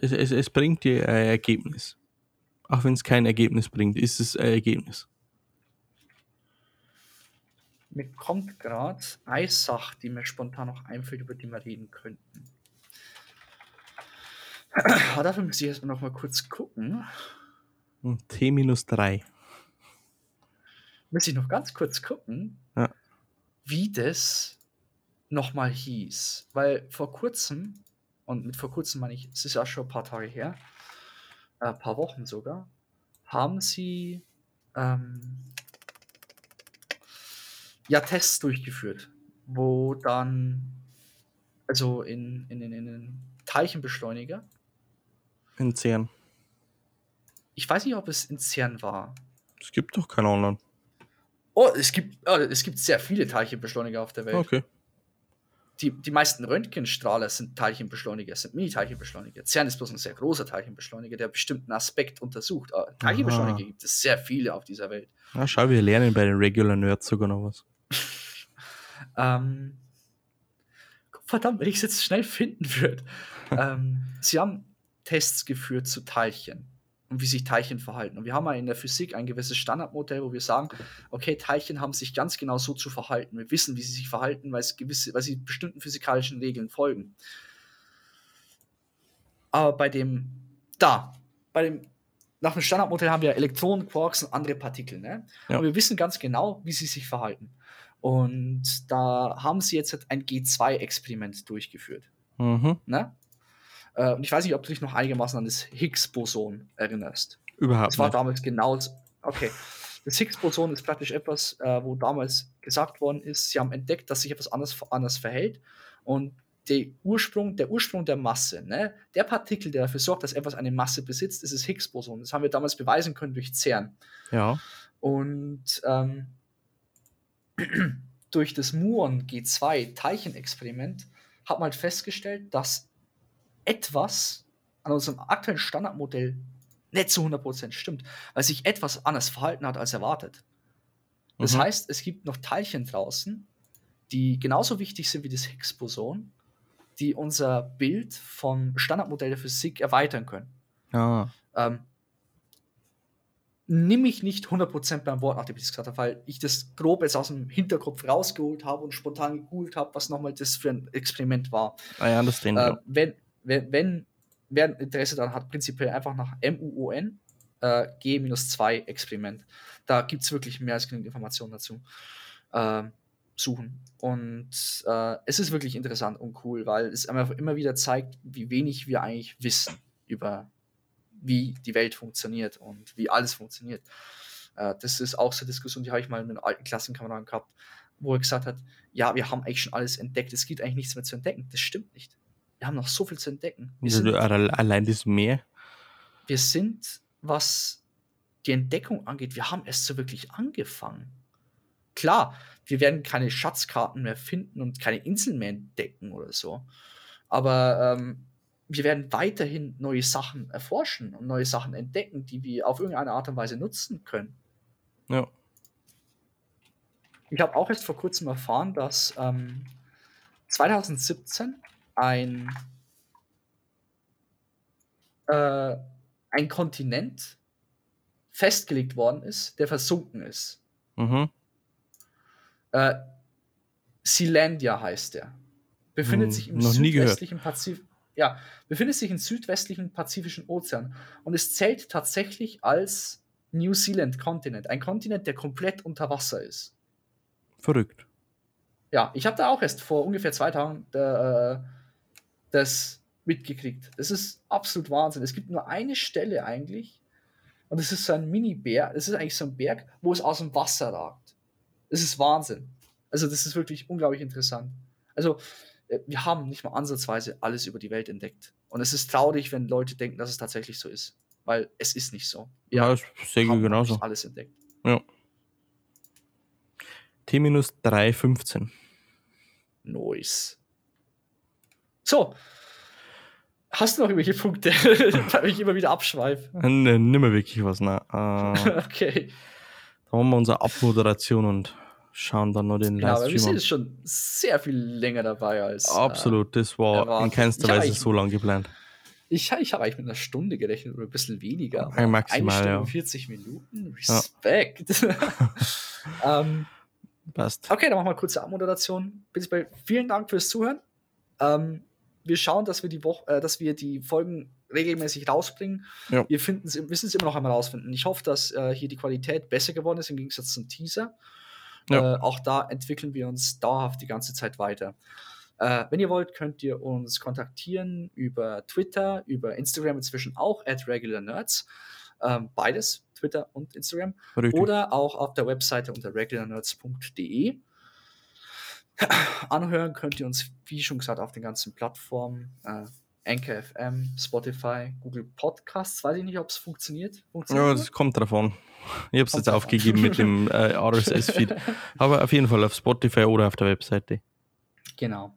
Es, es, es bringt dir ein Ergebnis. Auch wenn es kein Ergebnis bringt, ist es ein Ergebnis. Mir kommt gerade eine Sache, die mir spontan noch einfällt, über die wir reden könnten. *clears throat* Aber dafür muss ich erstmal noch mal kurz gucken. Hm, T minus 3. Muss ich noch ganz kurz gucken, Ja. wie das nochmal hieß. Weil vor kurzem, und mit vor kurzem meine ich, es ist ja schon ein paar Tage her, äh, ein paar Wochen sogar, haben sie ähm, ja Tests durchgeführt, wo dann, also in, in, in, in den Teilchenbeschleuniger, In CERN. ich weiß nicht, ob es in CERN war. Es gibt doch keinen anderen. Oh, es gibt, oh, es gibt sehr viele Teilchenbeschleuniger auf der Welt. Okay. Die, die meisten Röntgenstrahler sind Teilchenbeschleuniger, sind Mini-Teilchenbeschleuniger. CERN ist bloß ein sehr großer Teilchenbeschleuniger, der bestimmten Aspekt untersucht. Aber Teilchenbeschleuniger Aha. gibt es sehr viele auf dieser Welt. Na, schau, wir lernen bei den Regular Nerds sogar noch was. *laughs* Ähm, verdammt, wenn ich es jetzt schnell finden würde. *laughs* ähm, sie haben Tests geführt zu Teilchen und wie sich Teilchen verhalten. Und wir haben ja in der Physik ein gewisses Standardmodell, wo wir sagen, okay, Teilchen haben sich ganz genau so zu verhalten. Wir wissen, wie sie sich verhalten, weil, gewisse, weil sie bestimmten physikalischen Regeln folgen. Aber bei dem, da, bei dem, nach dem Standardmodell haben wir Elektronen, Quarks und andere Partikel. Ne? Ja. Und wir wissen ganz genau, wie sie sich verhalten. Und da haben sie jetzt halt ein G2-Experiment durchgeführt. Mhm. Ne? Äh, und ich weiß nicht, ob du dich noch einigermaßen an das Higgs-Boson erinnerst. Überhaupt Das war nicht. damals genau. Okay. Das Higgs-Boson ist praktisch etwas, äh, wo damals gesagt worden ist, sie haben entdeckt, dass sich etwas anders, anders verhält und der Ursprung, der Ursprung der Masse, ne? der Partikel, der dafür sorgt, dass etwas eine Masse besitzt, ist das Higgs-Boson. Das haben wir damals beweisen können durch CERN. Ja. Und ähm, durch das Muon G2 Teilchenexperiment hat man halt festgestellt, dass etwas an unserem aktuellen Standardmodell nicht zu 100% stimmt, weil sich etwas anders verhalten hat als erwartet. Das Mhm. heißt, es gibt noch Teilchen draußen, die genauso wichtig sind wie das Higgs-Boson, die unser Bild vom Standardmodell der Physik erweitern können. Ah. Ähm, nimm mich nicht 100% beim Wort, nachdem ich das gesagt habe, weil ich das grob jetzt aus dem Hinterkopf rausgeholt habe und spontan gegoogelt habe, was nochmal das für ein Experiment war. I understand. Äh, ja. wenn, wenn, wenn wer Interesse daran hat, prinzipiell einfach nach MUON äh, G-2 Experiment. Da gibt es wirklich mehr als genügend Informationen dazu. ähm, suchen. Und äh, es ist wirklich interessant und cool, weil es einfach immer wieder zeigt, wie wenig wir eigentlich wissen über wie die Welt funktioniert und wie alles funktioniert. Äh, das ist auch so eine Diskussion, die habe ich mal mit einem alten Klassenkameraden gehabt, wo er gesagt hat, ja, wir haben eigentlich schon alles entdeckt, es gibt eigentlich nichts mehr zu entdecken. Das stimmt nicht. Wir haben noch so viel zu entdecken. Wir Also, sind, alle- allein das Meer. wir sind, was die Entdeckung angeht, wir haben erst so wirklich angefangen. Klar, wir werden keine Schatzkarten mehr finden und keine Inseln mehr entdecken oder so. Aber ähm, wir werden weiterhin neue Sachen erforschen und neue Sachen entdecken, die wir auf irgendeine Art und Weise nutzen können. Ja. Ich habe auch erst vor kurzem erfahren, dass ähm, 2017 ein, äh, ein Kontinent festgelegt worden ist, der versunken ist. Mhm. Äh, Sealandia heißt er. Befindet Hm, sich im südwestlichen Pazifik. Ja, befindet sich im südwestlichen Pazifischen Ozean und es zählt tatsächlich als New Zealand Kontinent, ein Kontinent, der komplett unter Wasser ist. Verrückt. Ja, ich habe da auch erst vor ungefähr zwei Tagen äh, das mitgekriegt. Das ist absolut Wahnsinn. Es gibt nur eine Stelle eigentlich und es ist so ein Mini-Berg. Es ist eigentlich so ein Berg, wo es aus dem Wasser ragt. Das ist Wahnsinn. Also das ist wirklich unglaublich interessant. Also wir haben nicht mal ansatzweise alles über die Welt entdeckt. Und es ist traurig, wenn Leute denken, dass es tatsächlich so ist. Weil es ist nicht so. Wir Ja, sehe ich haben noch genauso. alles entdeckt. T-315. Nice. So. Hast du noch irgendwelche Punkte, *laughs* weil ich immer wieder abschweife? Äh, Ne, nimmer wirklich was, ne. Äh, *laughs* Okay. da haben wir unsere Abmoderation und schauen dann noch den Genau, aber wir Livestream sind jetzt schon sehr viel länger dabei als. äh, Absolut, das war erwartet. in keinster Ich Weise eigentlich- so lang geplant. ich ich habe eigentlich mit einer Stunde gerechnet oder ein bisschen weniger. Ein maximal, Eine Stunde ja. und 40 Minuten. Respekt. *laughs* *laughs* ähm, Passt. okay, dann machen wir eine kurze Abmoderation. Prinzipiell vielen Dank fürs Zuhören. Ähm, wir schauen, dass wir die Woche, äh, dass wir die Folgen regelmäßig rausbringen. Ja. Wir müssen es immer noch einmal rausfinden. Ich hoffe, dass äh, hier die Qualität besser geworden ist im Gegensatz zum Teaser. Ja. Äh, auch da entwickeln wir uns dauerhaft die ganze Zeit weiter. Äh, wenn ihr wollt, könnt ihr uns kontaktieren über Twitter, über Instagram inzwischen auch at regular nerds. Ähm, beides, Twitter und Instagram. Richtig. Oder auch auf der Webseite unter regularnerds.de. Anhören könnt ihr uns, wie schon gesagt, auf den ganzen Plattformen. Äh, Anchor FM, Spotify, Google Podcasts. Weiß ich nicht, ob es funktioniert. funktioniert ja, das? das kommt drauf an. Ich habe es jetzt aufgegeben an. mit dem *laughs* äh, RSS-Feed. Aber auf jeden Fall auf Spotify oder auf der Webseite. Genau.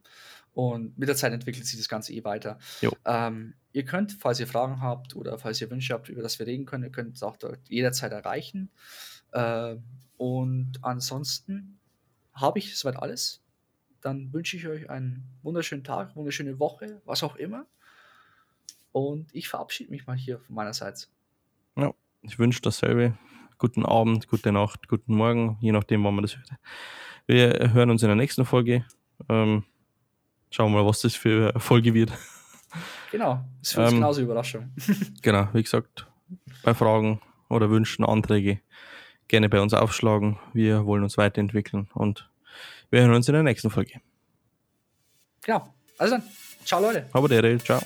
Und mit der Zeit entwickelt sich das Ganze eh weiter. Ähm, ihr könnt, falls ihr Fragen habt oder falls ihr Wünsche habt, über das wir reden können, ihr könnt es auch dort jederzeit erreichen. Ähm, und ansonsten habe ich soweit alles. Dann wünsche ich euch einen wunderschönen Tag, wunderschöne Woche, was auch immer. Und ich verabschiede mich mal hier von meinerseits. Ich wünsche dasselbe. Guten Abend, gute Nacht, guten Morgen, je nachdem, wann man das hört. Wir hören uns in der nächsten Folge. Ähm, schauen wir mal, was das für eine Folge wird. Genau, ist für uns Ähm, genauso Überraschung. *laughs* Genau, wie gesagt, bei Fragen oder Wünschen, Anträge gerne bei uns aufschlagen. Wir wollen uns weiterentwickeln und wir hören uns in der nächsten Folge. Genau. Also dann, ciao Leute. Aber der, ciao.